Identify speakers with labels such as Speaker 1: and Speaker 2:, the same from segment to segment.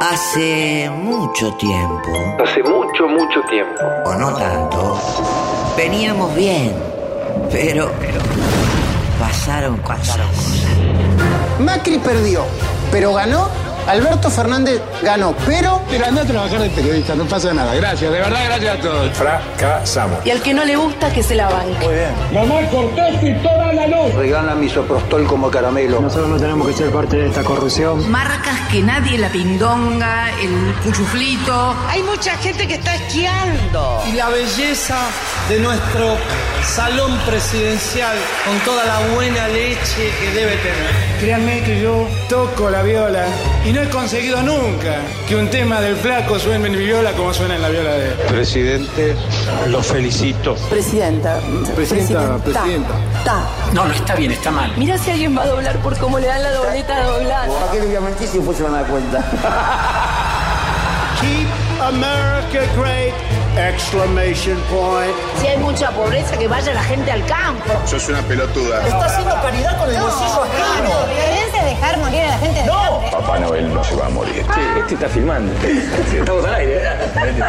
Speaker 1: Hace mucho tiempo,
Speaker 2: Hace mucho, mucho tiempo.
Speaker 1: o no tanto, veníamos bien, pero pasaron cosas.
Speaker 3: Macri perdió, pero ganó. Alberto Fernández ganó, pero
Speaker 4: Pero anda a trabajar de periodista, no pasa nada. Gracias, de verdad, gracias a todos. Fracasamos.
Speaker 5: Y al que no le gusta, que se la banque.
Speaker 4: Mamá, cortaste toda la luz.
Speaker 3: regala misoprostol como caramelo.
Speaker 6: Nosotros no tenemos que ser parte de esta corrupción.
Speaker 5: Marcas que nadie, la pindonga, el cuchuflito.
Speaker 7: Hay mucha gente que está esquiando.
Speaker 8: y la belleza de nuestro salón presidencial con toda la buena leche que debe tener.
Speaker 4: Créanme que yo toco la viola y no he conseguido nunca que un tema del flaco suene en mi viola como suena en la viola de él.
Speaker 2: Presidente, lo felicito.
Speaker 5: Presidenta.
Speaker 4: Presidenta, presidenta.
Speaker 5: Ta.
Speaker 6: No, no está bien, está mal.
Speaker 5: Mira si alguien va a doblar por cómo le dan la dobleta doblada.
Speaker 3: ¿Para qué le voy a mentir si después se van a dar cuenta?
Speaker 4: Keep America great! Exclamation point.
Speaker 7: Si hay mucha pobreza, que vaya la gente al campo.
Speaker 2: Sos una pelotuda.
Speaker 3: Está haciendo caridad con el bolsillo ajeno.
Speaker 7: violencia es dejar morir a la gente de hambre.
Speaker 2: Papá Noel no se va a morir.
Speaker 6: Este está filmando. Estamos al aire.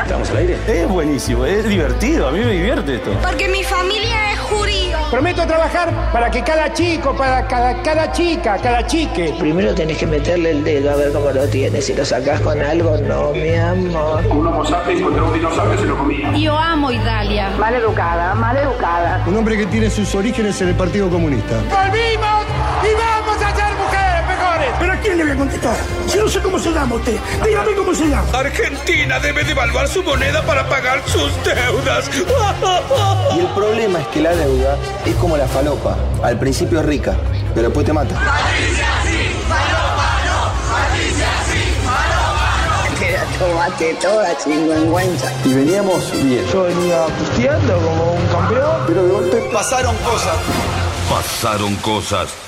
Speaker 6: Estamos al aire.
Speaker 8: Es buenísimo, es divertido, a mí me divierte esto.
Speaker 7: Porque mi familia es judío.
Speaker 4: Prometo trabajar para que cada chico, para cada, cada chica, cada chique.
Speaker 9: Primero tenés que meterle el dedo a ver cómo lo tienes. Si lo sacás con algo, no, mi amor.
Speaker 2: Un homo sapiens contra un dinosaurio se lo comía.
Speaker 7: Yo amo Italia.
Speaker 5: Mal educada, mal educada.
Speaker 4: Un hombre que tiene sus orígenes en el Partido Comunista. ¡Volvimos!
Speaker 6: ¿Pero a quién le voy a contestar? Si no sé cómo se llama usted. Dígame cómo se llama.
Speaker 2: Argentina debe devaluar su moneda para pagar sus deudas.
Speaker 8: Y el problema es que la deuda es como la falopa. Al principio es rica, pero después te mata.
Speaker 9: Te la tomaste toda, chingüengüenza.
Speaker 8: Y veníamos bien. Yo venía pisteando como un campeón, pero de golpe pasaron cosas.
Speaker 2: Pasaron cosas.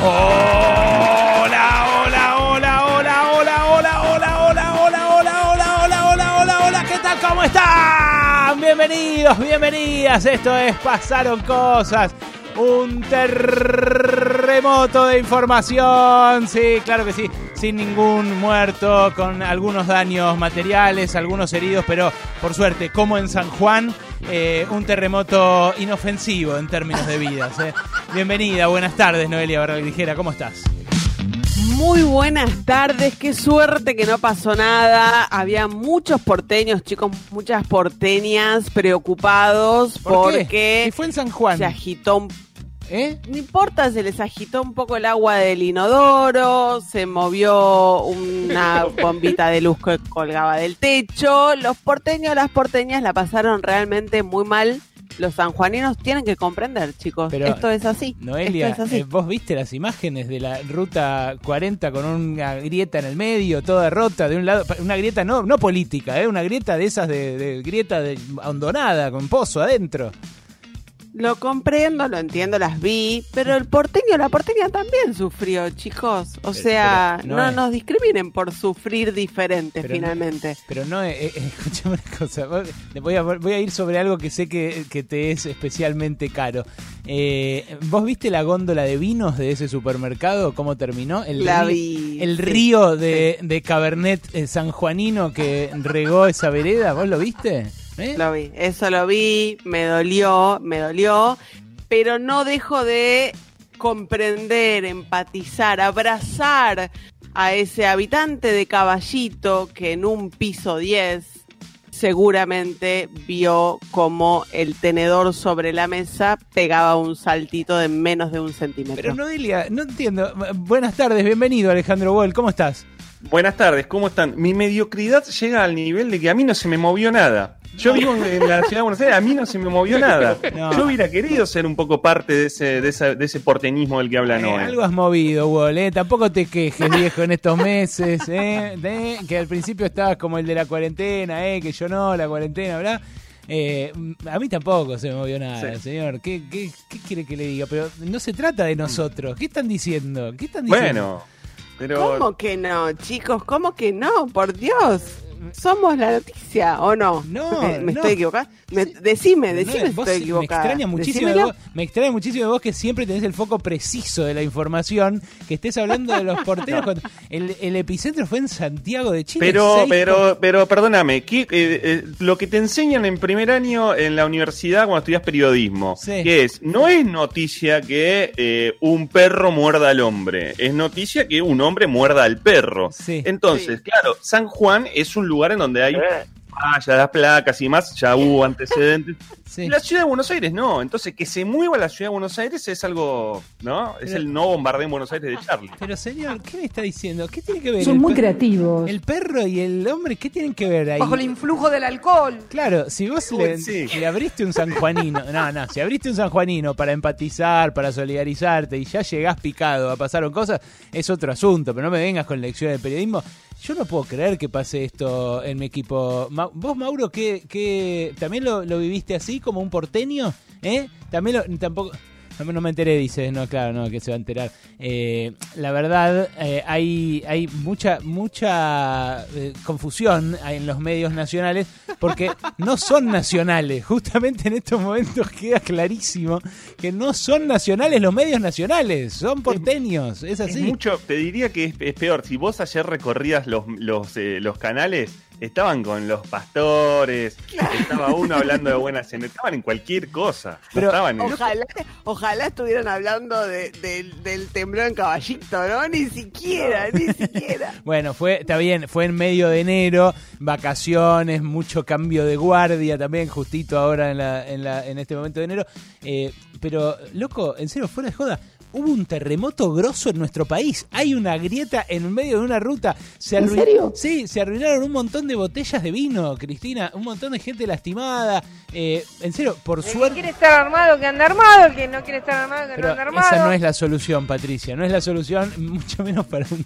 Speaker 10: Hola, hola, hola, hola, hola, hola, hola, hola, hola, hola, hola, hola, hola, hola, hola, ¿qué tal? ¿Cómo están? Bienvenidos, bienvenidas. Esto es Pasaron Cosas. Un terremoto de información. Sí, claro que sí. Sin ningún muerto, con algunos daños materiales, algunos heridos, pero por suerte, como en San Juan, eh, un terremoto inofensivo en términos de vidas. eh. Bienvenida, buenas tardes, Noelia Barraglijera, ¿cómo estás?
Speaker 11: Muy buenas tardes, qué suerte que no pasó nada. Había muchos porteños, chicos, muchas porteñas preocupados
Speaker 10: ¿Por qué?
Speaker 11: porque
Speaker 10: Si fue en San Juan.
Speaker 11: se agitó un
Speaker 10: ¿Eh?
Speaker 11: no importa, se les agitó un poco el agua del inodoro, se movió una bombita de luz que colgaba del techo. Los porteños, las porteñas la pasaron realmente muy mal. Los sanjuaninos tienen que comprender, chicos.
Speaker 10: Pero,
Speaker 11: Esto es así.
Speaker 10: Noelia,
Speaker 11: es así.
Speaker 10: eh, vos viste las imágenes de la ruta 40 con una grieta en el medio, toda rota, de un lado, una grieta no, no política, ¿eh? una grieta de esas de, de grieta de hondonada, con pozo adentro.
Speaker 11: Lo comprendo, lo entiendo, las vi, pero el porteño, la porteña también sufrió, chicos. O sea,
Speaker 10: pero no
Speaker 11: no,
Speaker 10: es-
Speaker 11: nos discriminen por sufrir diferente
Speaker 10: Pero no-
Speaker 11: finalmente.
Speaker 10: Pero no, eh, eh, escúchame una cosa, voy a, voy a ir sobre algo que sé que, que te es especialmente caro. Eh, ¿Vos viste la góndola de vinos de ese supermercado? ¿Cómo terminó? El
Speaker 11: La vi,
Speaker 10: El
Speaker 11: sí,
Speaker 10: río de, de Cabernet eh, sanjuanino que regó esa vereda, ¿vos lo viste? ¿Eh?
Speaker 11: Lo vi, eso lo vi, me dolió, me dolió, pero no dejo de comprender, empatizar, abrazar a ese habitante de caballito que en un piso 10 seguramente vio como el tenedor sobre la mesa pegaba un saltito de menos de un centímetro.
Speaker 10: Pero Noelia, no entiendo. Buenas tardes, bienvenido Alejandro Boll, ¿cómo estás?
Speaker 12: Buenas tardes, ¿cómo están? Mi mediocridad llega al nivel de que a mí no se me movió nada. Yo vivo en, la ciudad de Buenos Aires, a mí no se me movió nada.
Speaker 10: No.
Speaker 12: Yo hubiera querido ser un poco parte de ese, de esa- de ese porteñismo del que habla
Speaker 10: Eh,
Speaker 12: Noé.
Speaker 10: algo has movido, Wall, ¿eh? Tampoco te quejes, viejo, en estos meses, ¿eh? De- que al principio estabas como el de la cuarentena, ¿eh? Que yo no, la cuarentena, ¿verdad? Eh, a mí tampoco se me movió nada,
Speaker 12: Sí.
Speaker 10: señor. ¿Qué, qué, qué quiere que le diga? Pero no se trata de nosotros. ¿Qué están diciendo? ¿Qué están diciendo?
Speaker 12: Bueno,
Speaker 11: ¿Cómo que no, chicos? ¿Cómo que no? Por Dios.
Speaker 13: Somos la noticia, ¿o no?
Speaker 10: No,
Speaker 13: ¿Me, me
Speaker 10: no.
Speaker 13: estoy equivocando? Me- decime,
Speaker 10: No,
Speaker 13: decime si
Speaker 10: me extraña muchísimo de vos, me extraña muchísimo de vos que siempre tenés el foco preciso de la información, que estés hablando de los porteros cuando el, el epicentro fue en Santiago de Chile.
Speaker 12: Pero, pero, pero, perdóname, ¿qué, eh, eh, lo que te enseñan en primer año en la universidad cuando estudias periodismo,
Speaker 10: Sí.
Speaker 12: que es, no es noticia que eh, un perro muerda al hombre, es noticia que un hombre muerda al perro. Entonces, claro, San Juan es un lugar en donde hay vallas, las placas y más, ya hubo antecedentes. Y la ciudad de Buenos Aires no, entonces que se mueva la ciudad de Buenos Aires es algo, ¿no? Es el no bombardeo en Buenos Aires de Charlie.
Speaker 10: Pero señor, ¿qué me está diciendo? ¿Qué tiene que ver?
Speaker 14: Son
Speaker 10: el
Speaker 14: muy creativos.
Speaker 10: El perro y el hombre, ¿qué tienen que ver ahí?
Speaker 15: Bajo el influjo del alcohol.
Speaker 10: Claro, si vos le, le abriste un sanjuanino, no, no, si abriste un sanjuanino para empatizar, para solidarizarte y ya llegás picado a pasaron cosas, es otro asunto, pero no me vengas con lecciones de periodismo. Yo no puedo creer que pase esto en mi equipo. Vos, Mauro, ¿qué, qué, también lo, lo viviste así, como un porteño? ¿Eh? También lo, tampoco... No, no me enteré, dice. No, claro, no, que se va a enterar. Eh, la verdad, eh, hay, hay mucha, mucha eh, confusión en los medios nacionales porque no son nacionales. Justamente en estos momentos queda clarísimo que no son nacionales los medios nacionales, son porteños. Es
Speaker 12: Es
Speaker 10: así.
Speaker 12: mucho, te diría que es, es peor. Si vos ayer recorrías los, los, eh, los canales, estaban con los pastores, estaba uno hablando de buenas estaban en cualquier cosa. No estaban en-
Speaker 13: Ojalá, ojalá estuvieran hablando de- del- del temblor en caballito, ¿no? Ni siquiera, ni siquiera.
Speaker 10: Bueno, fue, está bien, fue en medio de enero, vacaciones, mucho cambio de guardia también, justito ahora en, la, en, la, en este momento de enero. Eh, pero, loco, en serio, fuera de joda, hubo un terremoto grosso en nuestro país. Hay una grieta en medio de una ruta. Se
Speaker 14: ¿En serio?
Speaker 10: Sí, se arruinaron un montón de botellas de vino, Cristina, un montón de gente lastimada. Eh, en serio, por suerte...
Speaker 16: quiere estar armado, que anda armado. El que no quiere estar armado, que no anda armado.
Speaker 10: esa no es la solución, Patricia. No es la solución, mucho menos para un,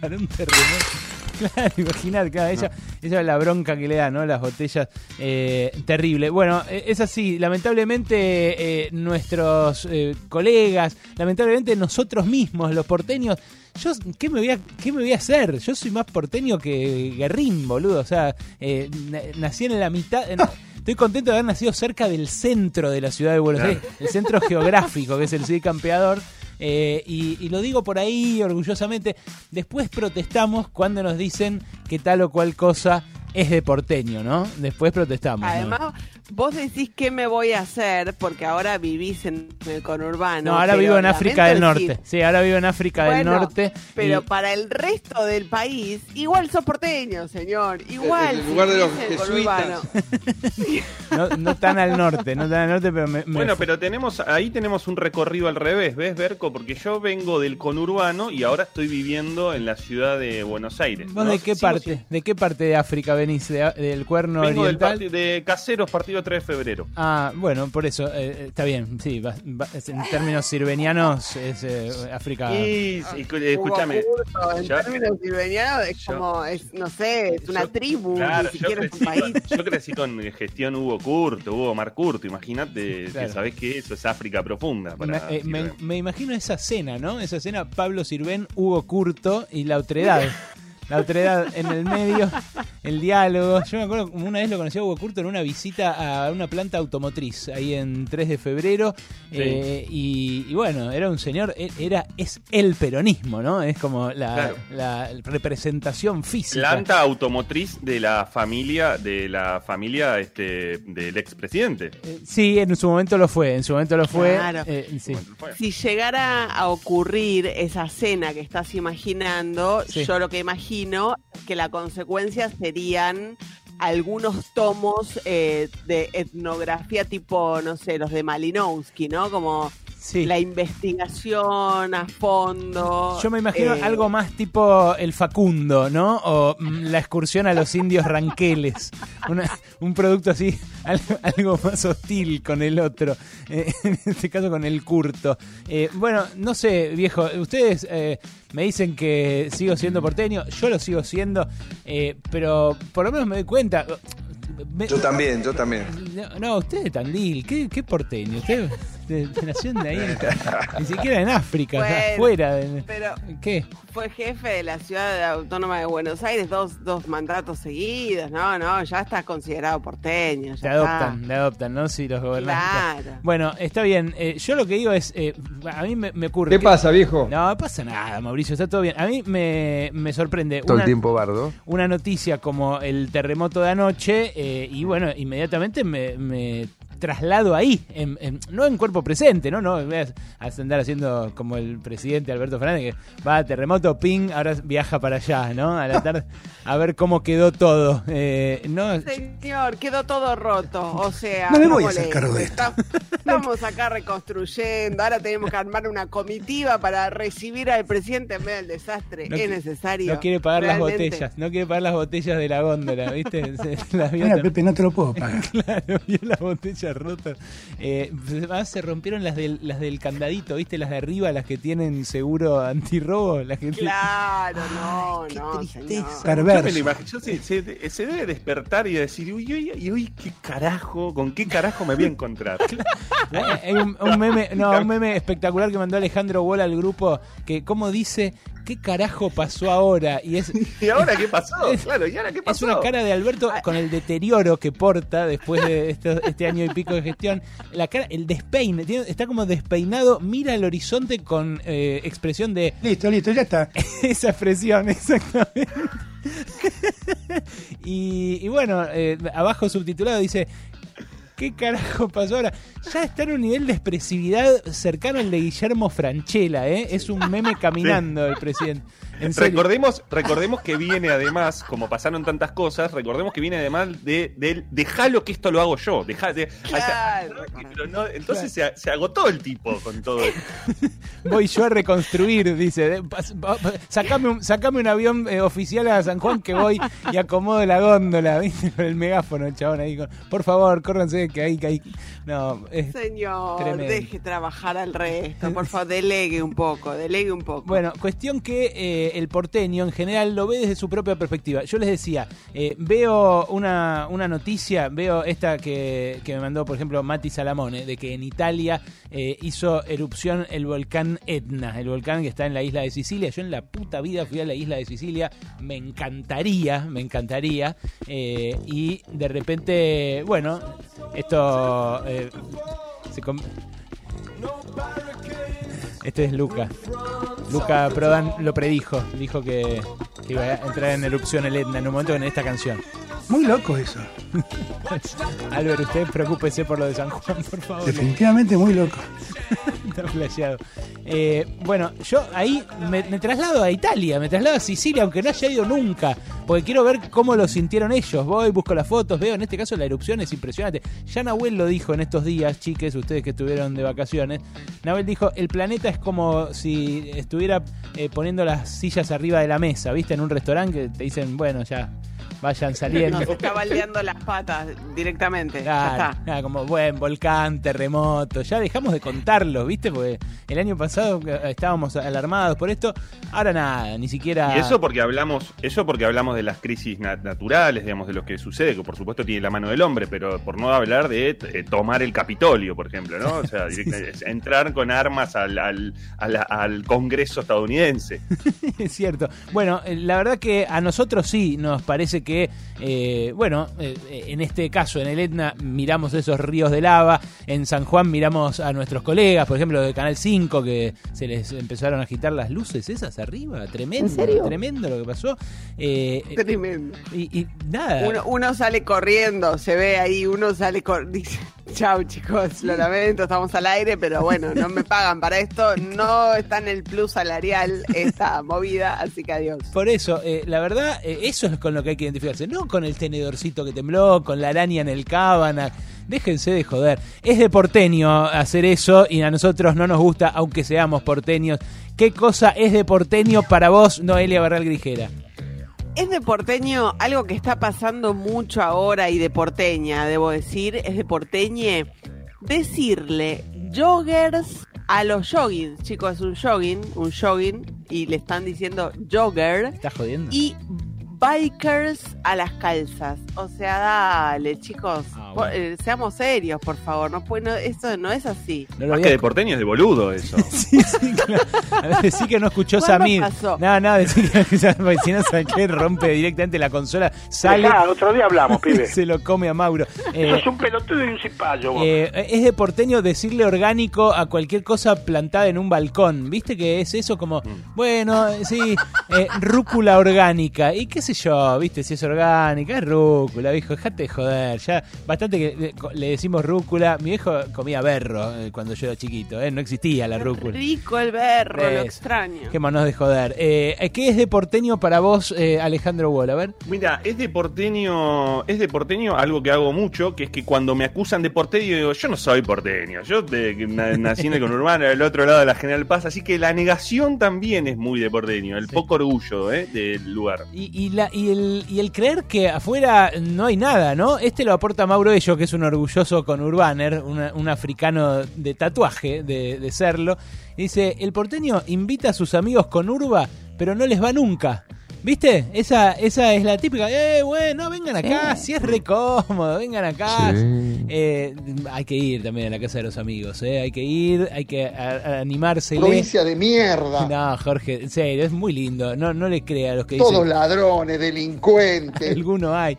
Speaker 10: para un terremoto. Claro, imaginar, claro, ella, ella la bronca que le da, ¿no? Las botellas, eh, terrible. Bueno, eh, es así, lamentablemente eh, nuestros eh, colegas, lamentablemente nosotros mismos, los porteños, yo, ¿qué me, voy a, ¿qué me voy a hacer? Yo soy más porteño que Guerrín, boludo. O sea, eh, na- nací en la mitad... en- Estoy contento de haber nacido cerca del centro de la ciudad de Buenos. Aires, el centro geográfico, que es el Cid Campeador. Eh, y, y lo digo por ahí orgullosamente. Después protestamos cuando nos dicen que tal o cual cosa es de porteño, ¿no? Después protestamos. ¿no?
Speaker 13: Además, vos decís qué me voy a hacer porque ahora vivís en el conurbano.
Speaker 10: No, ahora vivo en África del Norte.
Speaker 13: decir-
Speaker 10: Sí, ahora vivo en África del Norte.
Speaker 13: Pero
Speaker 10: y-
Speaker 13: para el resto del país, igual sos porteño, señor. Igual.
Speaker 17: En el lugar de los jesuitas.
Speaker 10: no, no tan al norte, no tan al norte, pero me, me-
Speaker 12: Bueno, pero tenemos ahí tenemos un recorrido al revés, ¿ves, Berco? Porque yo vengo del conurbano y ahora estoy viviendo en la ciudad de Buenos Aires.
Speaker 10: ¿Vos
Speaker 12: ¿no?
Speaker 10: de qué parte? ¿De qué parte de África venís? ¿De- ¿Del cuerno
Speaker 12: Vengo del
Speaker 10: oriental?
Speaker 12: de Caseros, partido 3 de febrero.
Speaker 10: Ah, bueno, por eso, eh, eh, está bien, sí, va- va- es- en términos sirvenianos es eh, África.
Speaker 12: Y, y, escúchame.
Speaker 13: En términos silvenianos es
Speaker 12: yo-
Speaker 13: como, es, no sé, es una tribu,
Speaker 12: Claro,
Speaker 13: ni
Speaker 12: yo
Speaker 13: siquiera es un
Speaker 12: crecí,
Speaker 13: país.
Speaker 12: con, yo crecí con gestión Hugo Curto, Hugo Mar Curto, imagínate
Speaker 10: Claro.
Speaker 12: que sabés que eso es África profunda.
Speaker 10: Me,
Speaker 12: Para
Speaker 10: eh, me imagino esa cena, ¿no? Esa cena, Pablo Sirven, Hugo Curto y la otredad. La otredad en el medio, el diálogo. Yo me acuerdo como una vez lo conocí a Hugo Curto en una visita a una planta automotriz, ahí en 3 de febrero.
Speaker 12: Sí.
Speaker 10: eh, y, y bueno, era un señor, era, es el peronismo, ¿no? Es como la,
Speaker 12: Claro.
Speaker 10: la representación física.
Speaker 12: Planta automotriz de la familia, de la familia este, del expresidente.
Speaker 10: Eh, Sí, en su momento lo fue, en su momento lo fue.
Speaker 13: Claro.
Speaker 10: eh, sí.
Speaker 13: Si llegara a ocurrir esa cena que estás imaginando,
Speaker 10: Sí.
Speaker 13: yo lo que imagino que la consecuencia serían algunos tomos eh, de etnografía tipo, no sé, los de Malinowski, ¿no? Como la investigación a fondo.
Speaker 10: Yo me imagino
Speaker 13: eh,
Speaker 10: algo más tipo el Facundo, ¿no? O mm, la excursión a los indios ranqueles. Una- un producto así, algo, más hostil con el otro. Eh, en este caso con el curto. Bueno, no sé, viejo, ustedes me dicen que sigo siendo porteño. Yo lo sigo siendo, eh, pero por lo menos me doy cuenta. me-
Speaker 17: Yo también, yo también.
Speaker 10: no, no, usted es Tandil, ¿qué, qué porteño? Usted, De, de nación de ahí, en- ni siquiera en África, o sea,
Speaker 11: Bueno,
Speaker 10: fuera de...
Speaker 11: pero-
Speaker 10: ¿Qué?
Speaker 11: Fue jefe de la ciudad autónoma de Buenos Aires dos, dos mandatos seguidos. No, no, ya está considerado porteño.
Speaker 10: Te
Speaker 11: Ya
Speaker 10: adoptan,
Speaker 11: está.
Speaker 10: te adoptan, ¿no? Si los gobernantes.
Speaker 11: Claro.
Speaker 10: Bueno, está bien. Eh, yo lo que digo es, eh, a mí me, me ocurre...
Speaker 18: ¿Qué
Speaker 10: que-
Speaker 18: pasa, viejo?
Speaker 10: No, no pasa nada, Mauricio, está todo bien. A mí me, me sorprende
Speaker 18: Todo
Speaker 10: una,
Speaker 18: el tiempo bardo.
Speaker 10: una noticia como el terremoto de anoche eh, y bueno, inmediatamente me, me traslado ahí, en- en- no en cuerpo presente, ¿no? No voy a andar haciendo como el presidente Alberto Fernández que va a terremoto, ping, ahora viaja para allá, ¿no? A la tarde a ver cómo quedó todo. Eh, no,
Speaker 11: Señor, quedó todo roto. O sea,
Speaker 10: No me voy a hacer cargo de esto.
Speaker 11: Estamos acá reconstruyendo. Ahora tenemos que armar una comitiva para recibir al presidente en medio del desastre.
Speaker 10: No
Speaker 11: es necesario.
Speaker 10: no quiere pagar
Speaker 11: realmente.
Speaker 10: las botellas, no quiere pagar las botellas de la góndola, ¿viste?
Speaker 19: Mira, Pepe, no te lo puedo pagar.
Speaker 10: Claro, vio las botellas Eh, además se rompieron las del, las del candadito, ¿viste? Las de arriba, las que tienen seguro antirrobo. Las que
Speaker 11: Claro, no, no, señor.
Speaker 12: Yo me lo imagino, yo se, se- se debe despertar y decir, uy, uy, uy, uy, qué carajo, con qué carajo me voy a encontrar.
Speaker 10: Hay hay un, un meme, no, un meme espectacular que mandó Alejandro Wall al grupo que como dice, ¿qué carajo pasó ahora? Y es
Speaker 12: ¿Y ahora qué pasó? Claro, ¿y ahora qué
Speaker 10: Es
Speaker 12: pasó?
Speaker 10: una cara de Alberto con el deterioro que porta después de este año y pico de gestión. La cara, el despeine, tiene- está como despeinado, mira el horizonte con eh, expresión de.
Speaker 19: Listo, listo, ya está.
Speaker 10: Esa expresión, exactamente. y, y bueno, eh, abajo subtitulado dice. ¿Qué carajo pasó ahora? Ya está en un nivel de expresividad cercano al de Guillermo Franchella, ¿eh? Es un meme caminando el presidente.
Speaker 12: Recordemos, recordemos que viene además, como pasaron tantas cosas, recordemos que viene además de, del dejalo que esto lo hago yo. Dejá, de, o sea, pero no- entonces se, se agotó el tipo con todo esto.
Speaker 10: Voy yo a reconstruir, dice. Sacame un, sacame un avión eh, oficial a San Juan que voy y acomodo la góndola, ¿viste? Con el megáfono, el chabón ahí. con, Por favor, córranse que hay que hay. No, es
Speaker 11: Señor,
Speaker 10: tremendo.
Speaker 11: deje trabajar al resto. Por favor, delegue un poco, delegue un poco.
Speaker 10: Bueno, cuestión que eh, el porteño en general lo ve desde su propia perspectiva. Yo les decía, eh, veo una, una noticia, veo esta que, que me mandó, por ejemplo, Mati Salamone, de que en Italia eh, hizo erupción el volcán Etna, el volcán que está en la isla de Sicilia. Yo en la puta vida fui a la isla de Sicilia, me encantaría, me encantaría. eh, y de repente, bueno, esto se... este es Luca. Luca Prodan lo predijo. Dijo que, que iba a entrar en erupción el Etna en un momento en esta canción.
Speaker 19: Muy loco eso.
Speaker 10: Álvaro, usted preocúpese por lo de San Juan, por favor.
Speaker 19: Definitivamente muy loco.
Speaker 10: Está flasheado. Eh, bueno, yo ahí me, me traslado a Italia, me traslado a Sicilia, aunque no haya ido nunca, porque quiero ver cómo lo sintieron ellos. Voy, busco las fotos, veo, en este caso la erupción es impresionante. Ya Nahuel lo dijo en estos días, chiques, ustedes que estuvieron de vacaciones. Nahuel dijo, el planeta es como si estuviera eh, poniendo las sillas arriba de la mesa, ¿viste? En un restaurante que te dicen, bueno, ya, vayan saliendo.
Speaker 11: Nos está baldeando las patas directamente. Ya
Speaker 10: Claro,
Speaker 11: está.
Speaker 10: claro, como buen volcán, terremoto, ya dejamos de contarlos, ¿viste? Porque el año pasado eh, estábamos alarmados por esto, ahora nada, ni siquiera...
Speaker 12: Y eso porque hablamos, eso porque hablamos de las crisis na- naturales, digamos, de lo que sucede, que por supuesto tiene la mano del hombre, pero por no hablar de eh, tomar el Capitolio, por ejemplo, ¿no? O sea, entrar con armas al, al, al- al Congreso estadounidense.
Speaker 10: es cierto. Bueno, eh, la verdad que a nosotros sí nos parece que, eh, bueno, eh, en este caso, en el Etna miramos esos ríos de lava, en San Juan miramos a nuestros colegas, por ejemplo, de Canal 5, que se les empezaron a agitar las luces esas arriba, tremendo,
Speaker 11: ¿En serio?
Speaker 10: tremendo lo que pasó. Eh,
Speaker 11: Tremendo.
Speaker 10: Y, y nada.
Speaker 11: Uno, uno sale corriendo, se ve ahí, uno sale corriendo. Dice, chau chicos, lo lamento, estamos al aire, pero bueno, no me pagan para esto, no está en el plus salarial esta movida, así que adiós.
Speaker 10: Por eso, eh, la verdad, eh, eso es con lo que hay que identificarse. No con el tenedorcito que tembló, con la araña en el cábana. Déjense de joder. Es de porteño hacer eso y a nosotros no nos gusta, aunque seamos porteños. ¿Qué cosa es de porteño para vos, Noelia Barral Grijera?
Speaker 11: Es de porteño, algo que está pasando mucho ahora y de porteña, debo decir, es de porteñe decirle joggers a los joggings. Chicos, es un jogging, un jogging, y le están diciendo jogger.
Speaker 10: ¿Estás jodiendo?
Speaker 11: Y bikers a las calzas. O sea, dale, chicos.
Speaker 20: Ah,
Speaker 11: por- eh, seamos serios, por favor. No, eso no es así.
Speaker 20: No lo
Speaker 12: Más que de porteño es de boludo eso.
Speaker 20: A ver, decí que no escuchó
Speaker 11: ¿Cuándo
Speaker 20: Samir.
Speaker 11: pasó?
Speaker 20: No, no, decí que si no qué rompe directamente la consola, sale
Speaker 4: Dejá, otro día hablamos, pibe.
Speaker 20: se lo come a Mauro. Eh,
Speaker 4: Sos un pelotudo y un cipallo, vos.
Speaker 20: eh, es de porteño decirle orgánico a cualquier cosa plantada en un balcón. ¿Viste que es eso como, bueno, eh, sí, eh, rúcula orgánica? ¿Y qué sé yo? ¿Viste? Si es orgánica, es rúcula, viejo. Dejate de joder. Ya, bastante que le, le decimos rúcula. Mi viejo comía berro eh, cuando yo era chiquito, ¿eh? No existía la rúcula.
Speaker 11: Rico el berro, lo
Speaker 20: Es.
Speaker 11: extraño.
Speaker 20: Qué manos de joder. Eh, ¿Qué es de porteño para vos, eh, Alejandro Wall? A ver.
Speaker 12: Mira, es de porteño, es de porteño algo que hago mucho, que es que cuando me acusan de porteño, digo, yo no soy porteño, yo de, nací en el conurbano, del otro lado de la General Paz, así que la negación también es muy de porteño, el poco orgullo ¿eh? del lugar.
Speaker 20: Y, y la, y, el, y el creer que afuera no hay nada, ¿no? Este lo aporta Mauro Ello, que es un orgulloso conurbaner, una- un africano de tatuaje, de, de serlo. Dice, el porteño invita a sus amigos con urba, pero no les va nunca. ¿Viste? Esa, esa es la típica. Eh, bueno, vengan acá, si es re cómodo, vengan acá. Eh, hay que ir también a la casa de los amigos, ¿eh? Hay que ir, hay que animarse.
Speaker 8: Provincia de mierda.
Speaker 20: No, Jorge, en serio, es muy lindo. No, no le crea a los que
Speaker 8: Todos
Speaker 20: dicen.
Speaker 8: ladrones, delincuentes.
Speaker 20: Alguno hay,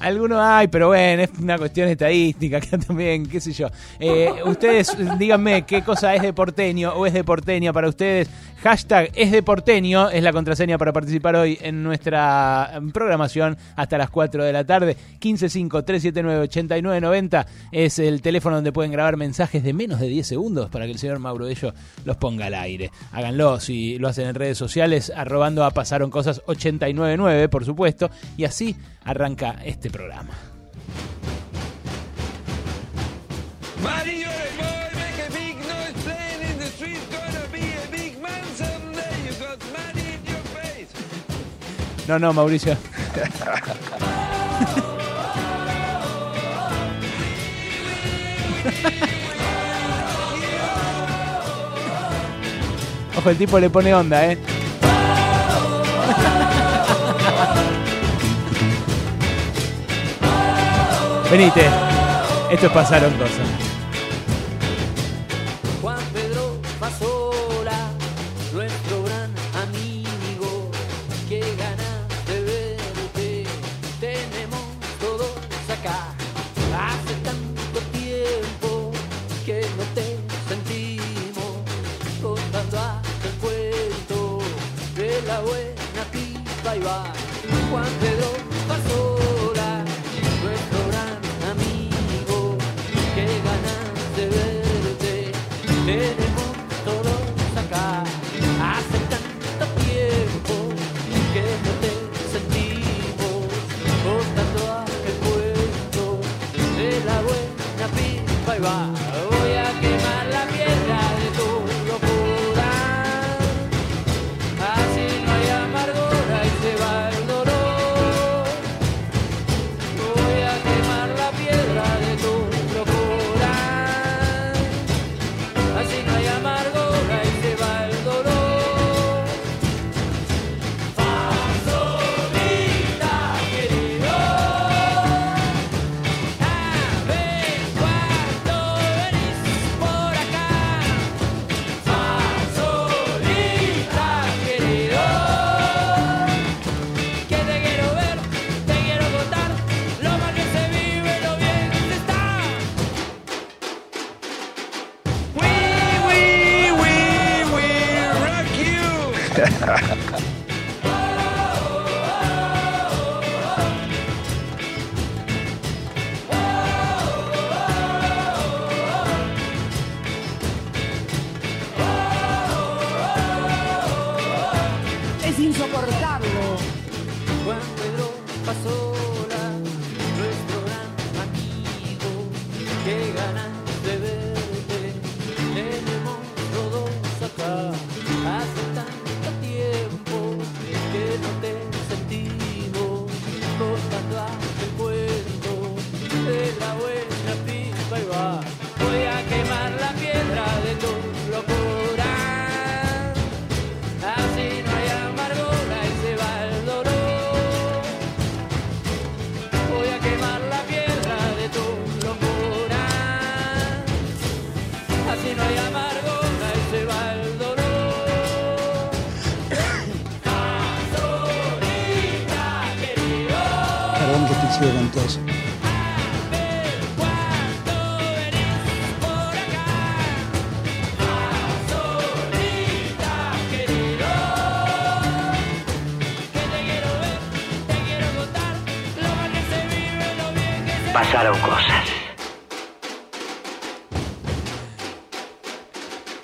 Speaker 20: alguno hay, pero bueno, es una cuestión estadística acá también, qué sé yo. Eh, ustedes díganme qué cosa es de porteño o es de porteña para ustedes. Hashtag es de porteño es la contraseña para participar hoy en nuestra programación hasta las 4 de la tarde. 155-379-8990 es el teléfono donde pueden grabar mensajes de menos de 10 segundos para que el señor Mauro Ello los ponga al aire. Háganlo si lo hacen en redes sociales, arrobando a Pasaron Cosas 899, por supuesto, y así arranca este programa. No, no, Mauricio. Ojo, el tipo le pone onda, ¿eh? Venite. Esto es pasaron cosas.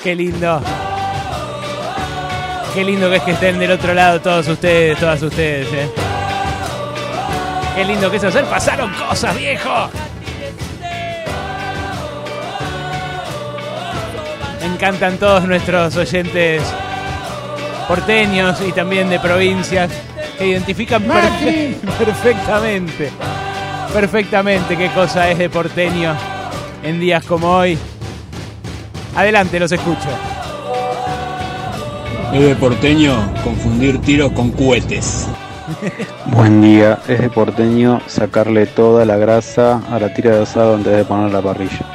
Speaker 10: Qué lindo. Qué lindo que es que estén del otro lado todos ustedes, todas ustedes, eh. Qué lindo que es hacer. Pasaron cosas, viejo. Me encantan todos nuestros oyentes porteños y también de provincias que identifican perfe- perfectamente, perfectamente qué cosa es de porteño en días como hoy. Adelante, los escucho.
Speaker 21: Es de porteño confundir tiros con cohetes.
Speaker 22: Buen día, es de porteño sacarle toda la grasa a la tira de asado antes de poner la parrilla.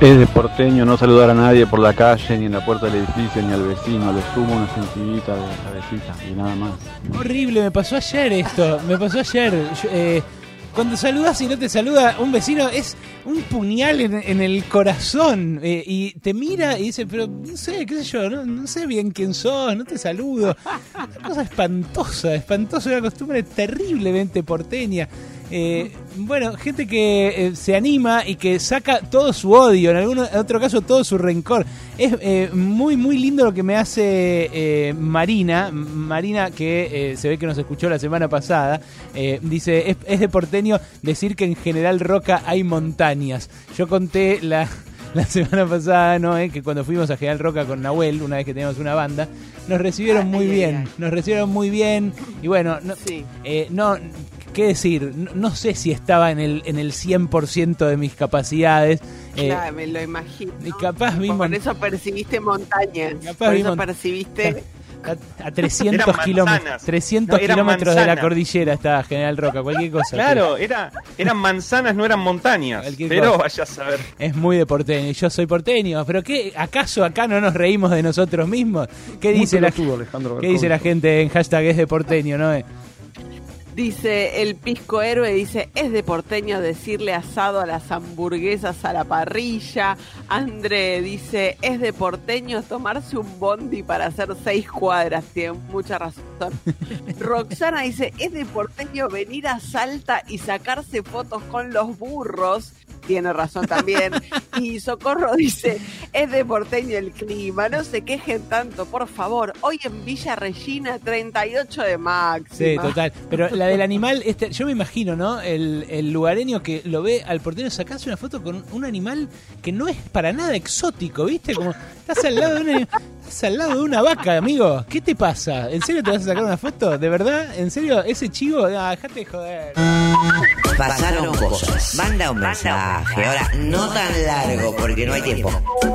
Speaker 22: Es de porteño no saludar a nadie por la calle, ni en la puerta del edificio, ni al vecino, a lo sumo una sencillita de cabecita y nada más.
Speaker 10: Horrible, me pasó ayer esto, me pasó ayer. Yo, eh, cuando saludas y no te saluda un vecino es un puñal en, en el corazón eh, y te mira y dice, pero no sé, qué sé yo, no, no sé bien quién sos, no te saludo. Una cosa espantosa, espantosa, una costumbre terriblemente porteña. Eh, bueno, gente que eh, se anima y que saca todo su odio, en algún otro caso todo su rencor. Es eh, muy, muy lindo lo que me hace eh, Marina. Marina, que eh, se ve que nos escuchó la semana pasada, dice, es, es de porteño decir que en General Roca hay montañas. Yo conté la... La semana pasada, ¿no? Eh, que cuando fuimos a General Roca con Nahuel, una vez que teníamos una banda, nos recibieron muy bien. Nos recibieron muy bien. Y bueno, no, eh, no ¿qué decir? No, no sé si estaba en el, en el 100% de mis capacidades. eh,
Speaker 13: Claro, me lo imagino.
Speaker 10: y capaz vi
Speaker 13: Por eso percibiste montañas.
Speaker 10: Capaz
Speaker 13: Por eso percibiste.
Speaker 10: a, a 300
Speaker 12: Eran
Speaker 10: kilómetros
Speaker 12: manzanas.
Speaker 10: 300
Speaker 12: No, eran
Speaker 10: kilómetros de la cordillera estaba General Roca, cualquier cosa.
Speaker 12: Claro, era, eran manzanas, no eran montañas.
Speaker 10: Cualquier
Speaker 12: Pero
Speaker 10: cosa.
Speaker 12: vaya a saber.
Speaker 10: Es muy de porteño, y yo soy porteño, pero qué, ¿acaso acá no nos reímos de nosotros mismos? ¿Qué dice la, ¿qué dice la gente en hashtag es de porteño, no?
Speaker 13: Dice el pisco héroe, dice, es de porteño decirle asado a las hamburguesas a la parrilla. André dice, es de porteño tomarse un bondi para hacer seis cuadras. Tiene mucha razón. Roxana dice, es de porteño venir a Salta y sacarse fotos con los burros. Tiene razón también. Y Socorro dice, es de porteño el clima, no se quejen tanto, por favor. Hoy en Villa Regina, 38 de máxima.
Speaker 10: Sí, total. Pero la del animal, este, yo me imagino, ¿no? El, el lugareño que lo ve al porteño sacarse una foto con un animal que no es para nada exótico, ¿viste? Como estás al lado de una, estás al lado de una vaca, amigo. ¿Qué te pasa? ¿En serio te vas a sacar una foto? ¿De verdad? ¿En serio? ¿Ese chivo? Ah, dejate de joder.
Speaker 1: Pasaron cosas. Manda un mensaje. Ahora, no tan largo porque no hay tiempo.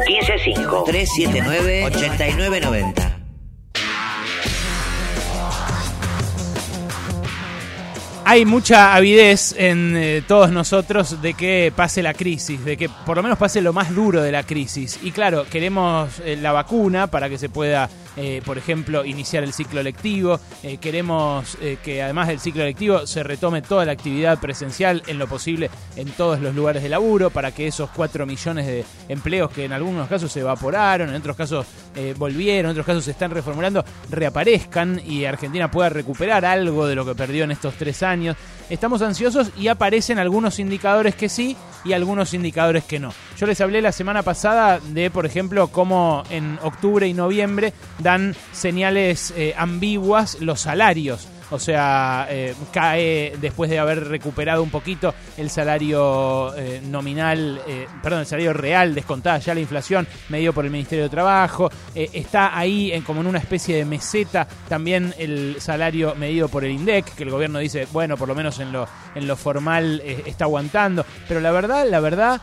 Speaker 1: 155 379 8990.
Speaker 10: Hay mucha avidez en eh, todos nosotros de que pase la crisis, de que por lo menos pase lo más duro de la crisis. Y claro, queremos eh, la vacuna para que se pueda, eh, por ejemplo, iniciar el ciclo lectivo. Eh, queremos eh, que además del ciclo lectivo se retome toda la actividad presencial en lo posible en todos los lugares de laburo para que esos 4 millones de empleos que en algunos casos se evaporaron, en otros casos volvieron, en otros casos se están reformulando, reaparezcan y Argentina pueda recuperar algo de lo que perdió en estos tres años. Estamos ansiosos y aparecen algunos indicadores que sí y algunos indicadores que no. Yo les hablé la semana pasada de, por ejemplo, cómo en octubre y noviembre dan señales eh, ambiguas los salarios. O sea, eh, cae después de haber recuperado un poquito el salario eh, nominal, perdón, el salario real, descontada ya la inflación, medido por el Ministerio de Trabajo. Está ahí en, como en una especie de meseta también el salario medido por el INDEC, que el gobierno dice, bueno, por lo menos en lo, en lo formal está aguantando. Pero la verdad, la verdad,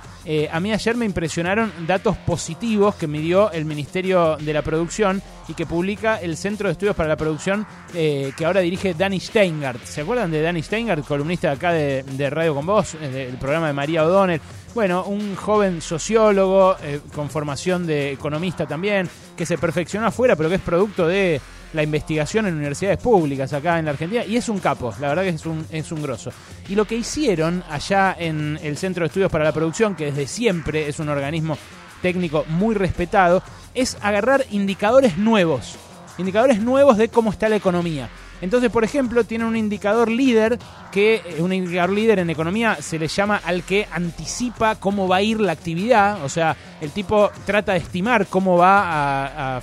Speaker 10: a mí ayer me impresionaron datos positivos que midió el Ministerio de la Producción y que publica el Centro de Estudios para la Producción eh, que ahora dirige Danny Steingart. ¿Se acuerdan de Danny Steingart, columnista acá de, de Radio con Vos, eh, del programa de María O'Donnell? bueno, un joven sociólogo eh, con formación de economista también, que se perfeccionó afuera, pero que es producto de la investigación en universidades públicas acá en la Argentina y es un capo, la verdad que es un, es un grosso. Y lo que hicieron allá en el Centro de Estudios para la Producción, que desde siempre es un organismo técnico muy respetado, es agarrar indicadores nuevos, indicadores nuevos de cómo está la economía. Entonces, por ejemplo, tienen un indicador líder que eh, un indicador líder en economía se le llama al que anticipa cómo va a ir la actividad, o sea, el tipo trata de estimar cómo va a,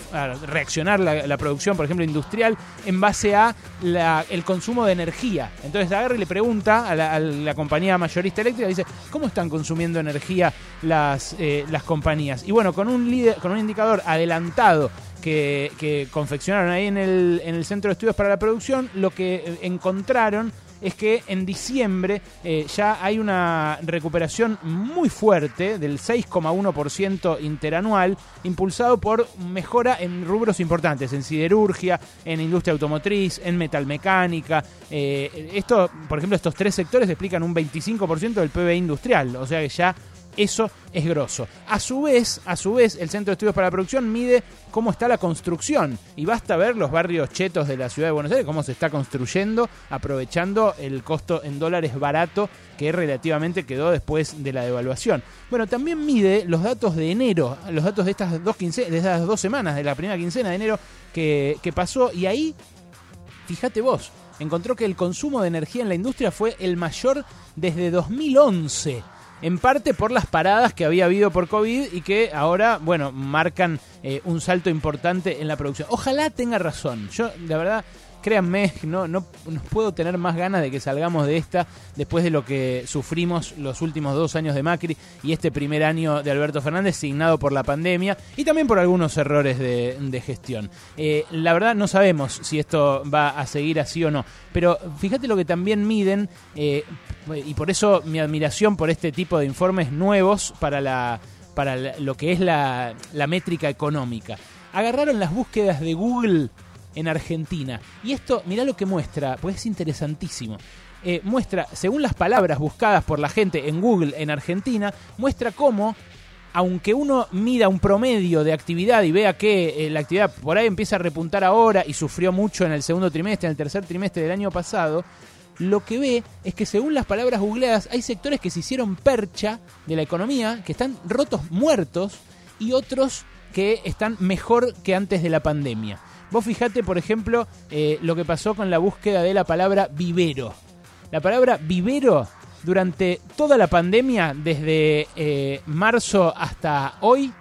Speaker 10: reaccionar la, producción, por ejemplo, industrial, en base a la- el consumo de energía. Entonces agarra le pregunta a la, a la compañía mayorista eléctrica, dice, ¿cómo están consumiendo energía las, eh, las compañías? Y bueno, con un, líder, con un indicador adelantado que, confeccionaron ahí en el, en el Centro de Estudios para la Producción, lo que eh, encontraron es que en diciembre eh, ya hay una recuperación muy fuerte del 6,1% interanual, impulsado por mejora en rubros importantes, en siderurgia, en industria automotriz, en metalmecánica. Eh, esto, por ejemplo, estos tres sectores explican un 25% del PBI industrial, o sea que ya eso es grosso. A su vez, a su vez, el Centro de Estudios para la Producción mide cómo está la construcción y basta ver los barrios chetos de la ciudad de Buenos Aires, cómo se está construyendo, aprovechando el costo en dólares barato que relativamente quedó después de la devaluación. Bueno, también mide los datos de enero, los datos de estas dos quince- de estas dos semanas, de la primera quincena de enero que, que pasó y ahí fíjate vos, encontró que el consumo de energía en la industria fue el mayor desde 2011. En parte por las paradas que había habido por COVID y que ahora, bueno, marcan eh, un salto importante en la producción. Ojalá tenga razón. Yo, la verdad, créanme, no, no, no puedo tener más ganas de que salgamos de esta después de lo que sufrimos los últimos dos años de Macri y este primer año de Alberto Fernández, signado por la pandemia y también por algunos errores de, gestión. Eh, la verdad, no sabemos si esto va a seguir así o no, pero fíjate lo que también miden, eh, y por eso mi admiración por este tipo de informes nuevos para, la, para lo que es la, la métrica económica. Agarraron las búsquedas de Google en Argentina. Y esto, mirá lo que muestra, pues es interesantísimo. Eh, muestra, según las palabras buscadas por la gente en Google en Argentina, muestra cómo, aunque uno mida un promedio de actividad y vea que eh, la actividad por ahí empieza a repuntar ahora y sufrió mucho en el segundo trimestre, en el tercer trimestre del año pasado, lo que ve es que según las palabras googleadas hay sectores que se hicieron percha de la economía, que están rotos muertos, y otros que están mejor que antes de la pandemia. Vos fijate, por ejemplo, eh, lo que pasó con la búsqueda de la palabra vivero. La palabra vivero durante toda la pandemia, desde eh, marzo hasta hoy,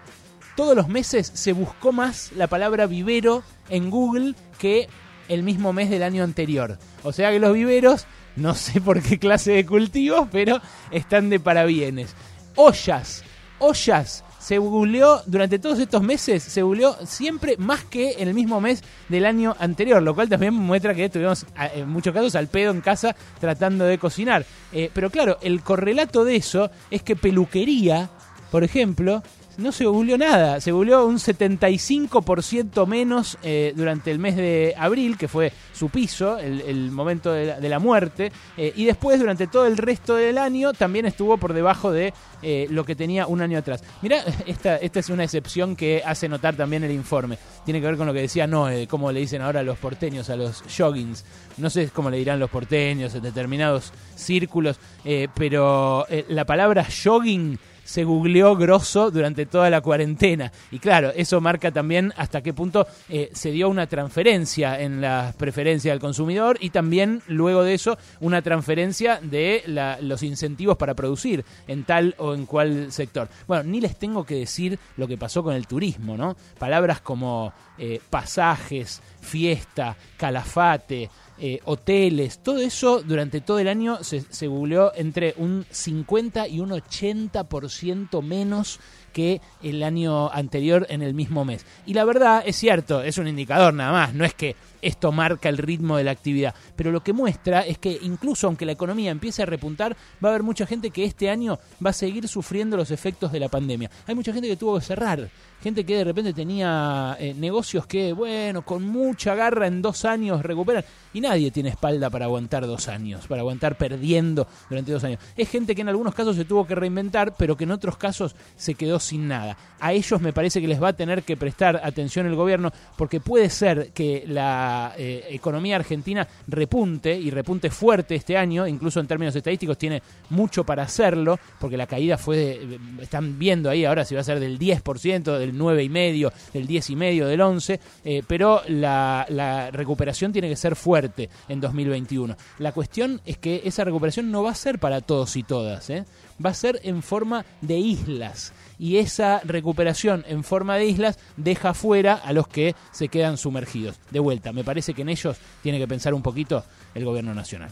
Speaker 10: todos los meses se buscó más la palabra vivero en Google que el mismo mes del año anterior. O sea que los viveros, no sé por qué clase de cultivos, pero están de parabienes. Ollas, ollas. Se googleó durante todos estos meses, se googleó siempre más que en el mismo mes del año anterior, lo cual también muestra que estuvimos a- en muchos casos al pedo en casa tratando de cocinar. Eh, pero claro, el correlato de eso es que peluquería, por ejemplo, no se googleó nada. Se googleó un 75% menos eh, durante el mes de abril, que fue su piso, el, momento de la, muerte. eh, y después, durante todo el resto del año, también estuvo por debajo de eh, lo que tenía un año atrás. Mirá, esta, esta es una excepción que hace notar también el informe. Tiene que ver con lo que decía Noé, cómo le dicen ahora a los porteños, a los joggings. No sé cómo le dirán los porteños en determinados círculos, eh, pero la palabra jogging se googleó grosso durante toda la cuarentena. Y claro, eso marca también hasta qué punto eh, se dio una transferencia en la preferencia del consumidor y también luego de eso una transferencia de la- los incentivos para producir en tal o en cual sector. Bueno, ni les tengo que decir lo que pasó con el turismo, ¿no? Palabras como eh, pasajes, fiesta, calafate, eh, hoteles, todo eso durante todo el año se, se entre un 50 y un 80% menos que el año anterior en el mismo mes. Y la verdad es cierto, es un indicador nada más, no es que esto marca el ritmo de la actividad, pero lo que muestra es que incluso aunque la economía empiece a repuntar, va a haber mucha gente que este año va a seguir sufriendo los efectos de la pandemia. Hay mucha gente que tuvo que cerrar, gente que de repente tenía eh, negocios que, bueno, con mucha garra en dos años recuperan y nadie tiene espalda para aguantar dos años, para aguantar perdiendo durante dos años. Es gente que en algunos casos se tuvo que reinventar, pero que en otros casos se quedó sin nada. A ellos me parece que les va a tener que prestar atención el gobierno porque puede ser que la eh, economía argentina repunte y repunte fuerte este año, incluso en términos estadísticos tiene mucho para hacerlo, porque la caída fue, de- están viendo ahí ahora si va a ser del 10%, del 9,5%, del 10,5%, del 11%, eh, pero la, la recuperación tiene que ser fuerte en 2021. La cuestión es que esa recuperación no va a ser para todos y todas, ¿eh? va a ser en forma de islas. Y esa recuperación en forma de islas deja fuera a los que se quedan sumergidos. De vuelta, me parece que en ellos tiene que pensar un poquito el gobierno nacional.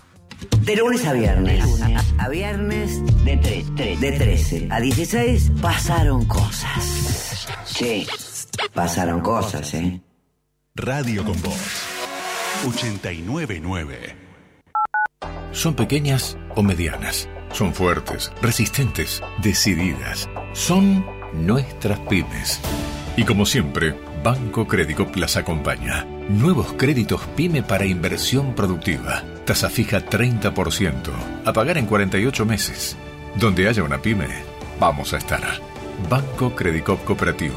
Speaker 1: De lunes a viernes. A, viernes de, tre- de 13 a 16 pasaron cosas. Sí, pasaron cosas, ¿eh?
Speaker 23: Radio con Voz. 899.
Speaker 24: Son pequeñas o medianas. Son fuertes, resistentes, decididas. Son nuestras pymes. Y como siempre, Banco Credicop las acompaña. Nuevos créditos pyme para inversión productiva. Tasa fija 30%. A pagar en 48 meses. Donde haya una pyme, vamos a estar. Banco Credicop Cooperativo.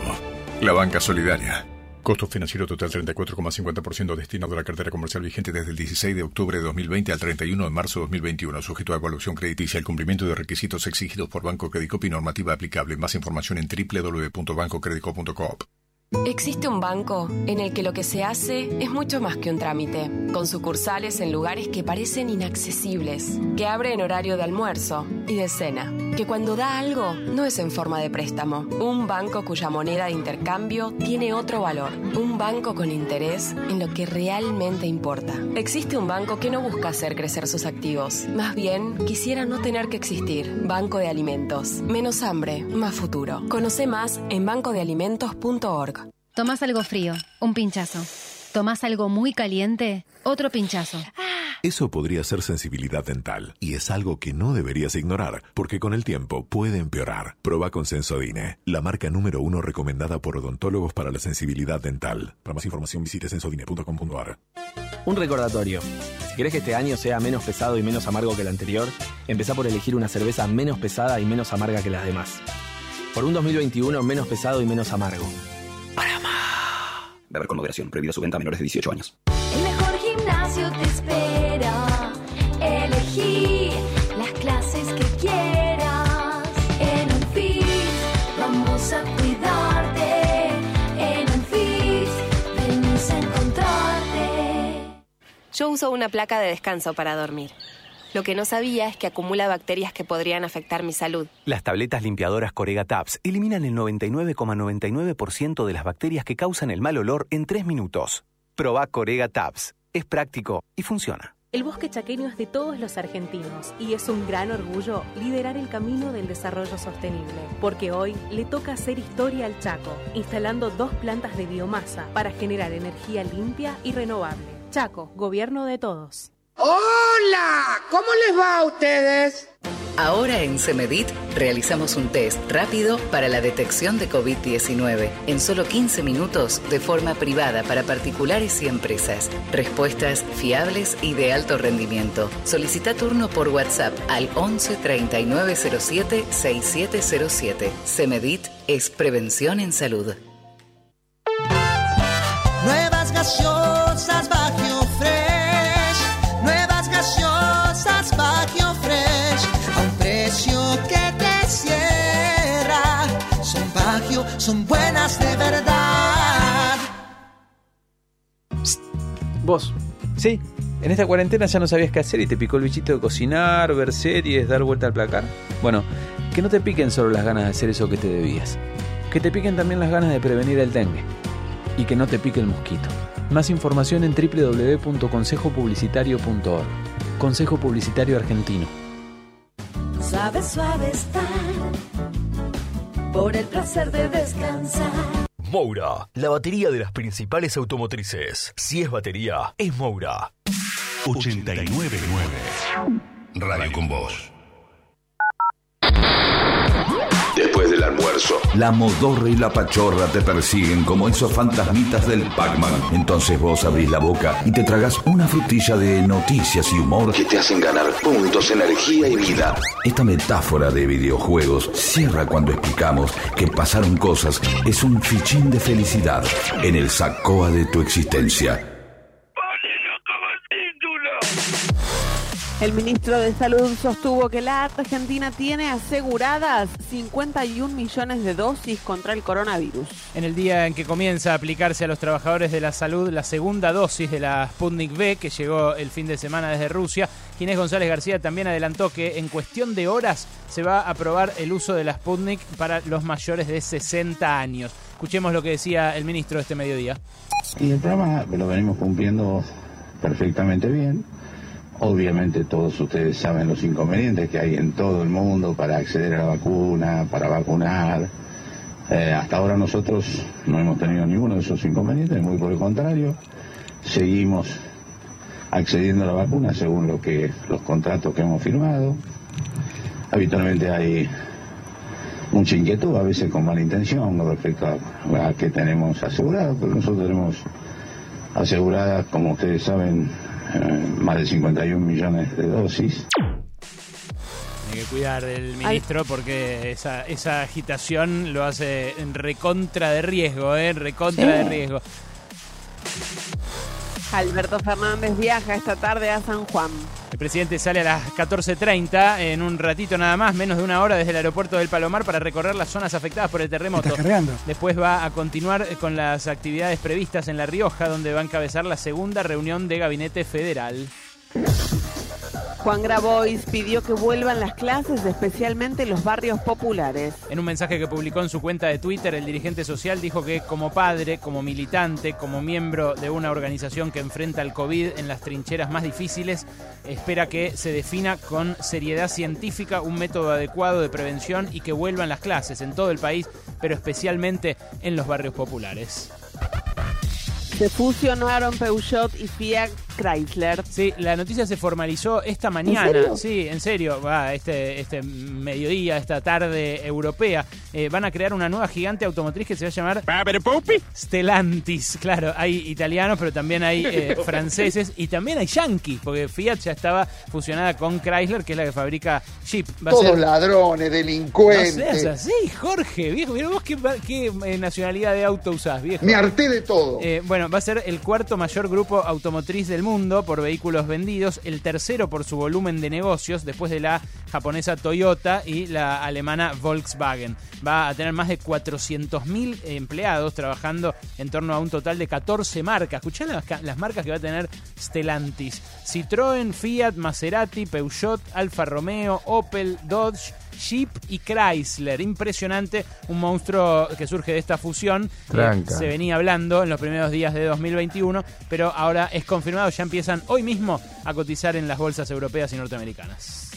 Speaker 24: La banca solidaria. Costo financiero total 34,50% destinado a la cartera comercial vigente desde el 16 de octubre de 2020 al 31 de marzo de 2021, sujeto a evaluación crediticia, el cumplimiento de requisitos exigidos por Banco Credicop y normativa aplicable. Más información en www.bancocredicop.coop.
Speaker 25: Existe un banco en el que lo que se hace es mucho más que un trámite, con sucursales en lugares que parecen inaccesibles, que abre en horario de almuerzo y de cena, que cuando da algo no es en forma de préstamo, un banco cuya moneda de intercambio tiene otro valor, un banco con interés en lo que realmente importa. Existe un banco que no busca hacer crecer sus activos, más bien quisiera no tener que existir. Banco de Alimentos, menos hambre, más futuro. Conoce más en bancodealimentos.org.
Speaker 26: Tomás algo frío, un pinchazo. Tomás algo muy caliente, otro pinchazo.
Speaker 23: Eso podría ser sensibilidad dental y es algo que no deberías ignorar porque con el tiempo puede empeorar. Proba con Sensodine, la marca número uno recomendada por odontólogos para la sensibilidad dental. Para más información visite sensodine.com.ar.
Speaker 27: Un recordatorio. Si querés que este año sea menos pesado y menos amargo que el anterior, empezá por elegir una cerveza menos pesada y menos amarga que las demás. Por un 2021 menos pesado y menos amargo.
Speaker 28: Beber con moderación. Prohibida su venta a menores de 18 años.
Speaker 5: El mejor gimnasio te espera. Elegí las clases que quieras. En un FIS vamos a cuidarte. En un FIS venimos a encontrarte.
Speaker 25: Yo uso una placa de descanso para dormir. Lo que no sabía es que acumula bacterias que podrían afectar mi salud.
Speaker 29: Las tabletas limpiadoras Corega Tabs eliminan el 99,99% de las bacterias que causan el mal olor en 3 minutos. Proba Corega Tabs. Es práctico y funciona.
Speaker 30: El bosque chaqueño es de todos los argentinos y es un gran orgullo liderar el camino del desarrollo sostenible, porque hoy le toca hacer historia al Chaco, instalando dos plantas de biomasa para generar energía limpia y renovable. Chaco, gobierno de todos.
Speaker 31: Hola, ¿cómo les va a ustedes?
Speaker 32: Ahora en Semedit realizamos un test rápido para la detección de COVID-19 en solo 15 minutos de forma privada para particulares y empresas. Respuestas fiables y de alto rendimiento. Solicita turno por WhatsApp al 11 3907 6707. Semedit es prevención en salud.
Speaker 33: Nuevas gaseosas
Speaker 34: Vos, sí, en esta cuarentena ya no sabías qué hacer y te picó el bichito de cocinar, ver series, dar vuelta al placar. Bueno, que no te piquen solo las ganas de hacer eso que te debías. Que te piquen también las ganas de prevenir el dengue. Y que no te pique el mosquito. Más información en www.consejopublicitario.org. Consejo Publicitario Argentino.
Speaker 5: Suave, suave estar. por el placer de descansar.
Speaker 35: Moura, la batería de las principales automotrices. Si es batería, es Moura.
Speaker 24: 899 Radio con Voz.
Speaker 2: Después del almuerzo, la modorra y la pachorra te persiguen como esos fantasmitas del Pac-Man. Entonces vos abrís la boca y te tragas una frutilla de noticias y humor que te hacen ganar puntos, energía y vida. Esta metáfora de videojuegos cierra cuando explicamos que pasaron cosas es un fichín de felicidad en el sacoa de tu existencia.
Speaker 11: El ministro de Salud sostuvo que la Argentina tiene aseguradas 51 millones de dosis contra el coronavirus.
Speaker 10: En el día en que comienza a aplicarse a los trabajadores de la salud la segunda dosis de la Sputnik V, que llegó el fin de semana desde Rusia, Ginés González García también adelantó que en cuestión de horas se va a aprobar el uso de la Sputnik para los mayores de 60 años. Escuchemos lo que decía el ministro este mediodía.
Speaker 36: Y el programa lo venimos cumpliendo perfectamente bien. Obviamente todos ustedes saben los inconvenientes que hay en todo el mundo para acceder a la vacuna, para vacunar. Eh, hasta ahora nosotros no hemos tenido ninguno de esos inconvenientes, muy por el contrario. Seguimos accediendo a la vacuna según lo que los contratos que hemos firmado. Habitualmente hay mucha inquietud, a veces con mala intención con respecto a, a qué tenemos asegurado, pero nosotros tenemos aseguradas, como ustedes saben, más de 51 millones de dosis.
Speaker 10: Hay que cuidar del ministro porque esa, esa agitación lo hace en recontra de riesgo, ¿eh? Recontra
Speaker 11: Sí.
Speaker 10: de riesgo.
Speaker 11: Alberto Fernández viaja esta tarde a San Juan.
Speaker 10: El presidente sale a las 14.30 en un ratito nada más, menos de una hora desde el aeropuerto del Palomar para recorrer las zonas afectadas por el terremoto. Después va a continuar con las actividades previstas en La Rioja, donde va a encabezar la segunda reunión de gabinete federal.
Speaker 11: Juan Grabois pidió que vuelvan las clases, especialmente en los barrios populares.
Speaker 10: En un mensaje que publicó en su cuenta de Twitter, el dirigente social dijo que como padre, como militante, como miembro de una organización que enfrenta el COVID en las trincheras más difíciles, espera que se defina con seriedad científica un método adecuado de prevención y que vuelvan las clases en todo el país, pero especialmente en los barrios populares.
Speaker 11: Se fusionaron Peugeot y Fiat Chrysler.
Speaker 10: Sí, la noticia se formalizó esta mañana.
Speaker 11: serio?
Speaker 10: Sí, en serio. Va, este, este mediodía, esta tarde europea. Eh, van a crear una nueva gigante automotriz que se va a llamar Stellantis. Claro, hay italianos, pero también hay eh, franceses y también hay yankees, porque Fiat ya estaba fusionada con Chrysler, que es la que fabrica Jeep. Va a
Speaker 8: Todos
Speaker 10: ser-
Speaker 8: ladrones,
Speaker 10: no
Speaker 8: delincuentes.
Speaker 10: seas así, Jorge, viejo. Mira vos qué, qué, eh, nacionalidad de auto usás, viejo.
Speaker 8: Me harté de todo.
Speaker 10: Eh, bueno, va a ser el cuarto mayor grupo automotriz del mundo por vehículos vendidos, el tercero por su volumen de negocios, después de la japonesa Toyota y la alemana Volkswagen. Va a tener más de 400.000 empleados trabajando en torno a un total de 14 marcas. Escuchá las, las marcas que va a tener Stellantis. Citroën, Fiat, Maserati, Peugeot, Alfa Romeo, Opel, Dodge, Jeep y Chrysler. Impresionante, un monstruo que surge de esta fusión.
Speaker 22: Tranca.
Speaker 10: se venía hablando en los primeros días de 2021, pero ahora es confirmado, ya empiezan hoy mismo a cotizar en las bolsas europeas y norteamericanas.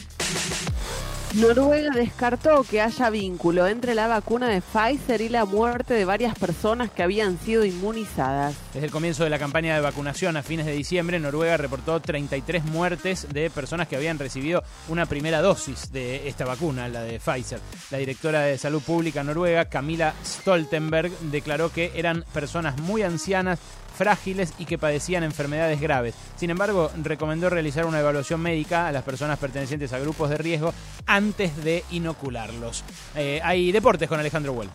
Speaker 11: Noruega descartó que haya vínculo entre la vacuna de Pfizer y la muerte de varias personas que habían sido inmunizadas.
Speaker 10: Desde el comienzo de la campaña de vacunación a fines de diciembre, Noruega reportó 33 muertes de personas que habían recibido una primera dosis de esta vacuna, la de Pfizer. La directora de Salud Pública noruega, Camila Stoltenberg, declaró que eran personas muy ancianas, frágiles y que padecían enfermedades graves. Sin embargo, recomendó realizar una evaluación médica a las personas pertenecientes a grupos de riesgo antes de inocularlos. Eh, hay deportes con Alejandro Huel.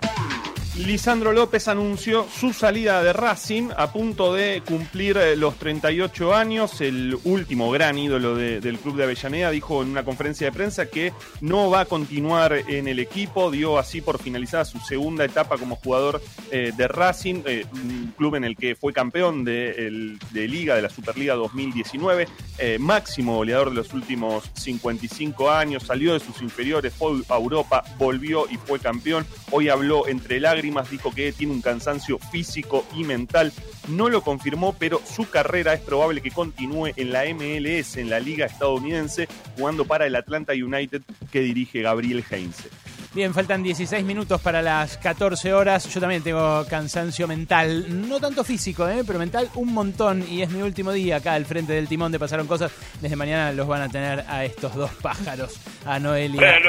Speaker 12: Lisandro López anunció su salida de Racing a punto de cumplir eh, los 38 años. El último gran ídolo de- del club de Avellaneda dijo en una conferencia de prensa que no va a continuar en el equipo. Dio así por finalizada su segunda etapa como jugador eh, de Racing, eh, un club en el que fue campeón de Liga, de la Superliga 2019, eh, máximo goleador de los últimos 55 años. Salió de sus inferiores, fue a Europa, volvió y fue campeón. Hoy habló entre lágrimas, dijo que tiene un cansancio físico y mental. No lo confirmó, pero su carrera es probable que continúe en la MLS, en la liga estadounidense, jugando para el Atlanta United que dirige Gabriel Heinze.
Speaker 10: Bien, faltan 16 minutos para las 14 horas. Yo también tengo cansancio mental, no tanto físico, ¿eh? pero mental un montón. Y es mi último día acá al frente del timón de Pasaron Cosas. Desde mañana los van a tener a estos dos pájaros, a Noelia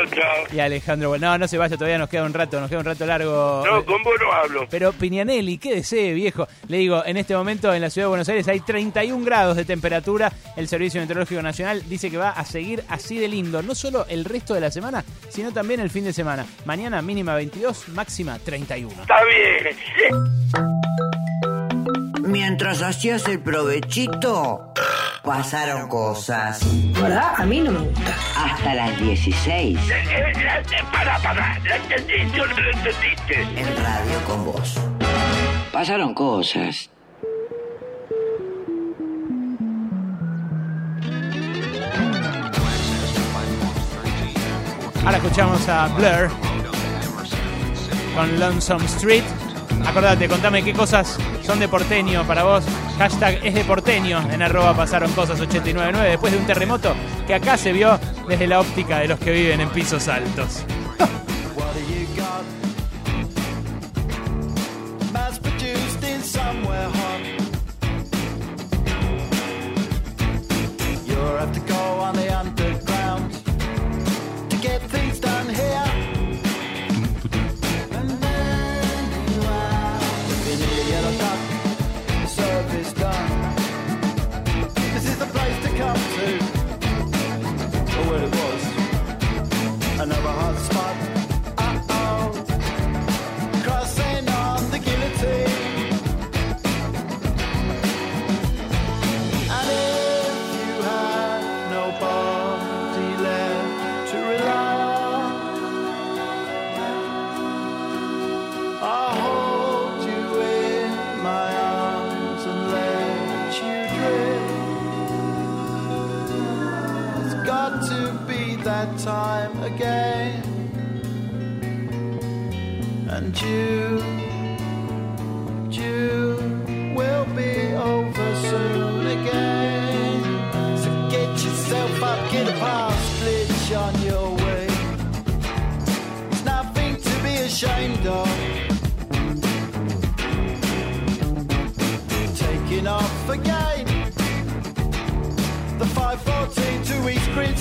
Speaker 10: y a Alejandro. Bueno, no, no se vaya, todavía nos queda un rato, nos queda un rato largo.
Speaker 37: No, con vos no hablo.
Speaker 10: Pero Piñanelli, qué desee, viejo. Le digo, en este momento en la ciudad de Buenos Aires hay 31 grados de temperatura. El Servicio Meteorológico Nacional dice que va a seguir así de lindo, no solo el resto de la semana, sino también el fin de semana. Mañana mínima 22, máxima 31.
Speaker 37: Está bien.
Speaker 1: Mientras hacías el provechito, pasaron cosas.
Speaker 31: ¿Verdad? A mí no me gusta.
Speaker 1: Hasta las 16.
Speaker 37: Eh, eh, eh, para, para, ¿la entendiste o no lo entendiste?
Speaker 1: En radio con vos. Pasaron cosas.
Speaker 10: Ahora escuchamos a Blur con Lonesome Street. Acordate, contame qué cosas son de porteño para vos. Hashtag es de porteño en arroba pasaron cosas 899 después de un terremoto que acá se vio desde la óptica de los que viven en pisos altos.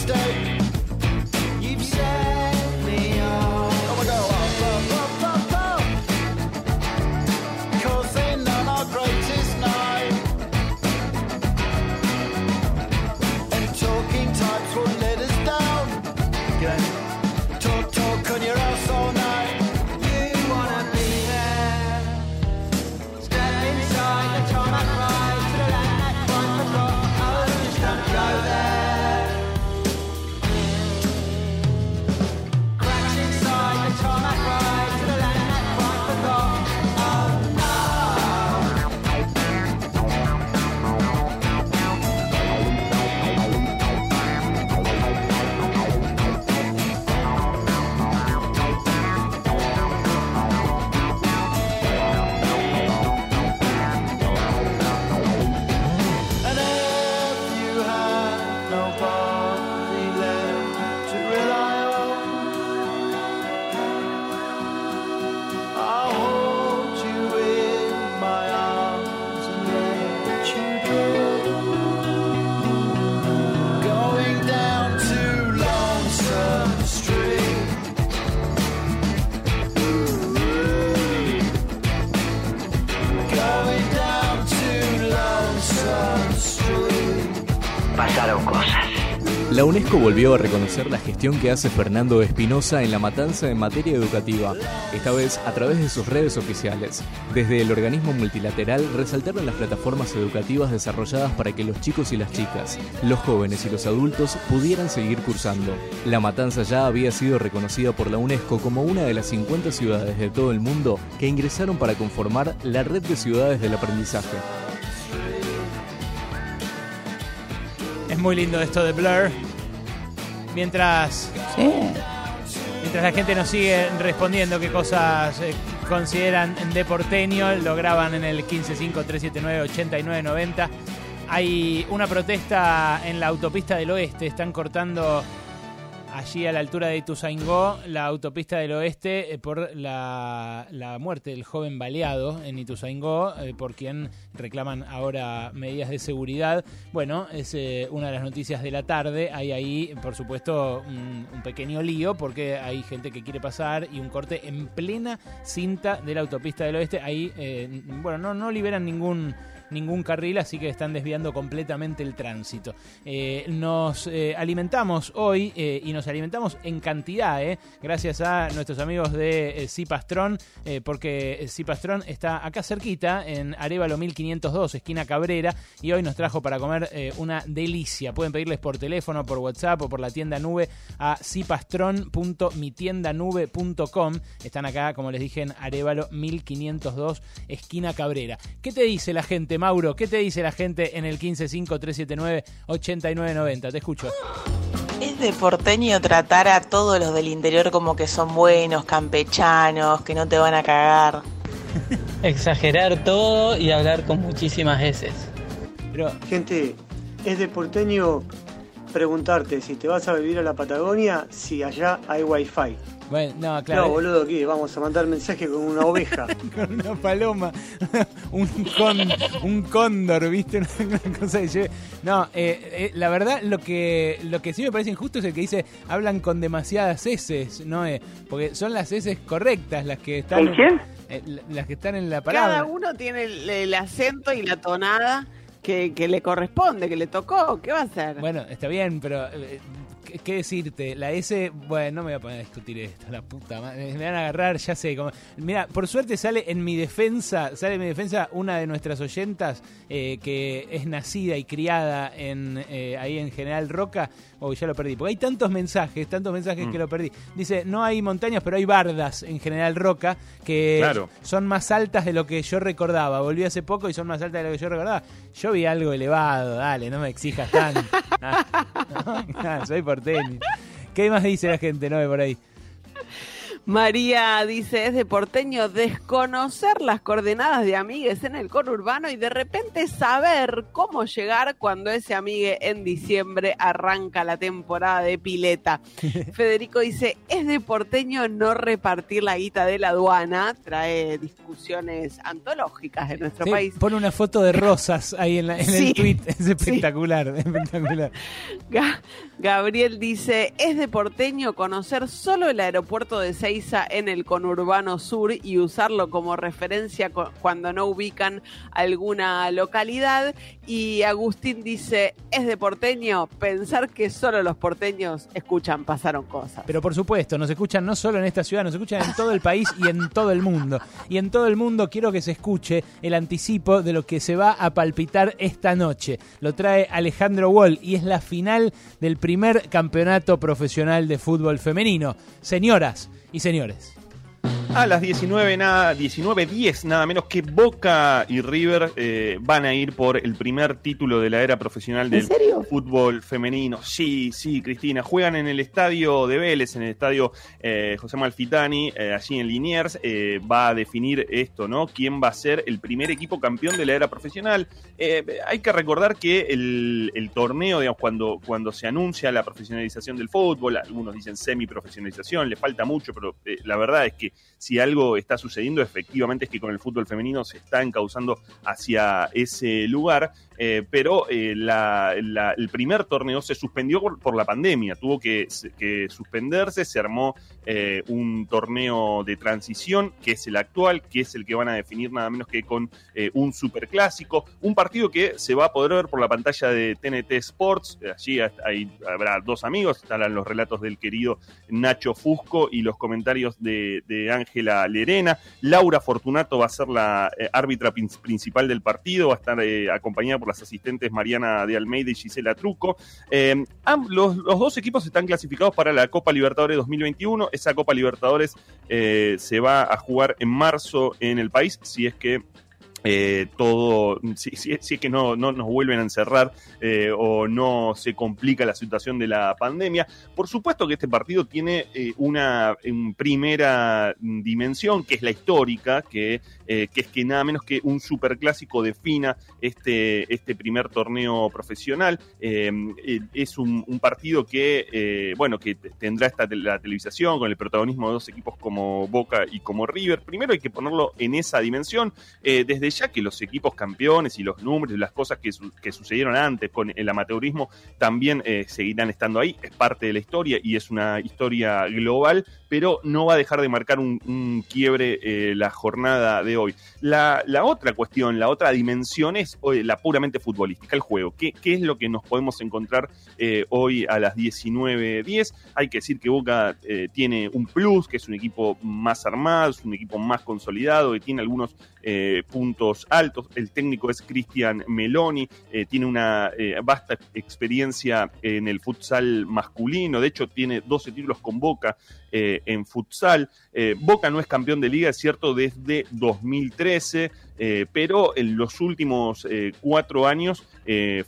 Speaker 38: mistake UNESCO volvió a reconocer la gestión que hace Fernando Espinosa en la matanza en materia educativa, esta vez a través de sus redes oficiales. Desde el organismo multilateral resaltaron las plataformas educativas desarrolladas para que los chicos y las chicas, los jóvenes y los adultos pudieran seguir cursando. La matanza ya había sido reconocida por la UNESCO como una de las 50 ciudades de todo el mundo que ingresaron para conformar la red de ciudades del aprendizaje.
Speaker 10: Es muy lindo esto de Blur. Mientras. Mientras la gente nos sigue respondiendo qué cosas eh, consideran de porteño, lo graban en el 155-379-8990. Hay una protesta en la autopista del oeste, están cortando allí a la altura de Ituzaingó, la autopista del oeste, eh, por la, la muerte del joven baleado en Ituzaingó, eh, por quien reclaman ahora medidas de seguridad. Bueno, es eh, una de las noticias de la tarde. Hay ahí, por supuesto, un, un pequeño lío porque hay gente que quiere pasar y un corte en plena cinta de la autopista del oeste. Ahí, bueno, no, no liberan ningún ningún carril, así que están desviando completamente el tránsito. Eh, nos eh, alimentamos hoy eh, y nos alimentamos en cantidad, gracias a nuestros amigos de Cipastrón, porque Cipastrón está acá cerquita, en Arevalo 1502, esquina Cabrera, y hoy nos trajo para comer una delicia. Pueden pedirles por teléfono, por WhatsApp o por la tienda nube a cipastron.mitiendanube.com. Están acá, como les dije, en Arevalo 1502, esquina Cabrera. ¿Qué te dice la gente, Mauro? ¿Qué te dice la gente en el 155-379-8990? Te escucho.
Speaker 39: Es de porteño tratar a todos los del interior como que son buenos, campechanos, que no te van a cagar.
Speaker 40: Exagerar todo y hablar con muchísimas S.
Speaker 41: Gente, es de porteño preguntarte si te vas a vivir a la Patagonia si allá hay wifi.
Speaker 10: Bueno, no, claro.
Speaker 41: No, boludo, aquí vamos a mandar mensaje con una oveja.
Speaker 10: con una paloma, un, con, un cóndor, ¿viste? Una cosa que lleve- No, eh, eh, la verdad, lo que, lo que sí me parece injusto es el que dice hablan con demasiadas heces, ¿no? Eh, porque son las heces correctas las que están.
Speaker 41: ¿Con quién?
Speaker 10: eh, la- las que están en la
Speaker 13: Cada
Speaker 10: palabra.
Speaker 13: uno tiene el, el acento y la tonada que, que le corresponde, que le tocó. ¿Qué va a hacer?
Speaker 10: Bueno, está bien, pero eh, ¿qué, decirte? La S, bueno, no me voy a poner a discutir esto, la puta madre. Me van a agarrar, ya sé. Como, mira, por suerte sale en mi defensa, sale en mi defensa una de nuestras oyentas eh, que es nacida y criada en eh, ahí en General Roca. Oh, ya lo perdí. Porque hay tantos mensajes, tantos mensajes
Speaker 12: Mm.
Speaker 10: que lo perdí. Dice, no hay montañas, pero hay bardas en General Roca que
Speaker 12: Claro.
Speaker 10: son más altas de lo que yo recordaba. Volví hace poco y son más altas de lo que yo recordaba. Yo vi algo elevado, dale, no me exijas tanto. Ah, ah, soy porteño. ¿Qué más dice la gente, no por ahí?
Speaker 13: María dice, es de porteño desconocer las coordenadas de amigues en el conurbano y de repente saber cómo llegar cuando ese amigue en diciembre arranca la temporada de pileta. Federico dice, es de porteño no repartir la guita de la aduana, trae discusiones antológicas de nuestro
Speaker 10: Sí,
Speaker 13: país.
Speaker 10: pone una foto de rosas ahí en, la- en
Speaker 13: Sí,
Speaker 10: el tweet. Es espectacular, espectacular.
Speaker 13: Ga- Gabriel dice, es de porteño conocer solo el aeropuerto de En el conurbano sur y usarlo como referencia cu- cuando no ubican alguna localidad. Y Agustín dice, es de porteño pensar que solo los porteños escuchan pasaron cosas.
Speaker 10: Pero por supuesto, nos escuchan no solo en esta ciudad, nos escuchan en todo el país y en todo el mundo. Y en todo el mundo quiero que se escuche el anticipo de lo que se va a palpitar esta noche. Lo trae Alejandro Wall y es la final del primer campeonato profesional de fútbol femenino. Señoras y señores.
Speaker 12: A las 19 nada, 19.10 nada menos que Boca y River eh, van a ir por el primer título de la era profesional del fútbol femenino. Sí, sí, Cristina. Juegan en el estadio de Vélez, en el estadio eh, José Malfitani, eh, allí en Liniers. eh, va a definir esto, ¿no? ¿Quién va a ser el primer equipo campeón de la era profesional? Hay que recordar que el, el torneo, digamos, cuando, cuando se anuncia la profesionalización del fútbol, algunos dicen semi-profesionalización, le falta mucho, pero la verdad es que si algo está sucediendo, efectivamente es que con el fútbol femenino se está encauzando hacia ese lugar. Eh, pero eh, el primer torneo se suspendió por, la pandemia, tuvo que, suspenderse, se armó eh, un torneo de transición, que es el actual, que es el que van a definir nada menos que con un superclásico, un partido que se va a poder ver por la pantalla de TNT Sports, allí habrá dos amigos, estarán los relatos del querido Nacho Fusco y los comentarios de Ángela Lerena, Laura Fortunato va a ser la árbitra prin- principal del partido, va a estar acompañada por las asistentes Mariana de Almeida y Gisela Truco. Eh, los, los dos equipos están clasificados para la Copa Libertadores 2021. Esa Copa Libertadores eh, se va a jugar en marzo en el país, si es que eh, todo, si, es que no, no nos vuelven a encerrar o no se complica la situación de la pandemia. Por supuesto que este partido tiene una primera dimensión, que es la histórica, que, eh, que es que nada menos que un superclásico defina este, este primer torneo profesional. Eh, eh, es un, partido que, bueno, que tendrá esta la televisación con el protagonismo de dos equipos como Boca y como River. Primero hay que ponerlo en esa dimensión, desde ya que los equipos campeones y los números y las cosas que, que sucedieron antes con el amateurismo también seguirán estando ahí, es parte de la historia y es una historia global, pero no va a dejar de marcar un, un quiebre la jornada de hoy. La, otra cuestión, la otra dimensión es la puramente futbolística, el juego. ¿Qué, qué es lo que nos podemos encontrar eh, hoy a las 19.10? Hay que decir que Boca eh, tiene un plus, que es un equipo más armado, es un equipo más consolidado, que tiene algunos eh, puntos altos. El técnico es Cristian Meloni, tiene una vasta experiencia en el futsal masculino, de hecho tiene 12 títulos con Boca eh, en futsal. Eh, Boca no es campeón de liga, es cierto, desde 2013, eh, pero en los últimos cuatro años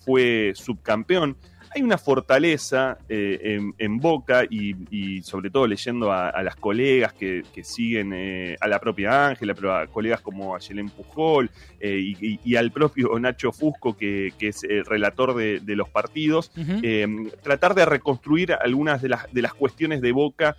Speaker 12: fue subcampeón. Hay una fortaleza eh, en, en Boca y, y sobre todo leyendo a, a las colegas que, que siguen eh, a la propia Ángela, pero a colegas como Ayelen Pujol eh, y, y- y al propio Nacho Fusco, que, que es el relator de, de los partidos, tratar de reconstruir algunas de las, de las cuestiones de Boca.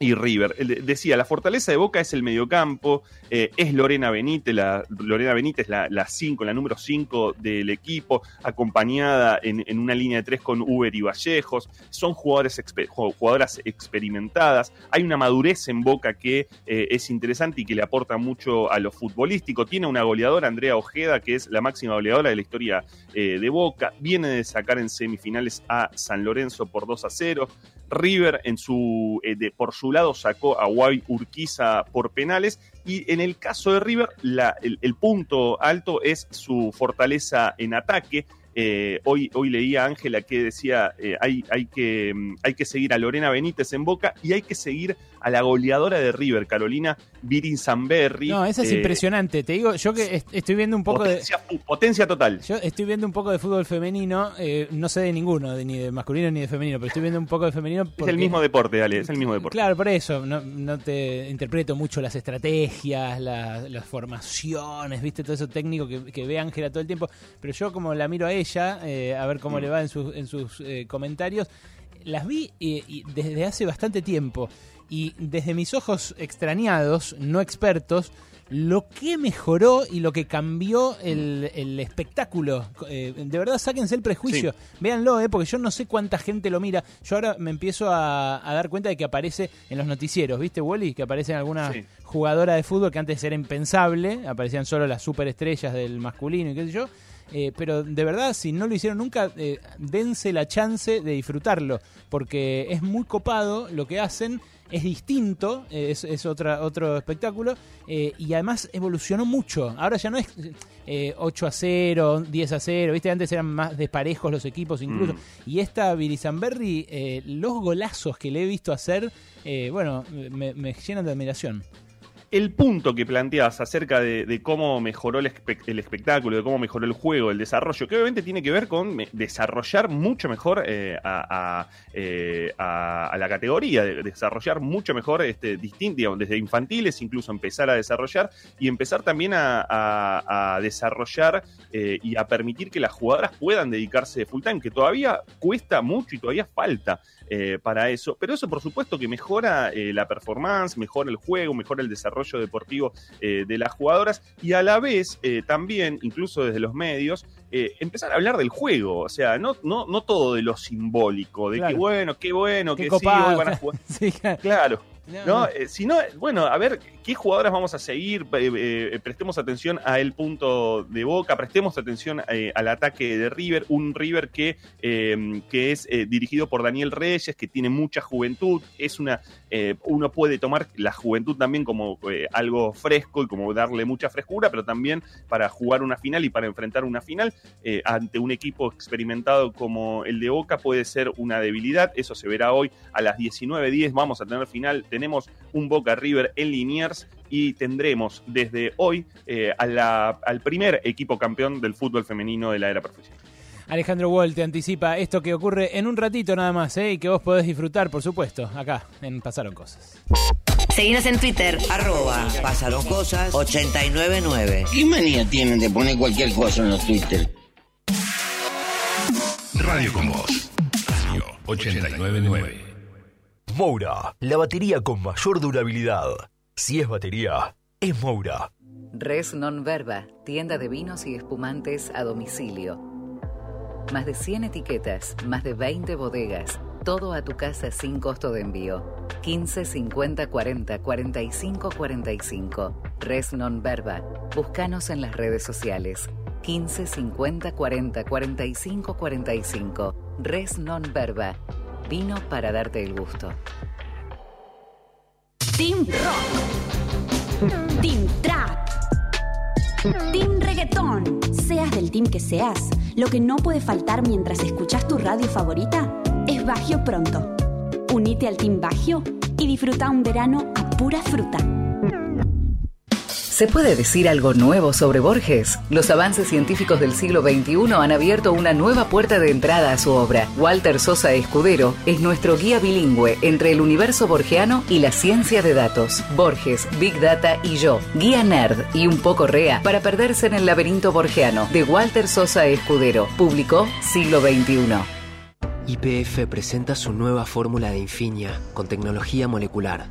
Speaker 12: Y River. Decía, la fortaleza de Boca es el mediocampo, eh, es Lorena Benítez, la, Lorena Benítez, la, la, cinco, la número 5 del equipo, acompañada en, en, una línea de tres con Uber y Vallejos. Son jugadores jugadoras experimentadas. Hay una madurez en Boca que eh, es interesante y que le aporta mucho a lo futbolístico. Tiene una goleadora, Andrea Ojeda, que es la máxima goleadora de la historia eh, de Boca. Viene de sacar en semifinales a San Lorenzo por 2 a 0. River en su, eh, por su lado sacó a Guay Urquiza por penales y en el caso de River la, el, punto alto es su fortaleza en ataque. Eh, hoy, hoy leía a Ángela que decía eh, hay, hay, que, hay que seguir a Lorena Benítez en Boca y hay que seguir a la goleadora de River, Carolina Virin Zamberri.
Speaker 10: No, esa es eh, impresionante. Te digo, yo que est estoy viendo un poco
Speaker 12: potencia,
Speaker 10: de.
Speaker 12: Potencia total.
Speaker 10: Yo estoy viendo un poco de fútbol femenino. Eh, no sé de ninguno, de, ni de masculino ni de femenino, pero estoy viendo un poco de femenino. Porque,
Speaker 12: es el mismo deporte, dale, es el mismo deporte.
Speaker 10: Claro, por eso. No, no te interpreto mucho las estrategias, la, las formaciones, ¿viste? Todo eso técnico que, que ve Ángela todo el tiempo. Pero yo, como la miro a ella, eh, a ver cómo mm. le va en, su, en sus eh, comentarios, las vi y desde hace bastante tiempo y desde mis ojos extrañados, no expertos, lo que mejoró y lo que cambió el, el espectáculo. Eh, de verdad, sáquense el prejuicio. Sí. Véanlo, eh, porque yo no sé cuánta gente lo mira. Yo ahora me empiezo a, a dar cuenta de que aparece en los noticieros, ¿viste, Wally? Que aparecen algunas sí. jugadoras de fútbol que antes era impensable. Aparecían solo las superestrellas del masculino y qué sé yo. Eh, pero de verdad, si no lo hicieron nunca, eh, dense la chance de disfrutarlo, porque es muy copado lo que hacen, es distinto, eh, es, es otra, otro espectáculo, eh, y además evolucionó mucho. Ahora ya no es 8 a 0, 10 a 0, ¿viste? Antes eran más desparejos los equipos incluso. Mm. Y esta Virizamberri, eh, los golazos que le he visto hacer, eh, bueno, me, me llenan de admiración
Speaker 12: el punto que planteas acerca de, cómo mejoró el, espe el, espectáculo, de cómo mejoró el juego, el desarrollo, que obviamente tiene que ver con desarrollar mucho mejor eh, a, a, eh, a, a, la categoría, de desarrollar mucho mejor este, distinto, desde infantiles, incluso empezar a desarrollar y empezar también a, desarrollar eh, y a permitir que las jugadoras puedan dedicarse de full time, que todavía cuesta mucho y todavía falta. Eh, para eso. Pero eso, por supuesto, que mejora eh, la performance, mejora el juego, mejora el desarrollo deportivo eh, de las jugadoras y a la vez también, incluso desde los medios, empezar a hablar del juego. O sea, no, no, no todo de lo simbólico, de claro. que bueno, qué bueno,
Speaker 10: qué
Speaker 12: que
Speaker 10: copado,
Speaker 12: sí, hoy van a jugar.
Speaker 10: sí, claro.
Speaker 12: claro. No, no. Eh, sino, bueno, a ver qué jugadoras vamos a seguir, eh, eh, prestemos atención a el punto de Boca, prestemos atención eh, al ataque de River, un River que, que es dirigido por Daniel Reyes, que tiene mucha juventud, es una, eh, uno puede tomar la juventud también como algo fresco y como darle mucha frescura, pero también para jugar una final y para enfrentar una final ante un equipo experimentado como el de Boca puede ser una debilidad, eso se verá hoy a las 19.10, vamos a tener final, tenemos un Boca River en Liniers y tendremos desde hoy eh, a la- al primer equipo campeón del fútbol femenino de la era profesional.
Speaker 10: Alejandro Wall te anticipa esto que ocurre en un ratito nada más, ¿eh? y que vos podés disfrutar, por supuesto, acá en Pasaron Cosas.
Speaker 1: Seguinos en Twitter, arroba pasaron cosas 899.
Speaker 42: ¿Qué manía tienen de poner cualquier cosa en los Twitter?
Speaker 24: Radio con Voz. Radio 899.
Speaker 43: Moura, la batería con mayor durabilidad. Si es batería, es Moura.
Speaker 32: Res Non Verba, tienda de vinos y espumantes a domicilio. Más de 100 etiquetas, más de 20 bodegas, todo a tu casa sin costo de envío. 15 50 40 45 45. Res Non Verba. Búscanos en las redes sociales. 15 50 40 45 45. Res Non Verba. Vino para darte el gusto.
Speaker 5: Team Rock. Team Trap. Team Reggaetón. Seas del team que seas, lo que no puede faltar mientras escuchas tu radio favorita es Bagio Pronto. Unite al Team Bagio y disfruta un verano a pura fruta.
Speaker 32: ¿Se puede decir algo nuevo sobre Borges? Los avances científicos del siglo XXI han abierto una nueva puerta de entrada a su obra. Walter Sosa Escudero es nuestro guía bilingüe entre el universo borgiano y la ciencia de datos. Borges, Big Data y yo, guía nerd y un poco rea para perderse en el laberinto borgiano de Walter Sosa Escudero. Publicó Siglo XXI.
Speaker 44: YPF presenta su nueva fórmula de Infinia con tecnología molecular.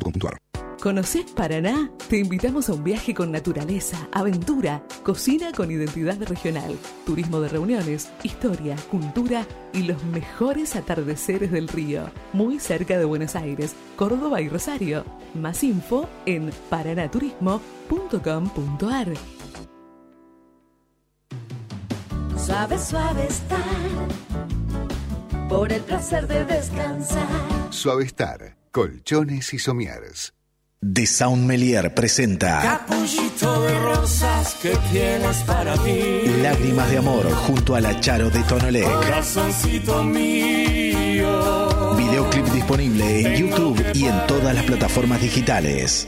Speaker 45: ¿Conocés Paraná? Te invitamos a un viaje con naturaleza, aventura, cocina con identidad regional, turismo de reuniones, historia, cultura y los mejores atardeceres del río. Muy cerca de Buenos Aires, Córdoba y Rosario. Más info en paranaturismo.com.ar.
Speaker 46: Suave, suave estar. Por el placer de descansar.
Speaker 47: Suavestar, colchones y somieres.
Speaker 48: The Sound Melier presenta
Speaker 38: Capullito de rosas que tienes para mí.
Speaker 48: Lágrimas de Amor junto a la Charo de Tonolec.
Speaker 38: Corazoncito mío.
Speaker 48: Videoclip disponible en YouTube y en todas las plataformas digitales.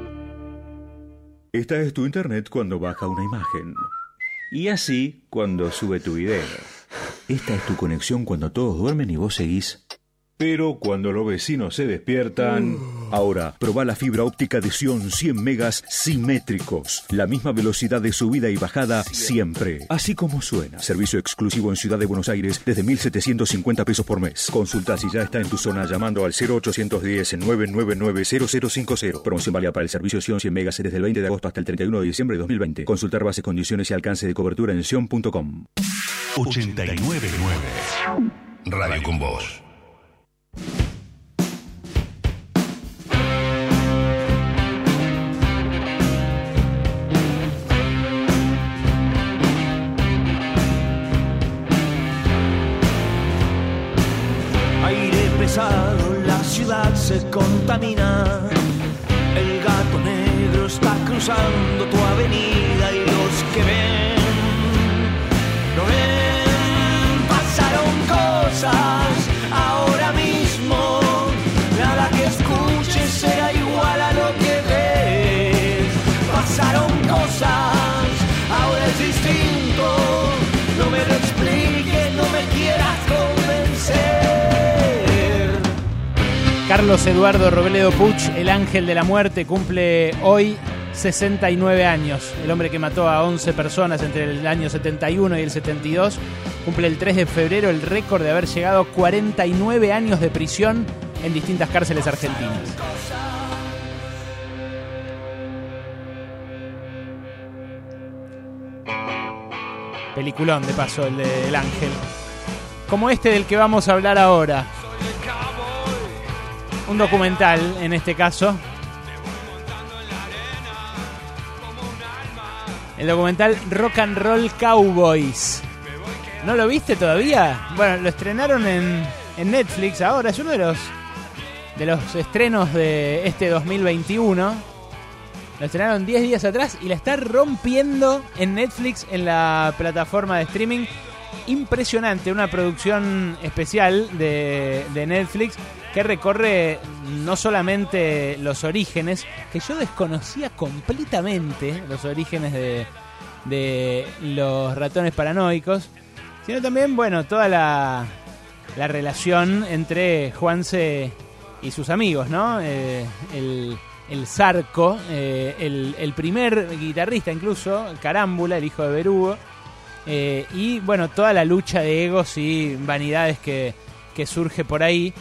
Speaker 49: Esta es tu internet cuando baja una imagen. Y así cuando sube tu video. Esta es tu conexión cuando todos duermen y vos seguís. Pero cuando los vecinos se despiertan... Ahora, probá la fibra óptica de Sion 100 megas simétricos. La misma velocidad de subida y bajada siempre. Así como suena. Servicio exclusivo en Ciudad de Buenos Aires desde 1.750 pesos por mes. Consulta si ya está en tu zona llamando al 0810 999 0050. Promoción válida para el servicio Sion 100 megas desde el 20 de agosto hasta el 31 de diciembre de 2020. Consultar bases, condiciones y alcance de cobertura en sion.com.
Speaker 24: 899 Radio con Voz.
Speaker 38: Aire pesado, la ciudad se contamina. El gato negro está cruzando tu avenida y los que ven, no ven, pasaron cosas
Speaker 10: Carlos Eduardo Robledo Puch, el ángel de la muerte, cumple hoy 69 años. El hombre que mató a 11 personas entre el año 71 y el 72 cumple el 3 de febrero el récord de haber llegado a 49 años de prisión en distintas cárceles argentinas. Peliculón de paso el de El Ángel. Como este del que vamos a hablar ahora. Un documental en este caso. El documental Rock and Roll Cowboys. ¿No lo viste todavía? Bueno, lo estrenaron en, en Netflix ahora. Es uno de los de los estrenos de este 2021. Lo estrenaron 10 días atrás y la está rompiendo en Netflix en la plataforma de streaming. Impresionante, una producción especial de, de Netflix que recorre no solamente los orígenes, que yo desconocía completamente los orígenes de, los ratones paranoicos, sino también, bueno, toda la, la relación entre Juanse y sus amigos, ¿no? Eh, el, el Zarco, eh, el, el, primer guitarrista incluso, Carámbula, el hijo de Berugo, eh, y bueno, toda la lucha de egos y vanidades que, que surge por ahí.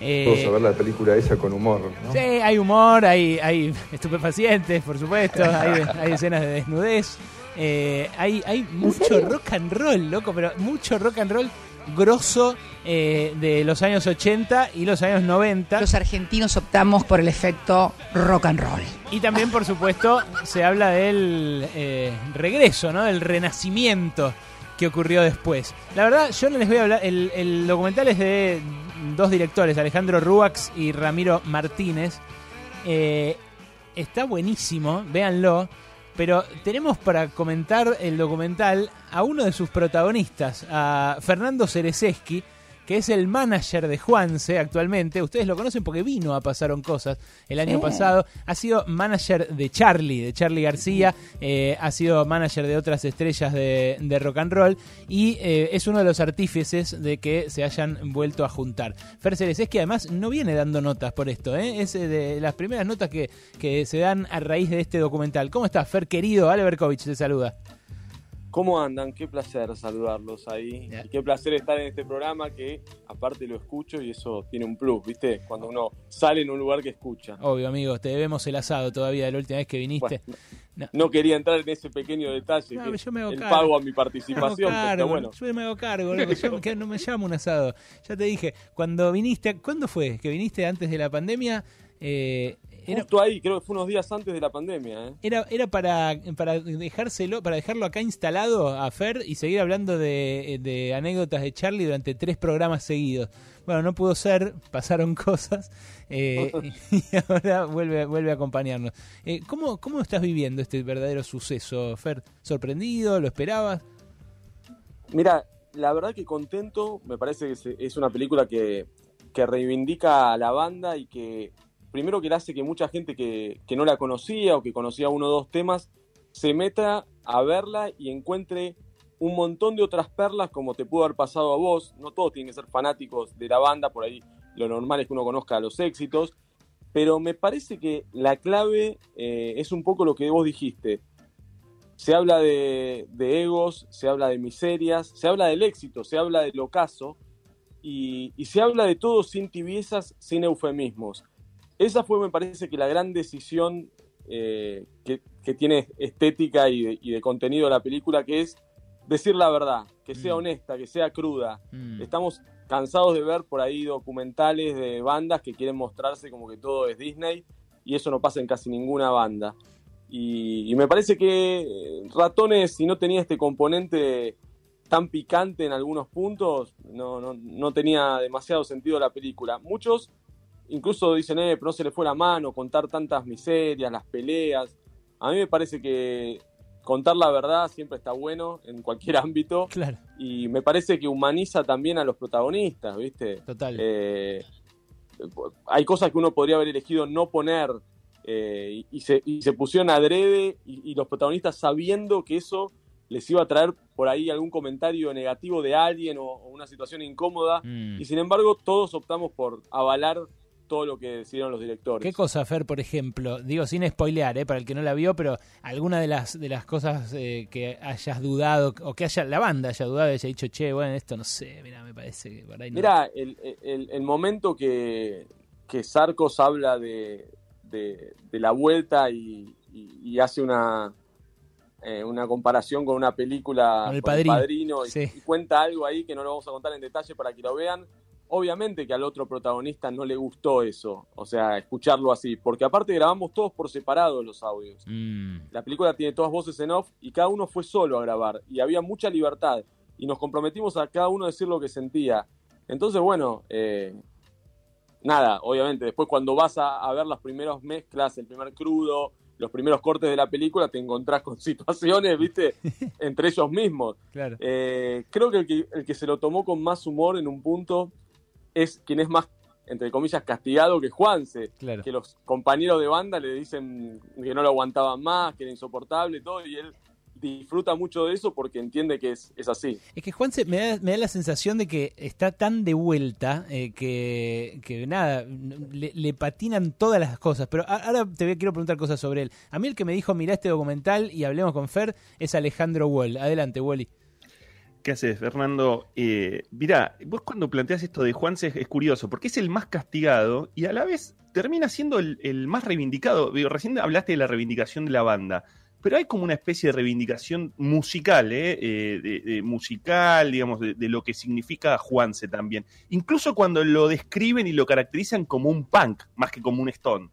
Speaker 50: Vamos a ver la película esa con humor, ¿no?
Speaker 10: Sí, hay humor, hay, hay estupefacientes, por supuesto, hay, hay escenas de desnudez. hay, hay mucho rock and roll, loco, pero mucho rock and roll grosso eh, de los años 80 y los años 90.
Speaker 51: Los argentinos optamos por el efecto rock and roll.
Speaker 10: Y también, por supuesto, se habla del eh, regreso, ¿no? Del renacimiento que ocurrió después. La verdad, yo no les voy a hablar. El, el documental es de dos directores, Alejandro Ruax y Ramiro Martínez. Eh, está buenísimo, véanlo. Pero tenemos para comentar el documental a uno de sus protagonistas, a Fernando Cerezeski, que es el manager de Juanse actualmente. Ustedes lo conocen porque vino a Pasaron Cosas el año pasado. Ha sido manager de Charlie, de Charlie García. Eh, ha sido manager de otras estrellas de, de rock and roll. Y eh, es uno de los artífices de que se hayan vuelto a juntar. Fer Cerezeski además no viene dando notas por esto. ¿eh? Es de las primeras notas que, que se dan a raíz de este documental. ¿Cómo estás, Fer querido? Ale Berkovich te saluda.
Speaker 52: ¿Cómo andan? Qué placer saludarlos ahí. Y qué placer estar en este programa que aparte lo escucho y eso tiene un plus, ¿viste? Cuando uno sale en un lugar que escucha.
Speaker 10: Obvio, amigos, te debemos el asado todavía de la última vez que viniste.
Speaker 52: Bueno, no. no. quería entrar en ese pequeño detalle,
Speaker 10: no,
Speaker 52: que
Speaker 10: yo me hago
Speaker 52: el
Speaker 10: cargo.
Speaker 52: pago a mi participación.
Speaker 10: Me cargo,
Speaker 52: bueno.
Speaker 10: Yo me hago cargo. Yo, que no me llamo un asado. Ya te dije, cuando viniste, ¿cuándo fue? Que viniste antes de la pandemia. Eh,
Speaker 52: era, Justo ahí, creo que fue unos días antes de la pandemia. ¿eh?
Speaker 10: Era, era para, para dejárselo, para dejarlo acá instalado a Fer y seguir hablando de, de, anécdotas de Charlie durante tres programas seguidos. Bueno, no pudo ser, pasaron cosas eh, y ahora vuelve, vuelve a acompañarnos. Eh, ¿cómo, ¿Cómo estás viviendo este verdadero suceso, Fer? ¿Sorprendido? ¿Lo esperabas?
Speaker 52: Mira, la verdad que contento, me parece que es una película que, que reivindica a la banda y que primero que le hace que mucha gente que, que, no la conocía o que conocía uno o dos temas se meta a verla y encuentre un montón de otras perlas como te pudo haber pasado a vos. No todos tienen que ser fanáticos de la banda, por ahí lo normal es que uno conozca los éxitos, pero me parece que la clave eh, es un poco lo que vos dijiste. Se habla de, egos, se habla de miserias, se habla del éxito, se habla del ocaso y, y se habla de todo sin tibiezas, sin eufemismos esa fue, me parece, que la gran decisión eh, que, que, tiene estética y de, y de, contenido la película, que es decir la verdad, que sea mm. honesta, que sea cruda. Mm. Estamos cansados de ver por ahí documentales de bandas que quieren mostrarse como que todo es Disney y eso no pasa en casi ninguna banda. Y, y me parece que Ratones, si no tenía este componente tan picante en algunos puntos, no, no, no tenía demasiado sentido la película. Muchos incluso dicen, eh, pero no se le fue la mano contar tantas miserias, las peleas. A mí me parece que contar la verdad siempre está bueno en cualquier ámbito.
Speaker 10: Claro.
Speaker 52: Y me parece que humaniza también a los protagonistas, ¿viste?
Speaker 10: Total.
Speaker 52: Eh, hay cosas que uno podría haber elegido no poner eh, y, se, y, se, pusieron adrede y, y los protagonistas sabiendo que eso les iba a traer por ahí algún comentario negativo de alguien o, o una situación incómoda. Mm. Y sin embargo, todos optamos por avalar todo lo que decidieron los directores.
Speaker 10: ¿Qué cosa, Fer, por ejemplo? Digo, sin spoilear, ¿eh? para el que no la vio, pero alguna de las de las cosas eh, que hayas dudado, o que haya la banda haya dudado y haya dicho, che, bueno, esto no sé, mira, me parece que por ahí no.
Speaker 52: Mira, el, el, el momento que, que Sarcos habla de, de, de la vuelta y, y- y hace una, eh, una comparación con una película
Speaker 10: Con El
Speaker 52: con
Speaker 10: Padrino,
Speaker 52: y,
Speaker 10: sí.
Speaker 52: y cuenta algo ahí que no lo vamos a contar en detalle para que lo vean. Obviamente que al otro protagonista no le gustó eso, o sea, escucharlo así, porque aparte grabamos todos por separado los audios.
Speaker 10: Mm.
Speaker 52: La película tiene todas voces en off y cada uno fue solo a grabar y había mucha libertad y nos comprometimos a cada uno a decir lo que sentía. Entonces, bueno, eh, nada, obviamente, después cuando vas a, a ver las primeras mezclas, el primer crudo, los primeros cortes de la película, te encontrás con situaciones, viste, entre ellos mismos.
Speaker 10: Claro.
Speaker 52: Eh, creo que el, que el que se lo tomó con más humor en un punto es quien es más, entre comillas, castigado que Juanse.
Speaker 10: Claro.
Speaker 52: Que los compañeros de banda le dicen que no lo aguantaban más, que era insoportable y todo, y él disfruta mucho de eso porque entiende que es, es así.
Speaker 10: Es que Juanse me da, me da la sensación de que está tan de vuelta eh, que, que nada, le, le patinan todas las cosas. Pero ahora te voy- quiero preguntar cosas sobre él. A mí el que me dijo, mirá este documental y hablemos con Fer, es Alejandro Wall. Adelante, Wally.
Speaker 12: ¿Qué haces, Fernando? Eh, mirá, vos cuando planteas esto de Juanse es, es curioso, porque es el más castigado y a la vez termina siendo el, más reivindicado. Recién hablaste de la reivindicación de la banda, pero hay como una especie de reivindicación musical, ¿eh? Eh, de, musical, digamos, de, de lo que significa Juanse también. Incluso cuando lo describen y lo caracterizan como un punk, más que como un stone.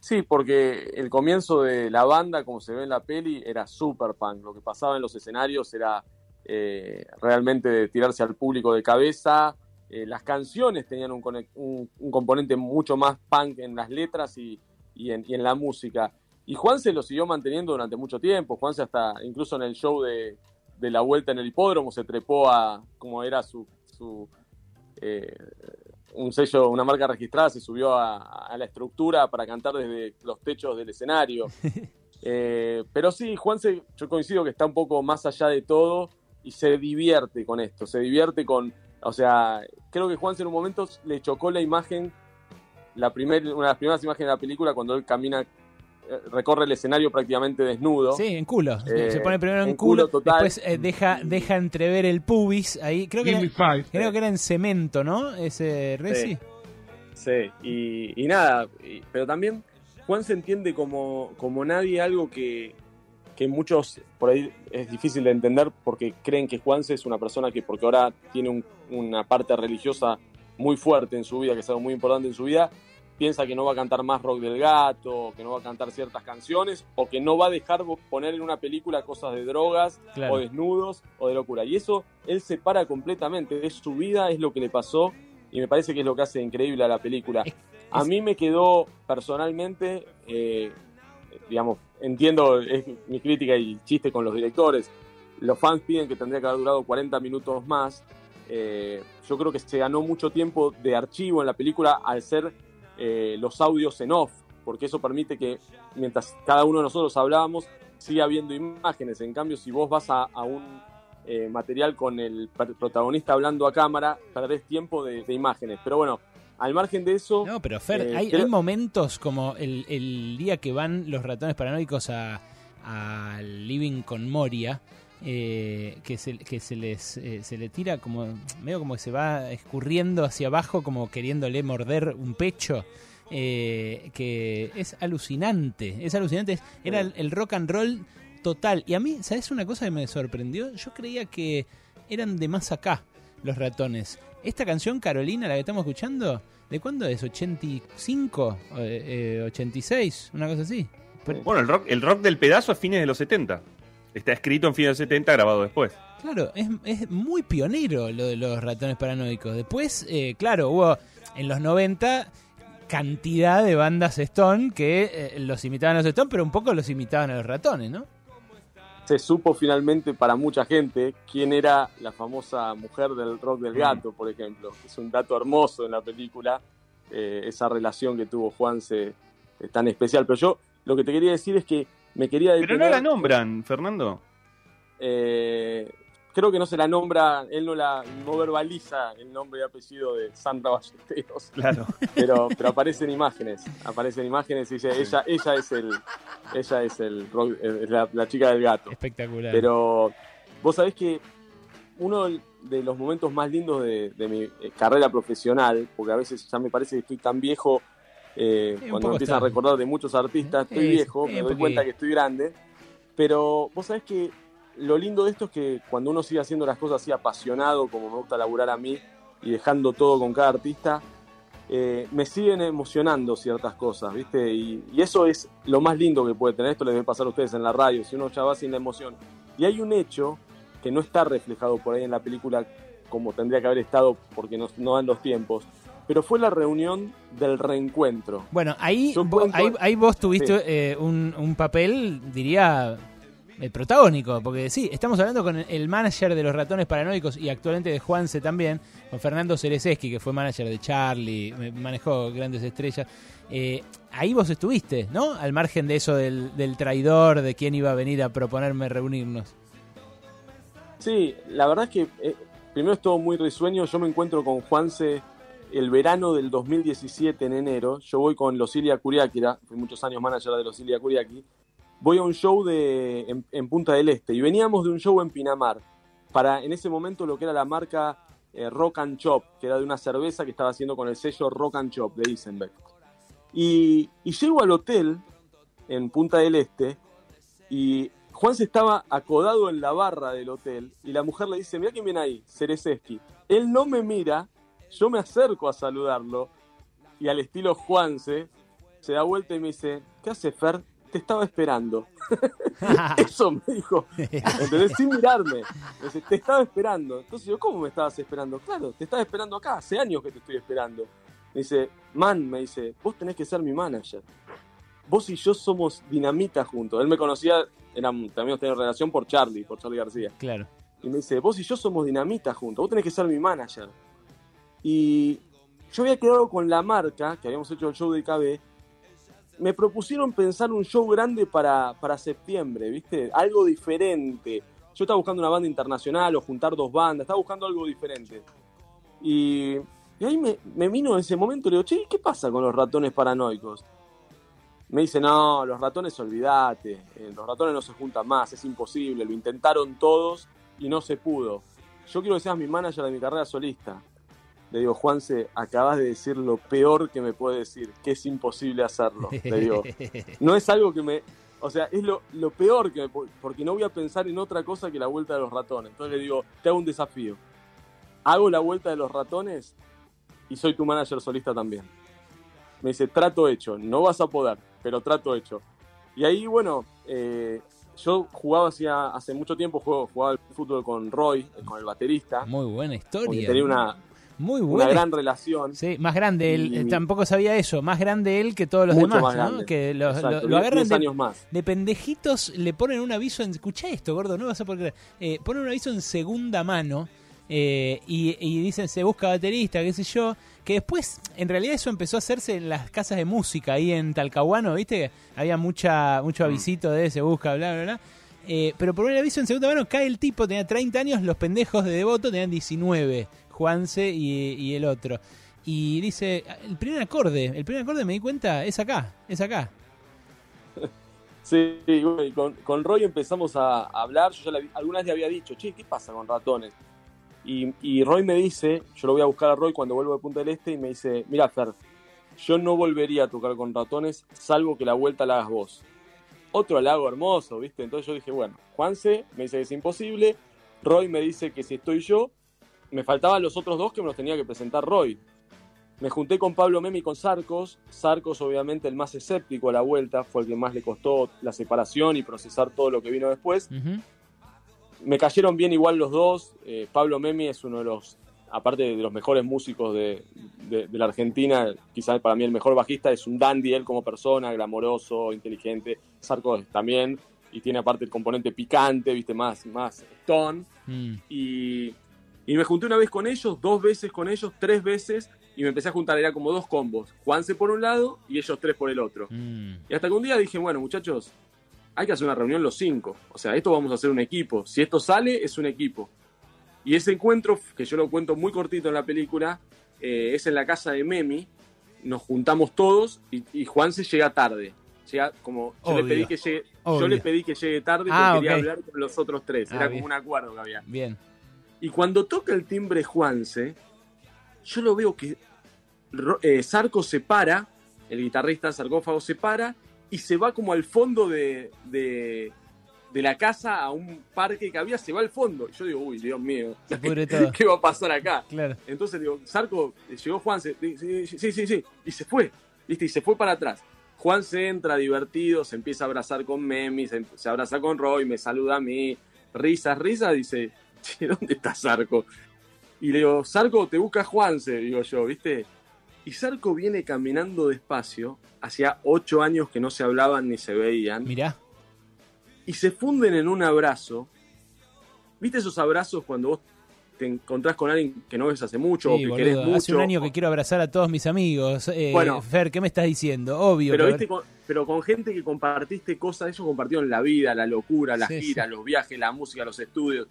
Speaker 52: Sí, porque el comienzo de la banda, como se ve en la peli, era super punk. Lo que pasaba en los escenarios era eh, realmente de tirarse al público de cabeza. Eh, las canciones tenían un, conec- un- un componente mucho más punk en las letras y, y en, y en la música. Y Juan se lo siguió manteniendo durante mucho tiempo. Juan se hasta, incluso en el show de, de la vuelta en el hipódromo, se trepó a, como era su, su eh, un sello, una marca registrada, se subió a, a la estructura para cantar desde los techos del escenario. Eh, pero sí, Juanse, yo coincido que está un poco más allá de todo y se divierte con esto, se divierte con, o sea, creo que Juanse en un momento le chocó la imagen, la primer, una de las primeras imágenes de la película cuando él camina, eh, recorre el escenario prácticamente desnudo.
Speaker 10: Sí, en culo.
Speaker 52: Eh,
Speaker 10: se pone primero en,
Speaker 52: en
Speaker 10: culo,
Speaker 52: culo total.
Speaker 10: después eh, deja, deja entrever el pubis ahí. Creo que, era,
Speaker 52: five.
Speaker 10: creo que era en cemento, ¿no? Ese Resi.
Speaker 52: Sí, y, y nada, y- pero también Juan se entiende como, como nadie algo que, que muchos por ahí es difícil de entender porque creen que Juanse es una persona que porque ahora tiene un- una parte religiosa muy fuerte en su vida, que es algo muy importante en su vida, piensa que no va a cantar más rock del gato, que no va a cantar ciertas canciones, o que no va a dejar poner en una película cosas de drogas,
Speaker 10: Claro.
Speaker 52: o desnudos, o de locura. Y eso él separa completamente, es su vida, es lo que le pasó, y me parece que es lo que hace increíble a la película. A mí me quedó personalmente, eh, digamos, entiendo es mi crítica y chiste con los directores. Los fans piden que tendría que haber durado 40 minutos más. Eh, yo creo que se ganó mucho tiempo de archivo en la película al ser eh, los audios en off, porque eso permite que mientras cada uno de nosotros hablábamos, siga habiendo imágenes. En cambio, si vos vas a, un eh, material con el protagonista hablando a cámara, perdés tiempo de imágenes. Pero bueno, al margen de eso...
Speaker 10: No, pero Fer,
Speaker 52: eh,
Speaker 10: hay,
Speaker 52: creo-
Speaker 10: hay momentos como el, el día que van los ratones paranoicos a, al living con Moria, eh, que, se, que se les eh, se le tira como medio como que se va escurriendo hacia abajo como queriéndole morder un pecho que es alucinante es alucinante. Era el, el rock and roll total. Y a mí sabes una cosa que me sorprendió yo creía que eran de más acá los ratones esta canción Carolina la que estamos escuchando de cuándo es 85 eh, eh, 86 una cosa así
Speaker 12: Bueno, el rock, el rock del pedazo es fines de los 70. Está escrito en fines de los 70, grabado después.
Speaker 10: Claro, es, es muy pionero lo de los ratones paranoicos. Después, eh, claro, hubo en los 90 cantidad de bandas Stone que eh, los imitaban a los Stone, pero un poco los imitaban a los ratones, ¿no?
Speaker 52: Se supo finalmente para mucha gente quién era la famosa mujer del rock del gato, por ejemplo. Es un dato hermoso en la película, eh, esa relación que tuvo Juanse es tan especial. Pero yo lo que te quería decir es que me quería
Speaker 12: Pero no
Speaker 52: detener-
Speaker 12: la nombran, Fernando.
Speaker 52: eh, creo que no se la nombra, él no la no verbaliza el nombre y apellido de Sandra Ballesteros.
Speaker 10: Claro.
Speaker 52: Pero, pero aparecen imágenes, aparecen imágenes y dice, ella, ella es el, ella es el, eh, la, la chica del gato.
Speaker 10: Espectacular.
Speaker 52: Pero vos sabés que uno de los momentos más lindos de, de mi eh, carrera profesional, porque a veces ya me parece que estoy tan viejo, eh, cuando empiezan a recordar de muchos artistas, estoy viejo, me doy cuenta que estoy grande, pero vos sabés que lo lindo de esto es que cuando uno sigue haciendo las cosas así apasionado, como me gusta laburar a mí, y dejando todo con cada artista, eh, me siguen emocionando ciertas cosas, ¿viste? Y, y eso es lo más lindo que puede tener. Esto les debe pasar a ustedes en la radio, si uno ya va sin la emoción. Y hay un hecho que no está reflejado por ahí en la película como tendría que haber estado porque no, no dan los tiempos, pero fue la reunión del reencuentro.
Speaker 10: Bueno, ahí,
Speaker 52: Yo
Speaker 10: vo-
Speaker 52: cuento-
Speaker 10: ahí, ahí vos tuviste
Speaker 52: Sí.
Speaker 10: eh, un, un papel, diría, eh, protagónico, porque sí, estamos hablando con el manager de los ratones paranoicos y actualmente de Juanse también, con Fernando Cerezeski, que fue manager de Charlie, manejó grandes estrellas. Eh, ahí vos estuviste, ¿no? Al margen de eso del, traidor, de quién iba a venir a proponerme reunirnos.
Speaker 52: Sí, la verdad es que eh, primero es todo muy risueño. Yo me encuentro con Juanse el verano del 2017 en enero. Yo voy con Losilia Curiáquira, fui muchos años manager de Losilia Curiaki. Voy a un show en, Punta del Este y veníamos de un show en Pinamar para en ese momento lo que era la marca eh, Rock and Chop, que era de una cerveza que estaba haciendo con el sello Rock and Chop de Isenbeck. Y, llego al hotel en Punta del Este y Juan se estaba acodado en la barra del hotel y la mujer le dice, mira quién viene ahí, Cerezeski. Él no me mira, yo me acerco a saludarlo y al estilo Juanse se da vuelta y me dice, ¿qué hace Fer? Te estaba esperando. Eso me dijo, ¿entendés? Sin mirarme. Me dice, te estaba esperando. Entonces yo, ¿cómo me estabas esperando? Claro, te estaba esperando acá, hace años que te estoy esperando. Me dice, man, me dice, vos tenés que ser mi manager. Vos y yo somos dinamita juntos. Él me conocía, éramos, también teníamos relación por Charlie, por Charlie García.
Speaker 10: Claro.
Speaker 52: Y me dice, vos y yo somos dinamita juntos, vos tenés que ser mi manager. Y yo había quedado con la marca, que habíamos hecho el show de KB, me propusieron pensar un show grande para, para septiembre, ¿viste? Algo diferente. Yo estaba buscando una banda internacional o juntar dos bandas, estaba buscando algo diferente. Y, ahí me, me vino en ese momento y le digo, che, ¿qué pasa con los ratones paranoicos? Me dice, no, los ratones olvídate, eh, los ratones no se juntan más, es imposible, lo intentaron todos y no se pudo. Yo quiero que seas mi manager de mi carrera solista. Le digo, Juanse, acabas de decir lo peor que me puede decir, que es imposible hacerlo. Le digo, no es algo que me... O sea, es lo, lo peor que me... pu- Porque no voy a pensar en otra cosa que la vuelta de los ratones. Entonces le digo, te hago un desafío. Hago la vuelta de los ratones y soy tu manager solista también. Me dice, trato hecho, no vas a poder, pero trato hecho. Y ahí, bueno, eh, yo jugaba hacía, hace mucho tiempo, juego, jugaba al fútbol con Roy, eh, con el baterista.
Speaker 10: Muy buena historia.
Speaker 52: Tenía una,
Speaker 10: Muy
Speaker 52: una
Speaker 10: buena.
Speaker 52: gran relación.
Speaker 10: Sí, más grande él.
Speaker 52: Y-
Speaker 10: eh, Tampoco sabía eso. Más grande él que todos los
Speaker 52: Mucho
Speaker 10: demás,
Speaker 52: más
Speaker 10: ¿no? Que lo, agarran de,
Speaker 52: años más.
Speaker 10: de pendejitos, le ponen un aviso en... Escucha esto, gordo, no vas a poder creer. Eh, ponen un aviso en segunda mano eh, y, y dicen se busca baterista, qué sé yo. Que después, en realidad eso empezó a hacerse en las casas de música ahí en Talcahuano, ¿viste? Había mucha mucho
Speaker 52: Mm.
Speaker 10: avisito de se busca, bla, bla, bla. Eh, pero por el aviso en segunda mano cae el tipo, tenía 30 años, los pendejos de Devoto tenían 19, Juanse y, y el otro. Y dice, el primer acorde, el primer acorde me di cuenta, es acá, es acá.
Speaker 52: Sí, y con, con Roy empezamos a, hablar. Yo ya algunas le había dicho, che, ¿qué pasa con ratones? Y, y Roy me dice, yo lo voy a buscar a Roy cuando vuelvo de Punta del Este y me dice, mira Fer, yo no volvería a tocar con ratones salvo que la vuelta la hagas vos. Otro halago hermoso, ¿viste? Entonces yo dije, bueno, Juanse me dice que es imposible, Roy me dice que si estoy yo, me faltaban los otros dos que me los tenía que presentar Roy. Me junté con Pablo Memi y con Sarcos. Sarcos, obviamente, el más escéptico a la vuelta, fue el que más le costó la separación y procesar todo lo que vino después. Me cayeron bien igual los dos. Eh, Pablo Memi es uno de los, aparte de los mejores músicos de, de- de la Argentina, quizás para mí el mejor bajista, es un dandy él como persona, glamoroso, inteligente. Sarcos también, y tiene aparte el componente picante, viste, más, más stone.
Speaker 10: Mm.
Speaker 52: Y, y me junté una vez con ellos, dos veces con ellos, tres veces, y me empecé a juntar, era como dos combos. Juanse por un lado y ellos tres por el otro.
Speaker 10: Mm.
Speaker 52: Y hasta que un día dije, bueno, muchachos, hay que hacer una reunión los cinco. O sea, esto vamos a hacer un equipo. Si esto sale, es un equipo. Y ese encuentro, que yo lo cuento muy cortito en la película, eh, es en la casa de Memi. Nos juntamos todos y, y Juan se llega tarde. Llega como yo le pedí que llegue, yo le pedí que llegue tarde porque
Speaker 10: Ah,
Speaker 52: quería
Speaker 10: ok.
Speaker 52: hablar con los otros tres.
Speaker 10: Ah,
Speaker 52: Era
Speaker 10: bien.
Speaker 52: como un acuerdo que había.
Speaker 10: Bien.
Speaker 52: Y cuando toca el timbre Juanse, yo lo veo que eh, Sarco se para, el guitarrista sarcófago se para y se va como al fondo de, de, de la casa a un parque que había, se va al fondo. Y yo digo, uy, Dios mío. ¿qué va a pasar acá?
Speaker 10: Claro.
Speaker 52: Entonces digo, Sarco, eh, llegó Juan, se- sí, sí, sí, sí, sí, y se fue, ¿viste? Y se fue para atrás. Juan se entra divertido, se empieza a abrazar con Memi, se, se abraza con Roy, me saluda a mí, risas, risas, dice, che, ¿dónde está Sarco? Y le digo, Sarco, te busca Juanse, digo yo, ¿viste? Y Sarco viene caminando despacio, hacía ocho años que no se hablaban ni se veían.
Speaker 10: Mirá.
Speaker 52: Y se funden en un abrazo. ¿Viste esos abrazos cuando vos te encontrás con alguien que no ves hace mucho o
Speaker 10: Sí,
Speaker 52: que
Speaker 10: boludo,
Speaker 52: querés mucho?
Speaker 10: Hace un año que quiero abrazar a todos mis amigos. Eh,
Speaker 52: Bueno.
Speaker 10: Fer, ¿qué me estás diciendo? Obvio.
Speaker 52: Pero, viste, con, pero con gente que compartiste cosas, ellos compartieron la vida, la locura, las
Speaker 10: Sí,
Speaker 52: giras, los viajes, la música, los estudios.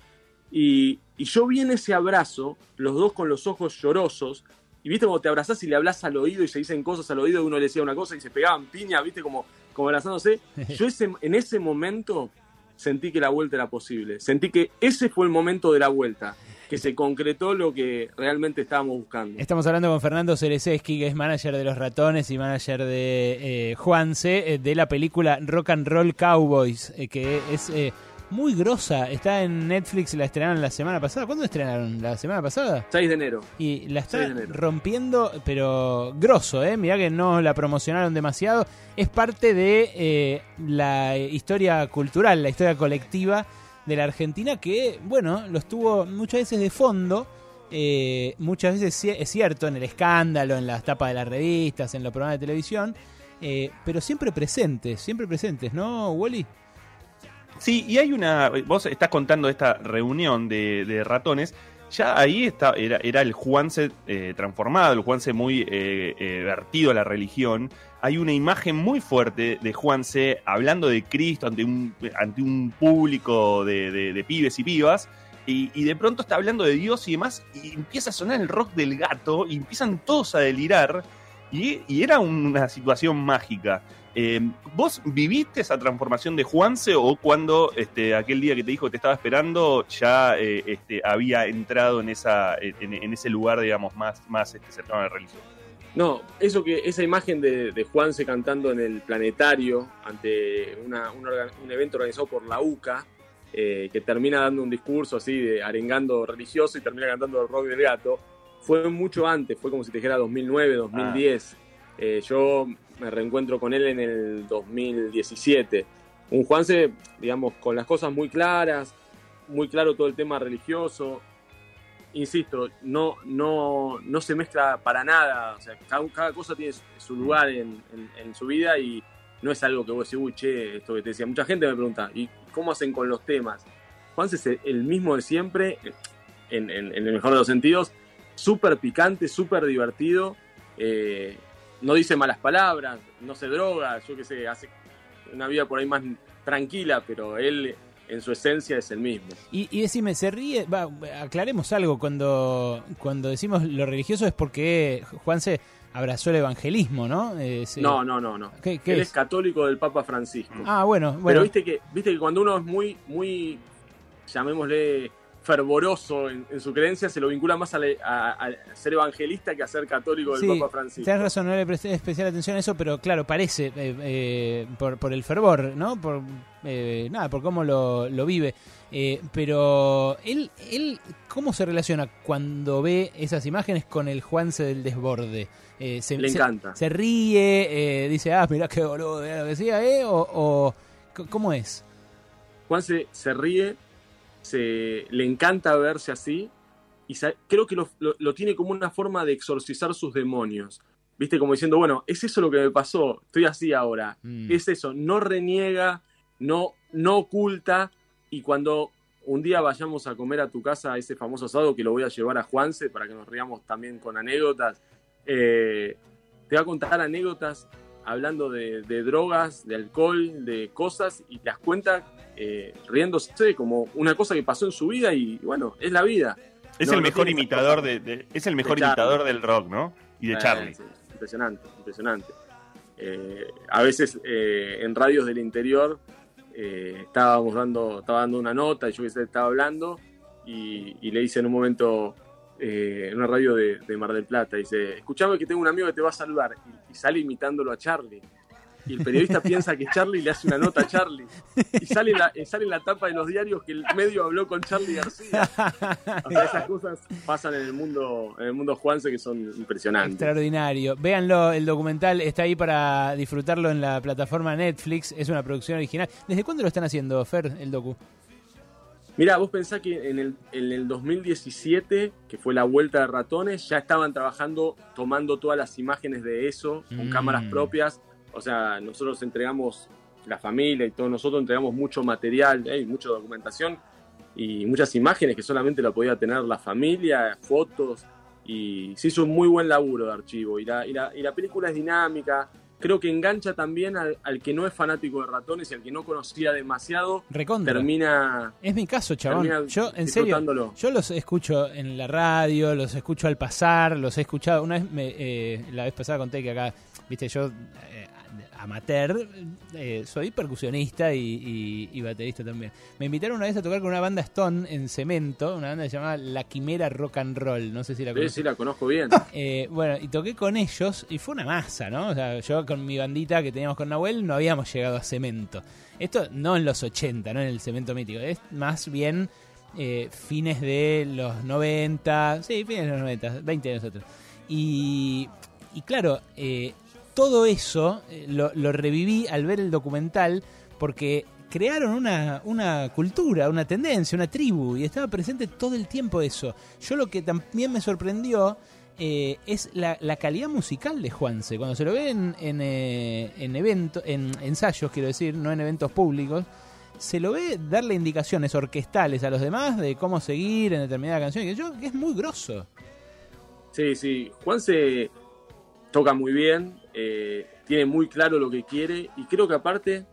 Speaker 52: Y, y yo vi en ese abrazo, los dos con los ojos llorosos, y viste como te abrazás y le hablas al oído y se dicen cosas al oído, y uno le decía una cosa y se pegaban piña, viste como, como abrazándose. Yo ese, en ese momento sentí que la vuelta era posible. Sentí que ese fue el momento de la vuelta, que se concretó lo que realmente estábamos buscando.
Speaker 10: Estamos hablando con Fernando Cereseski, que es manager de Los Ratones y manager de eh, Juanse, eh, de la película Rock and Roll Cowboys, eh, que es eh, muy grosa. Está en Netflix, la estrenaron la semana pasada. ¿Cuándo estrenaron? ¿La semana pasada?
Speaker 52: 6 de enero.
Speaker 10: Y la está
Speaker 52: 6 de enero.
Speaker 10: rompiendo, pero grosso, ¿eh? Mirá que no la promocionaron demasiado. Es parte de eh, la historia cultural, la historia colectiva de la Argentina que, bueno, los tuvo muchas veces de fondo. eh, muchas veces es cierto, en el escándalo, en las tapas de las revistas, en los programas de televisión, eh, pero siempre presentes, siempre presentes, ¿no, Wally?
Speaker 12: Sí, y hay una. Vos estás contando esta reunión de, de ratones. Ya ahí está, era, era el Juanse eh, transformado, el Juanse muy eh, eh, vertido a la religión. Hay una imagen muy fuerte de Juanse hablando de Cristo ante un, ante un público de, de- pibes y pibas. Y, y de pronto está hablando de Dios y demás. Y empieza a sonar el rock del gato. Y empiezan todos a delirar. Y, y era una situación mágica. Eh, ¿Vos viviste esa transformación de Juanse o cuando este, aquel día que te dijo que te estaba esperando ya eh, este, había entrado en, esa, en, en ese lugar, digamos, más, más este, cercano a la religión?
Speaker 52: No, eso que esa imagen de, de Juanse cantando en el planetario ante una- un, evento organizado por la UCA, eh, que termina dando un discurso así de arengando religioso y termina cantando el rock del gato, fue mucho antes, fue como si te dijera 2009, 2010. Eh, yo me reencuentro con él en el 2017. Un Juanse, digamos, con las cosas muy claras, muy claro todo el tema religioso, insisto, no, no, no se mezcla para nada. O sea, cada, cosa tiene su, lugar en, su vida y no es algo que vos decís, uy, che, esto que te decía. Mucha gente me pregunta, ¿y cómo hacen con los temas? Juanse es el- mismo de siempre, en el mejor de los sentidos, súper picante, súper divertido. eh, no dice malas palabras, no se droga, yo qué sé, hace una vida por ahí más tranquila, pero él en su esencia es el mismo.
Speaker 10: Y, y decime, ¿se ríe? Va, aclaremos algo, cuando, cuando decimos lo religioso es porque Juanse abrazó el evangelismo, ¿no? Eh, se-
Speaker 52: No, no, no, no.
Speaker 10: ¿Qué- qué
Speaker 52: Él
Speaker 10: es?
Speaker 52: es? católico del Papa Francisco.
Speaker 10: Ah, bueno,
Speaker 52: Pero
Speaker 10: bueno.
Speaker 52: viste que, viste que cuando uno es muy, muy, llamémosle, fervoroso en, en su creencia, se lo vincula más a, le- a- a ser evangelista que a ser católico del
Speaker 10: Sí,
Speaker 52: Papa Francisco.
Speaker 10: tenés razón, no le presté especial atención a eso, pero claro, parece eh, eh, por, por el fervor, ¿no? Por eh, nada, por cómo lo, lo vive. Pero él, él, ¿cómo se relaciona cuando ve esas imágenes con el Juanse del desborde? Se,
Speaker 52: Le encanta.
Speaker 10: Se, ríe, dice, ah, mirá qué boludo, lo decía, ¿eh? O, o, ¿cómo es?
Speaker 52: Juan se, se ríe, se, le encanta verse así y creo que lo, lo- lo tiene como una forma de exorcizar sus demonios. Viste, como diciendo, bueno, es eso lo que me pasó, estoy así ahora.
Speaker 10: Mm.
Speaker 52: Es eso, no reniega, no, no oculta y cuando un día vayamos a comer a tu casa ese famoso asado que lo voy a llevar a Juanse para que nos riamos también con anécdotas, eh, te va a contar anécdotas hablando de, de drogas, de alcohol, de cosas, y las cuenta eh, riéndose como una cosa que pasó en su vida y bueno, es la vida.
Speaker 12: Es
Speaker 52: No,
Speaker 12: el mejor imitador de, de- es el mejor
Speaker 52: De
Speaker 12: imitador del rock, ¿no? Y de
Speaker 52: Eh,
Speaker 12: Charlie.
Speaker 52: impresionante, impresionante. Eh, a veces eh, en radios del interior estábamos dando, estaba dando una nota y yo estaba hablando y, y le hice en un momento eh, en una radio de, de Mar del Plata, dice, escuchame que tengo un amigo que te va a saludar y, y sale imitándolo a Charlie. Y el periodista piensa que Charlie le hace una nota a Charlie. Y sale en la, sale en la tapa de los diarios que el medio habló con Charlie García. O sea, esas cosas pasan en el mundo, en el mundo Juanse que son impresionantes.
Speaker 10: Extraordinario. Véanlo, el documental está ahí para disfrutarlo en la plataforma Netflix. Es una producción original. ¿Desde cuándo lo están haciendo, Fer, el docu?
Speaker 52: Mira, vos pensás que en el, en el 2017, que fue la vuelta de ratones, ya estaban trabajando, tomando todas las imágenes de eso, con
Speaker 10: Mm.
Speaker 52: cámaras propias. O sea, nosotros entregamos, la familia y todos nosotros entregamos mucho material, hay mucha documentación y muchas imágenes que solamente la podía tener la familia, fotos. Y se hizo un muy buen laburo de archivo. Y la, y la, y la película es dinámica. Creo que engancha también al, al que no es fanático de ratones y al que no conocía demasiado.
Speaker 10: Recontra.
Speaker 52: Termina
Speaker 10: Es mi caso, chabón. Yo, en serio, yo los escucho en la radio, los escucho al pasar, los he escuchado. Una vez, me, eh, la vez pasada conté que acá, viste, yo, amateur, eh, soy percusionista y, y- y baterista también. Me invitaron una vez a tocar con una banda Stone en Cemento, una banda que se llamaba La Quimera Rock and Roll. No sé si la
Speaker 52: Sí,
Speaker 10: conoces.
Speaker 52: sí, la conozco bien.
Speaker 10: Eh, bueno, y toqué con ellos y fue una masa, ¿no? O sea, yo con mi bandita que teníamos con Nahuel no habíamos llegado a cemento. Esto no en los 80, no en el cemento mítico, es más bien eh, fines de los 90, sí, fines de los 90, 20 de nosotros. Y, y claro, eh, todo eso eh, lo, reviví al ver el documental porque crearon una, una cultura, una tendencia, una tribu y estaba presente todo el tiempo eso. Yo lo que también me sorprendió eh, es la, calidad musical de Juanse. Cuando se lo ve en, en, eh, en ensayos, quiero decir, no en eventos públicos, se lo ve darle indicaciones orquestales a los demás de cómo seguir en determinada canción, que yo que es muy grosso.
Speaker 52: Sí, sí. Juan se toca muy bien, eh, tiene muy claro lo que quiere y creo que aparte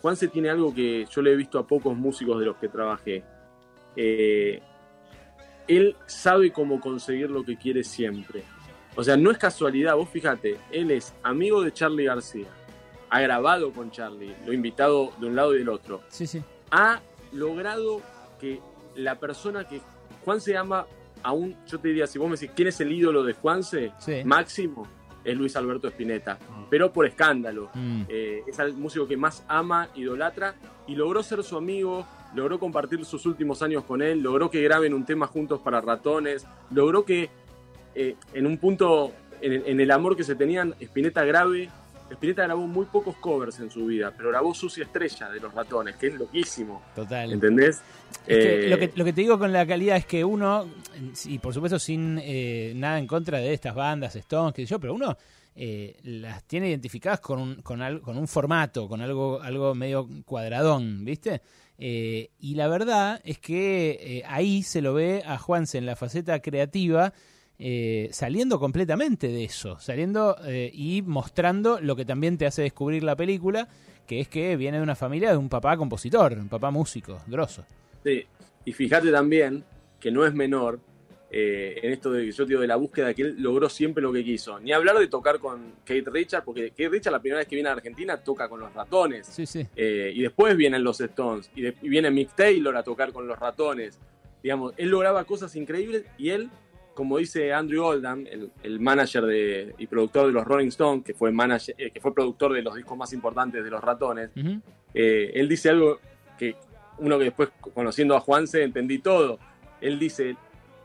Speaker 52: Juan se tiene algo que yo le he visto a pocos músicos de los que trabajé. Eh, él sabe cómo conseguir lo que quiere siempre. O sea, no es casualidad, vos fíjate, él es amigo de Charlie García, ha grabado con Charlie, lo ha invitado de un lado y del otro.
Speaker 10: Sí, sí.
Speaker 52: ha logrado que la persona que Juanse ama aún, yo te diría, si vos me decís quién es el ídolo de Juanse, máximo, es Luis Alberto Spinetta, pero por escándalo.
Speaker 10: Mm.
Speaker 52: Eh, es el músico que más ama, idolatra, y logró ser su amigo, logró compartir sus últimos años con él, logró que graben un tema juntos para ratones, logró que eh, en un punto, en el, en el amor que se tenían, Spinetta grave. Spinetta grabó muy pocos covers en su vida, pero grabó Sucia Estrella de los ratones, que es loquísimo.
Speaker 10: Total.
Speaker 52: ¿Entendés?
Speaker 10: Es que
Speaker 52: Eh,
Speaker 10: lo, que, lo que te digo con la calidad es que uno, y por supuesto sin eh, nada en contra de estas bandas, Stones, que yo, pero uno eh, las tiene identificadas con un, con, al- con un formato, con algo, algo medio cuadradón, ¿viste? Y la verdad es que ahí se lo ve a Juanse en la faceta creativa. Eh, saliendo completamente de eso, saliendo eh, y mostrando lo que también te hace descubrir la película, que es que viene de una familia de un papá compositor, un papá músico, grosso.
Speaker 52: Sí, y fíjate también que no es menor eh, en esto de yo digo de la búsqueda que él logró siempre lo que quiso. Ni hablar de tocar con Kate Richards, porque Kate Richards la primera vez que viene a Argentina toca con los ratones.
Speaker 10: Sí, sí.
Speaker 52: Eh, y después vienen los Stones, y, de- y viene Mick Taylor a tocar con los ratones. Digamos, él lograba cosas increíbles y él, como dice Andrew Oldham, el, el manager de, y productor de los Rolling Stones, que fue, manager, eh, que fue productor de los discos más importantes de los ratones, eh, él dice algo que uno que después conociendo a Juanse entendí todo. Él dice,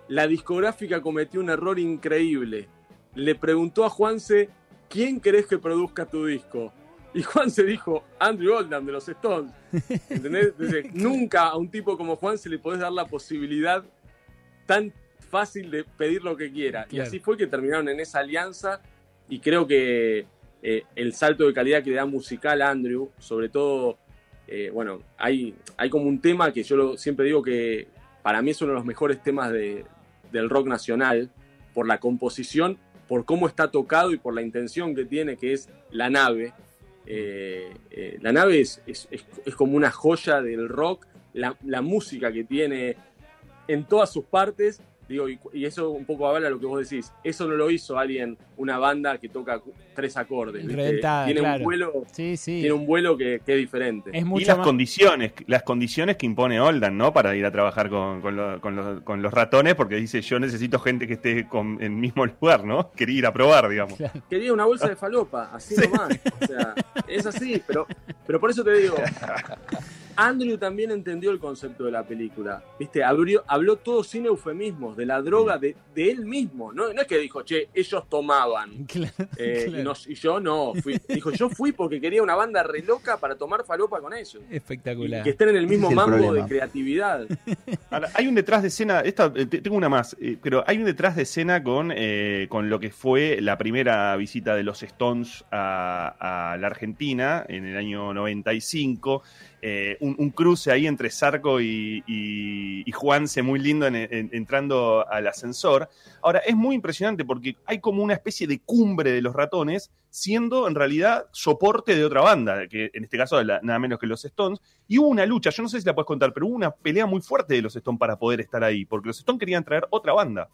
Speaker 52: la discográfica cometió un error increíble. Le preguntó a Juanse, ¿quién querés que produzca tu disco? Y Juanse dijo, Andrew Oldham de los Stones. Nunca a un tipo como Juan se le podés dar la posibilidad tan fácil de pedir lo que quiera. Y así fue que terminaron en esa alianza y creo que eh, el salto de calidad que le da musical a Andrew, sobre todo, eh, bueno, hay, hay como un tema que yo lo- siempre digo que para mí es uno de los mejores temas de- del rock nacional por la composición por cómo está tocado y por la intención que tiene, que es la nave. Eh, eh, la nave es, es- es- es como una joya del rock, la, la música que tiene en todas sus partes, digo, y, y eso un poco habla de lo que vos decís, eso no lo hizo alguien, una banda que toca tres acordes, tiene
Speaker 10: claro.
Speaker 52: un vuelo,
Speaker 10: Sí, sí.
Speaker 52: tiene un vuelo que, que es diferente.
Speaker 12: y las condiciones, las condiciones que impone Oldan, ¿no? Para ir a trabajar con, con lo- con los, con los ratones, porque dice yo necesito gente que esté con- en el mismo lugar, ¿no? Quería ir a probar, digamos.
Speaker 52: Quería una bolsa de falopa, así nomás. O sea, es así, pero, pero por eso te digo, Andrew también entendió el concepto de la película. ¿Viste? Abrió, habló todo sin eufemismos, de la droga de, de él mismo. No, no es que dijo, che, ellos tomaban. eh, y,
Speaker 10: claro.
Speaker 52: no- y yo no. Fui. Dijo, yo fui porque quería una banda re loca para tomar falopa con ellos.
Speaker 10: Espectacular.
Speaker 52: Y que estén en el mismo
Speaker 12: es el
Speaker 52: mambo
Speaker 12: problema.
Speaker 52: de creatividad.
Speaker 12: Ahora, hay un detrás de escena, esta, eh, te- tengo una más, eh, pero hay un detrás de escena con, eh, con lo que fue la primera visita de los Stones a, a la Argentina en el año 95. Eh, un, cruce ahí entre Zarco y, y, y Juanse muy lindo en- en- entrando al ascensor. Ahora, es muy impresionante porque hay como una especie de cumbre de los ratones, siendo en realidad soporte de otra banda, que en este caso la- nada menos que los Stones. Y hubo una lucha, yo no sé si la puedes contar, pero hubo una pelea muy fuerte de los Stones para poder estar ahí, porque los Stones querían traer otra banda.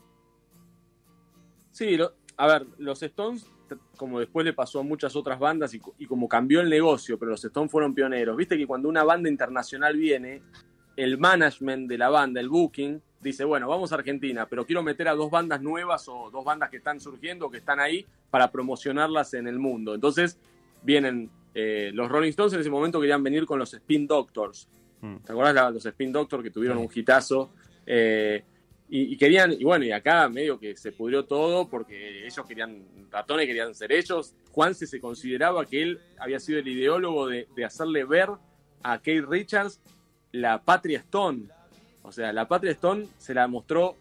Speaker 52: Sí, a ver, los Stones, como después le pasó a muchas otras bandas y, co- y como cambió el negocio, pero los Stones fueron pioneros. Viste que cuando una banda internacional viene, el management de la banda, el booking, dice, bueno, vamos a Argentina, pero quiero meter a dos bandas nuevas o dos bandas que están surgiendo que están ahí para promocionarlas en el mundo. Entonces vienen eh, los Rolling Stones en ese momento querían venir con los Spin Doctors. ¿Te acuerdas los Spin Doctors que tuvieron un hitazo? Eh, y, querían, y bueno, y acá medio que se pudrió todo porque ellos querían, ratones querían ser ellos. Juanse se consideraba que él había sido el ideólogo de, hacerle ver a Kate Richards la Patria Stone. O sea, la Patria Stone se la mostró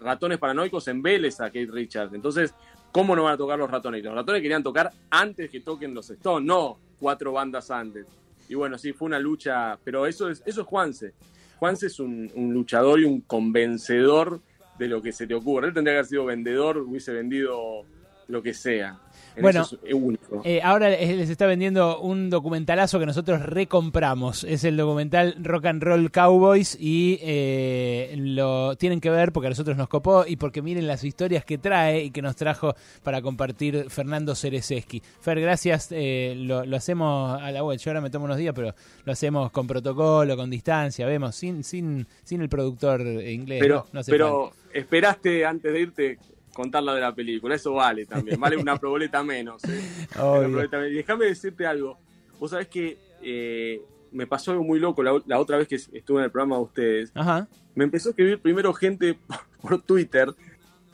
Speaker 52: ratones paranoicos en Vélez a Kate Richards. Entonces, ¿cómo no van a tocar los ratones? Los ratones querían tocar antes que toquen los Stones, no cuatro bandas antes. Y bueno, sí, fue una lucha, pero eso es, eso es Juanse. Juanse es un, un luchador y un convencedor de lo que se te ocurre. Él tendría que haber sido vendedor, hubiese vendido lo que sea. En
Speaker 10: Bueno,
Speaker 52: es único.
Speaker 10: Eh, ahora les está vendiendo un documentalazo que nosotros recompramos. Es el documental Rock and Roll Cowboys y eh, lo tienen que ver porque a nosotros nos copó y porque miren las historias que trae y que nos trajo para compartir Fernando Cerezeski. Fer, gracias. eh, lo, lo hacemos a la web. Yo ahora me tomo unos días, pero lo hacemos con protocolo, con distancia, vemos, sin sin sin el productor inglés.
Speaker 52: pero
Speaker 10: ¿no? No hace
Speaker 52: pero esperaste antes de irte contar la de la película. Eso vale también. Vale una proboleta menos. ¿eh? Proboleta. Y déjame decirte algo. Vos sabés que eh, me pasó algo muy loco la, la otra vez que estuve en el programa de ustedes.
Speaker 10: Ajá.
Speaker 52: Me empezó a escribir primero gente por Twitter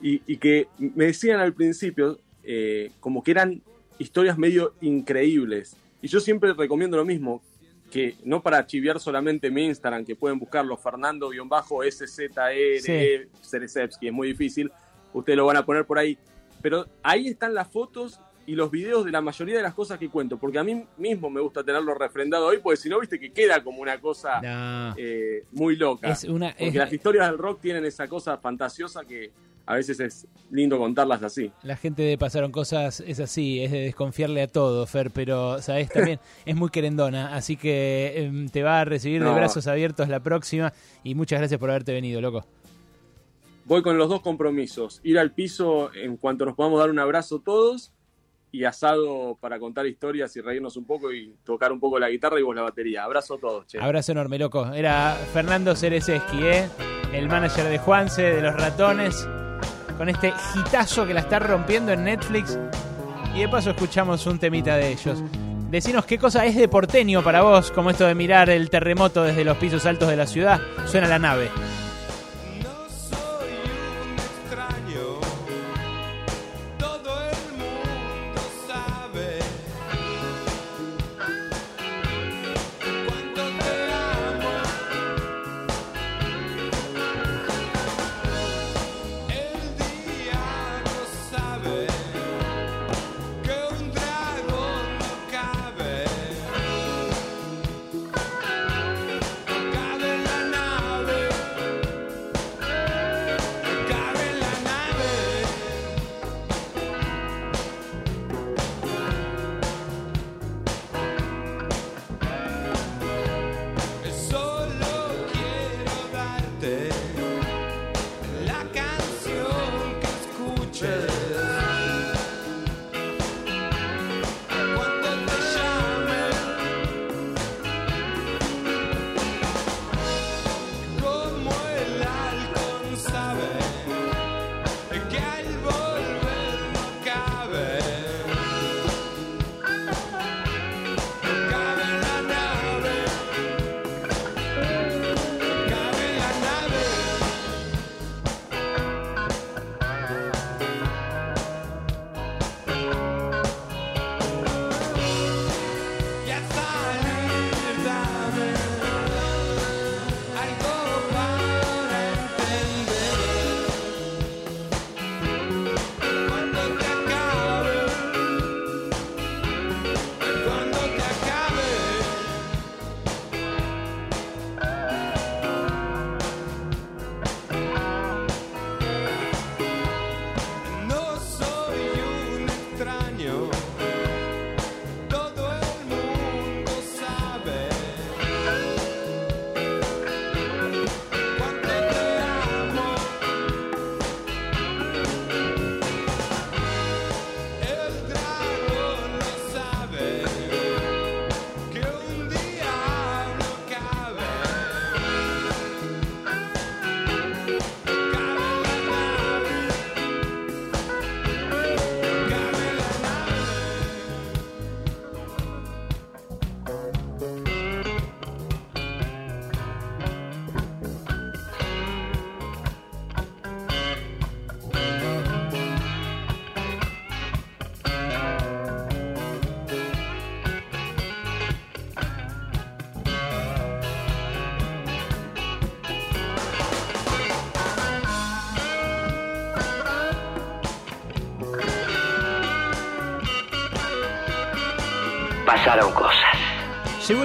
Speaker 52: y, y que me decían al principio eh, como que eran historias medio increíbles. Y yo siempre recomiendo lo mismo, que no para chiviar solamente mi Instagram, que pueden buscarlo Fernando-SZR,
Speaker 10: Sí.
Speaker 52: Ceresevsky, es muy difícil, ustedes lo van a poner por ahí. Pero ahí están las fotos y los videos de la mayoría de las cosas que cuento, porque a mí mismo me gusta tenerlo refrendado hoy, porque si no, viste que queda como una cosa
Speaker 10: No.
Speaker 52: eh, muy loca.
Speaker 10: Es una-
Speaker 52: porque
Speaker 10: es-
Speaker 52: las historias del rock tienen esa cosa fantasiosa que a veces es lindo contarlas así.
Speaker 10: La gente de Pasaron Cosas es así, es de desconfiarle a todo, Fer, pero, ¿sabes? También es muy querendona, así que em, te va a recibir de brazos abiertos la próxima y muchas gracias por haberte venido, loco.
Speaker 52: Voy con los dos compromisos, ir al piso en cuanto nos podamos dar un abrazo todos y asado para contar historias y reírnos un poco y tocar un poco la guitarra y vos la batería. Abrazo a todos, che.
Speaker 10: Abrazo enorme, loco. Era Fernando Cerezeski, ¿eh? El manager de Juanse, de los ratones, con este hitazo que la está rompiendo en Netflix. Y de paso escuchamos un temita de ellos. Decinos qué cosa es de porteño para vos, como esto de mirar el terremoto desde los pisos altos de la ciudad. Suena la nave.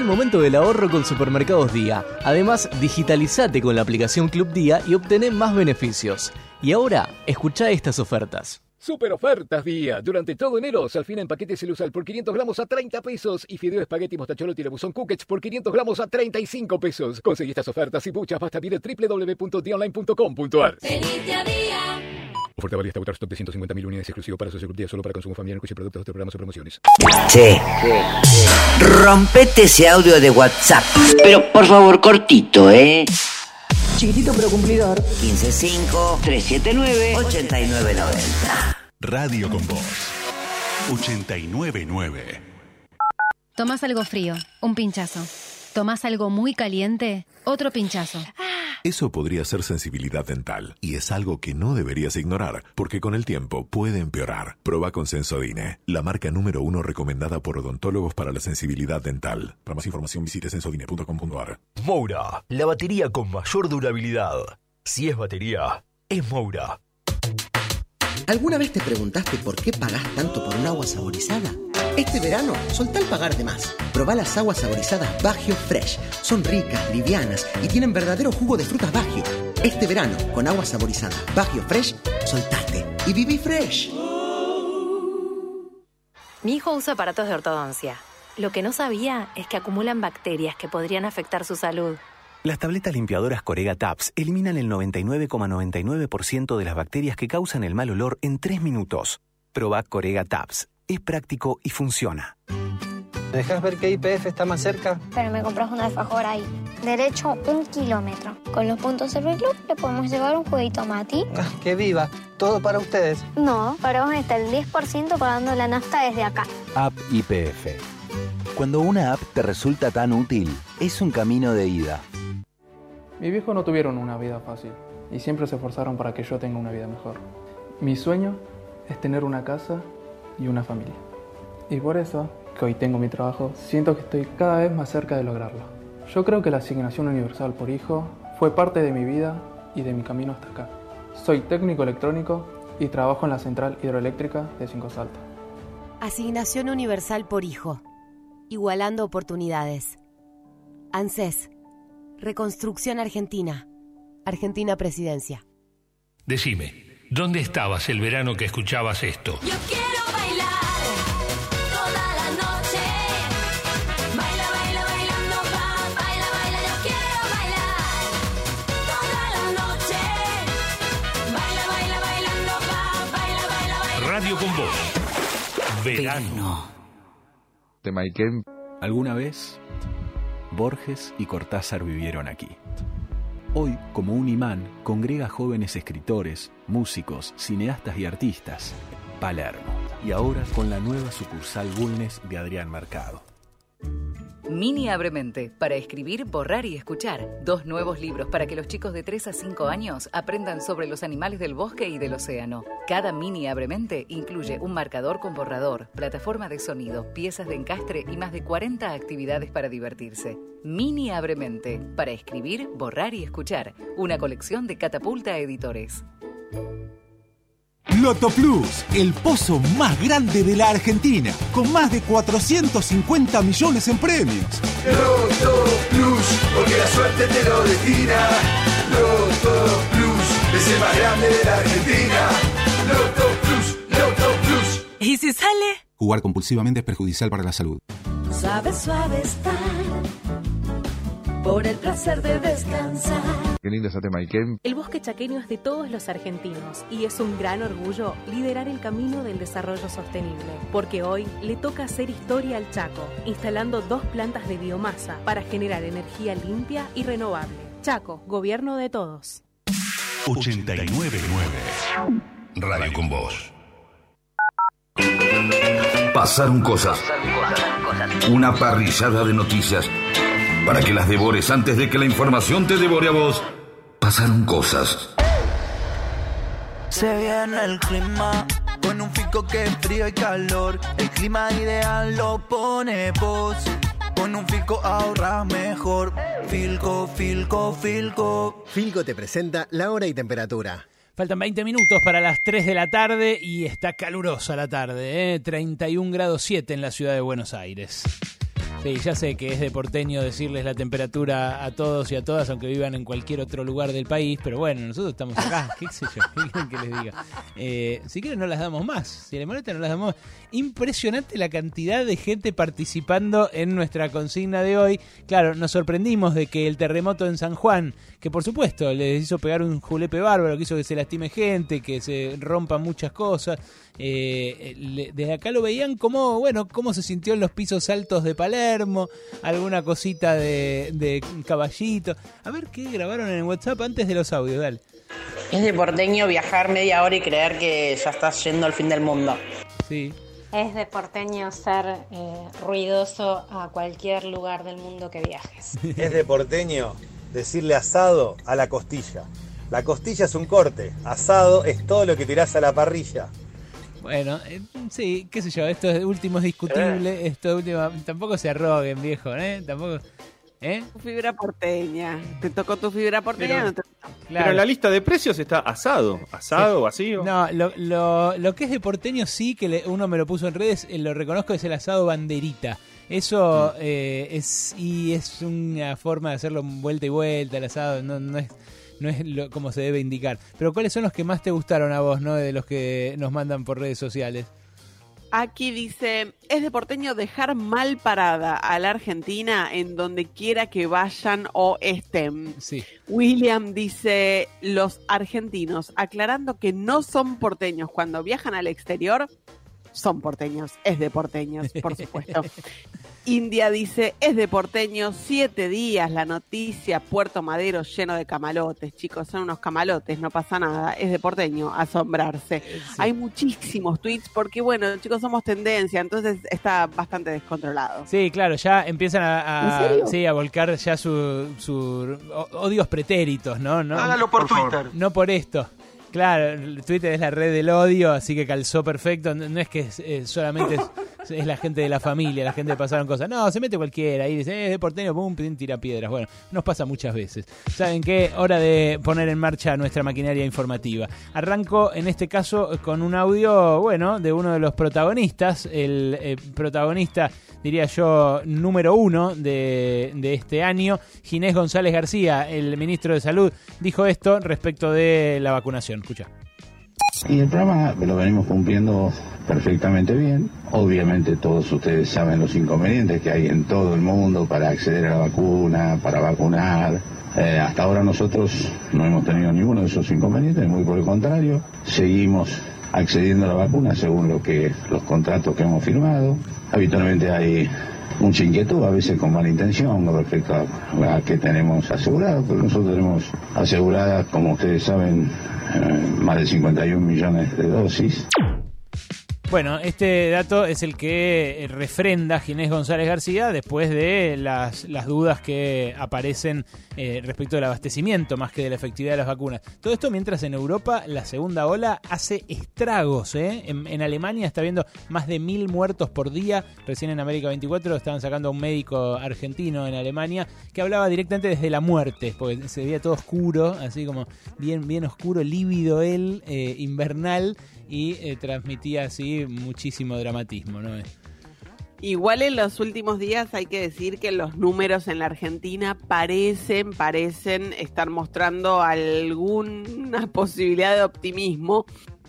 Speaker 38: El
Speaker 53: momento del ahorro con Supermercados Día. Además, digitalizate con la aplicación Club Día y obtené más beneficios. Y ahora, escucha estas ofertas.
Speaker 54: Super ofertas día. Durante todo enero, Salfina en paquete celusal por 500 gramos a 30 pesos y fideo espagueti mostacholo tirabuzón cookage por 500 gramos a 35 pesos. Conseguí estas ofertas y muchas más también en www.dionline.com.ar. Oferta válida hasta agotar stock de 150.000 unidades exclusivo para socios Club solo para consumo familiar, incluye productos de otros programas o promociones.
Speaker 1: Che, rompete ese audio de WhatsApp. Pero por favor, cortito, ¿eh?
Speaker 5: Chiquitito pero cumplidor.
Speaker 1: 155-379-8990.
Speaker 24: Radio con Voz. 899.
Speaker 55: Tomás algo frío, un pinchazo. Tomás algo muy caliente, otro pinchazo.
Speaker 56: Eso podría ser sensibilidad dental y es algo que no deberías ignorar porque con el tiempo puede empeorar. Proba con Sensodine, la marca número uno recomendada por odontólogos para la sensibilidad dental. Para más información visite sensodine.com.ar.
Speaker 48: Moura, la batería con mayor durabilidad. Si es batería, es Moura.
Speaker 57: ¿Alguna vez te preguntaste por qué pagás tanto por un agua saborizada? Este verano, soltá el pagar de más. Probá las aguas saborizadas Bagio Fresh. Son ricas, livianas y tienen verdadero jugo de frutas Bagio. Este verano, con agua saborizada Bagio Fresh, soltate y viví fresh.
Speaker 58: Mi hijo usa aparatos de ortodoncia. Lo que no sabía es que acumulan bacterias que podrían afectar su salud.
Speaker 59: Las tabletas limpiadoras Corega Tabs eliminan el 99,99% de las bacterias que causan el mal olor en 3 minutos. Proba Corega Tabs. Es práctico y funciona.
Speaker 60: ¿Me dejas ver qué IPF está más cerca?
Speaker 61: Pero me compras un alfajor ahí. Derecho un kilómetro. Con los puntos Service Club le podemos llevar un jueguito a Mati.
Speaker 60: Ah, ¡Que viva! Todo para ustedes.
Speaker 61: No, para vos está el 10% pagando la nafta desde acá.
Speaker 62: App IPF. Cuando una app te resulta tan útil, es un camino de ida.
Speaker 63: Mi viejo no tuvieron una vida fácil y siempre se esforzaron para que yo tenga una vida mejor. Mi sueño es tener una casa y una familia. Y por eso, que hoy tengo mi trabajo, siento que estoy cada vez más cerca de lograrlo. Yo creo que la asignación universal por hijo fue parte de mi vida y de mi camino hasta acá. Soy técnico electrónico y trabajo en la central hidroeléctrica de Cinco Saltos.
Speaker 25: Asignación universal por hijo. Igualando oportunidades. ANSES. Reconstrucción Argentina. Argentina Presidencia.
Speaker 24: Decime, ¿dónde estabas el verano que escuchabas esto?
Speaker 5: Yo quiero bailar toda la noche. Baila, baila, bailando, va, baila, baila. Yo quiero bailar toda la noche. Baila, baila, bailando, va, baila, baila, baila.
Speaker 24: Radio con Voz. Verano.
Speaker 64: De Maiken.
Speaker 62: ¿Alguna vez? Borges y Cortázar vivieron aquí. Hoy, como un imán, congrega jóvenes escritores, músicos, cineastas y artistas. Palermo. Y ahora con la nueva sucursal Bulnes de Adrián Mercado.
Speaker 32: Mini Abremente, para escribir, borrar y escuchar. Dos nuevos libros para que los chicos de 3 a 5 años aprendan sobre los animales del bosque y del océano. Cada Mini Abremente incluye un marcador con borrador, plataforma de sonido, piezas de encastre y más de 40 actividades para divertirse. Mini Abremente, para escribir, borrar y escuchar. Una colección de Catapulta Editores.
Speaker 65: Loto Plus, el pozo más grande de la Argentina, con más de 450 millones en premios.
Speaker 38: Loto Plus, porque la suerte te lo destina. Loto Plus, es el más grande de la Argentina. Loto Plus, Loto Plus.
Speaker 58: ¿Y si sale?
Speaker 66: Jugar compulsivamente es perjudicial para la salud.
Speaker 5: Suave, suave estar. Por el placer de descansar.
Speaker 64: Qué lindo es Maiken.
Speaker 30: El bosque chaqueño es de todos los argentinos y es un gran orgullo liderar el camino del desarrollo sostenible, porque hoy le toca hacer historia al Chaco, instalando dos plantas de biomasa para generar energía limpia y renovable. Chaco, gobierno de todos.
Speaker 24: 899 Radio con Voz.
Speaker 2: Pasaron cosas. Una parrillada de noticias para que las devores antes de que la información te devore a vos. Pasaron cosas.
Speaker 38: Se viene el clima con un fico que es frío y calor. El clima ideal lo pone vos. Con un Filco ahorras mejor. Filco, Filco, Filco.
Speaker 67: Filco te presenta la hora y temperatura.
Speaker 10: Faltan 20 minutos para las 3 de la tarde y está calurosa la tarde, ¿eh? 31 grados 7 en la ciudad de Buenos Aires. Sí, ya sé que es de porteño decirles la temperatura a todos y a todas, aunque vivan en cualquier otro lugar del país, pero bueno, nosotros estamos acá, qué sé yo, qué quieren que les diga. Eh, si quieren no las damos más, si les molesta no las damos más. Impresionante la cantidad de gente participando en nuestra consigna de hoy. Claro, nos sorprendimos de que el terremoto en San Juan, que por supuesto les hizo pegar un julepe bárbaro, que hizo que se lastime gente, que se rompan muchas cosas, eh, le- desde acá lo veían como, bueno, cómo se sintió en los pisos altos de Palermo, alguna cosita de, de caballito. A ver qué grabaron en WhatsApp antes de los audios, dale.
Speaker 7: Es de porteño viajar media hora y creer que ya estás yendo al fin del mundo.
Speaker 10: Sí.
Speaker 68: Es de porteño ser eh, ruidoso a cualquier lugar del mundo que viajes.
Speaker 69: Es de porteño decirle asado a la costilla. La costilla es un corte, asado es todo lo que tirás a la parrilla.
Speaker 10: Bueno, eh, sí, qué sé yo, esto es último es discutible, esto es último, tampoco se arroguen, viejo, ¿eh? Tampoco, ¿eh?
Speaker 11: Tu fibra porteña. ¿Te tocó tu fibra porteña?
Speaker 10: Pero-
Speaker 11: no te-
Speaker 10: Claro.
Speaker 12: Pero en la lista de precios está asado. Asado, vacío.
Speaker 10: No, lo, lo, lo que es de porteño sí, que le- uno me lo puso en redes, eh, lo reconozco, es el asado banderita. Eso eh, es y es una forma de hacerlo vuelta y vuelta, el asado, no, no es no es lo- como se debe indicar. Pero ¿cuáles son los que más te gustaron a vos, no? De los que nos mandan por redes sociales.
Speaker 11: Aquí dice, es de porteño dejar mal parada a la Argentina en donde quiera que vayan o estén.
Speaker 10: Sí.
Speaker 11: William dice, los argentinos, aclarando que no son porteños cuando viajan al exterior, son porteños, es de porteños, por supuesto. India dice, es de porteños, siete días la noticia, Puerto Madero lleno de camalotes, chicos, son unos camalotes, no pasa nada, es de porteño, asombrarse. Hay muchísimos tweets porque, bueno, chicos, somos tendencia, entonces está bastante descontrolado.
Speaker 10: Sí, claro, ya empiezan a, sí, a volcar ya su, su odios pretéritos, ¿no? no
Speaker 70: Hágalo por Twitter.
Speaker 10: No por esto. Claro, Twitter es la red del odio, así que calzó perfecto. No es que eh, solamente es la gente de la familia, la gente que pasaron cosas. No, se mete cualquiera y dice, eh, es de porteño, pum, pum, tira piedras. Bueno, nos pasa muchas veces. ¿Saben qué? Hora de poner en marcha nuestra maquinaria informativa. Arranco en este caso con un audio, bueno, de uno de los protagonistas, el eh, protagonista, diría yo, número uno de, de este año, Ginés González García, el ministro de Salud, dijo esto respecto de la vacunación. Escucha.
Speaker 36: Y el programa lo venimos cumpliendo perfectamente bien. Obviamente todos ustedes saben los inconvenientes que hay en todo el mundo para acceder a la vacuna, para vacunar. Eh, hasta ahora nosotros no hemos tenido ninguno de esos inconvenientes, muy por el contrario. Seguimos accediendo a la vacuna según lo que los contratos que hemos firmado. Habitualmente hay mucha inquietud, a veces con mala intención con respecto a, a qué tenemos asegurado, pero nosotros tenemos aseguradas, como ustedes saben, eh, más de 51 millones de dosis.
Speaker 10: Bueno, este dato es el que refrenda Ginés González García después de las, las dudas que aparecen eh, respecto del abastecimiento más que de la efectividad de las vacunas. Todo esto mientras en Europa la segunda ola hace estragos. ¿eh? En, en Alemania está habiendo más de mil muertos por día. Recién en América 24 estaban sacando a un médico argentino en Alemania que hablaba directamente desde la muerte, porque se veía todo oscuro, así como bien, bien oscuro, lívido él, eh, invernal y eh, transmitía así muchísimo dramatismo, ¿no?
Speaker 11: Igual en los últimos días hay que decir que los números en la Argentina parecen, parecen estar mostrando alguna posibilidad de optimismo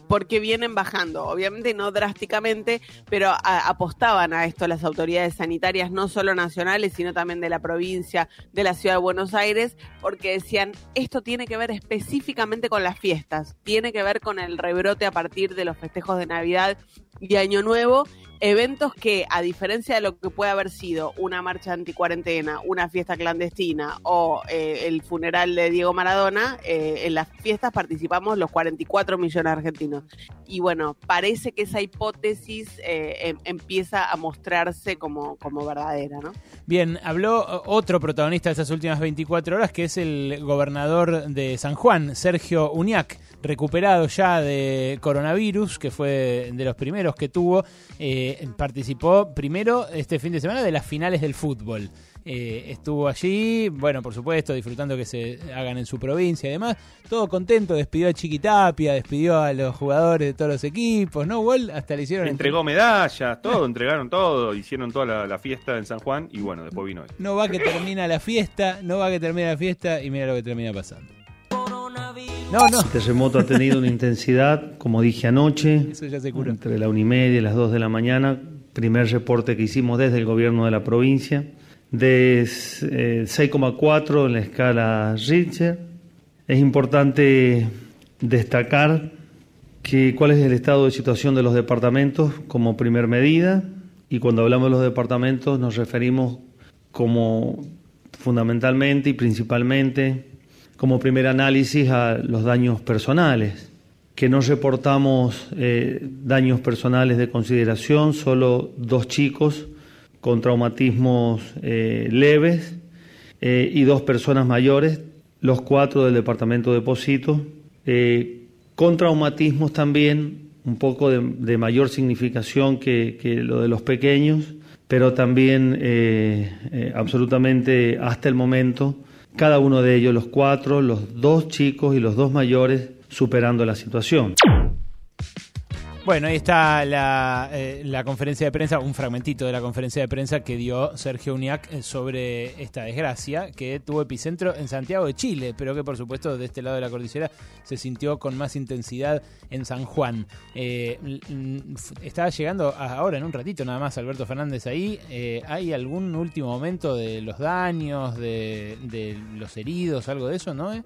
Speaker 11: porque vienen bajando, obviamente no drásticamente, pero apostaban a esto las autoridades sanitarias, no solo nacionales, sino también de la provincia, de la ciudad de Buenos Aires, porque decían, esto tiene que ver específicamente con las fiestas, tiene que ver con el rebrote a partir de los festejos de Navidad y Año Nuevo, eventos que, a diferencia de lo que puede haber sido una marcha anticuarentena, una fiesta clandestina o eh, el funeral de Diego Maradona, eh, en las fiestas participamos los 44 millones de argentinos. Y bueno, parece que esa hipótesis eh, em- empieza a mostrarse como, como verdadera, ¿no?
Speaker 10: Bien, habló otro protagonista de estas últimas 24 horas, que es el gobernador de San Juan, Sergio Uñac, recuperado ya de coronavirus, que fue de los primeros que tuvo. Eh, participó primero este fin de semana de las finales del fútbol. eh, estuvo allí, bueno, por supuesto, disfrutando que se hagan en su provincia y demás. Todo contento, despidió a Chiquitapia, despidió a los jugadores de todos los equipos, ¿no? Wall hasta le hicieron...
Speaker 12: Entregó medallas, todo, entregaron todo, hicieron toda la, la fiesta en San Juan y bueno, después vino esto.
Speaker 10: No va que termina la fiesta, no va que termina la fiesta y mira lo que termina pasando. No, no.
Speaker 71: El terremoto ha tenido una intensidad, como dije anoche,
Speaker 10: Eso ya
Speaker 71: entre la una y media y las 2 de la mañana. Primer reporte que hicimos desde el gobierno de la provincia, de eh, 6,4 en la escala Richter. Es importante destacar que cuál es el estado de situación de los departamentos como primer medida y cuando hablamos de los departamentos nos referimos como fundamentalmente y principalmente como primer análisis a los daños personales, que no reportamos eh, daños personales de consideración, solo dos chicos con traumatismos eh, leves eh, y dos personas mayores, los cuatro del departamento de Positos, eh, con traumatismos también un poco de, de mayor significación que, que lo de los pequeños, pero también eh, eh, absolutamente hasta el momento, cada uno de ellos, los cuatro, los dos chicos y los dos mayores, superando la situación.
Speaker 10: Bueno, ahí está la, eh, la conferencia de prensa, un fragmentito de la conferencia de prensa que dio Sergio Uñac eh, sobre esta desgracia que tuvo epicentro en Santiago de Chile, pero que por supuesto de este lado de la cordillera se sintió con más intensidad en San Juan. Eh, estaba llegando ahora en un ratito nada más Alberto Fernández ahí. Eh, ¿Hay algún último momento de los daños, de, de los heridos, algo de eso, no?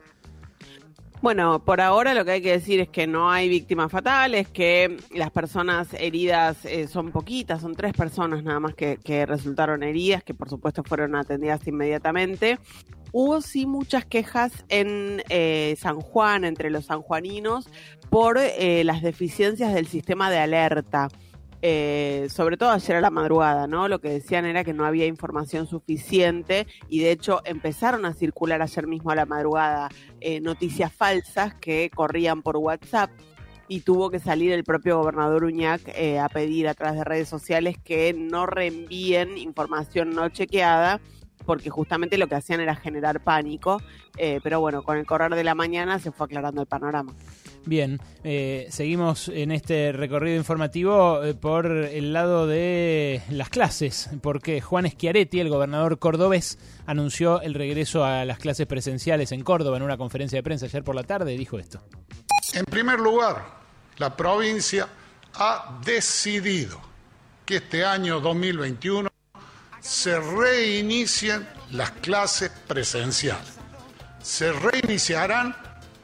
Speaker 11: Bueno, por ahora lo que hay que decir es que no hay víctimas fatales, que las personas heridas eh, son poquitas, son tres personas nada más que, que resultaron heridas, que por supuesto fueron atendidas inmediatamente. Hubo sí muchas quejas en eh, San Juan, entre los sanjuaninos, por eh, las deficiencias del sistema de alerta. Eh, sobre todo ayer a la madrugada, ¿no? Lo que decían era que no había información suficiente y de hecho empezaron a circular ayer mismo a la madrugada eh, noticias falsas que corrían por WhatsApp y tuvo que salir el propio gobernador Uñac eh, a pedir a través de redes sociales que no reenvíen información no chequeada porque justamente lo que hacían era generar pánico, eh, pero bueno, con el correr de la mañana se fue aclarando el panorama.
Speaker 10: Bien, eh, seguimos en este recorrido informativo eh, por el lado de las clases, porque Juan Schiaretti, el gobernador cordobés, anunció el regreso a las clases presenciales en Córdoba en una conferencia de prensa ayer por la tarde y dijo esto.
Speaker 8: En primer lugar, la provincia ha decidido que este año 2021 se reinicien las clases presenciales. Se reiniciarán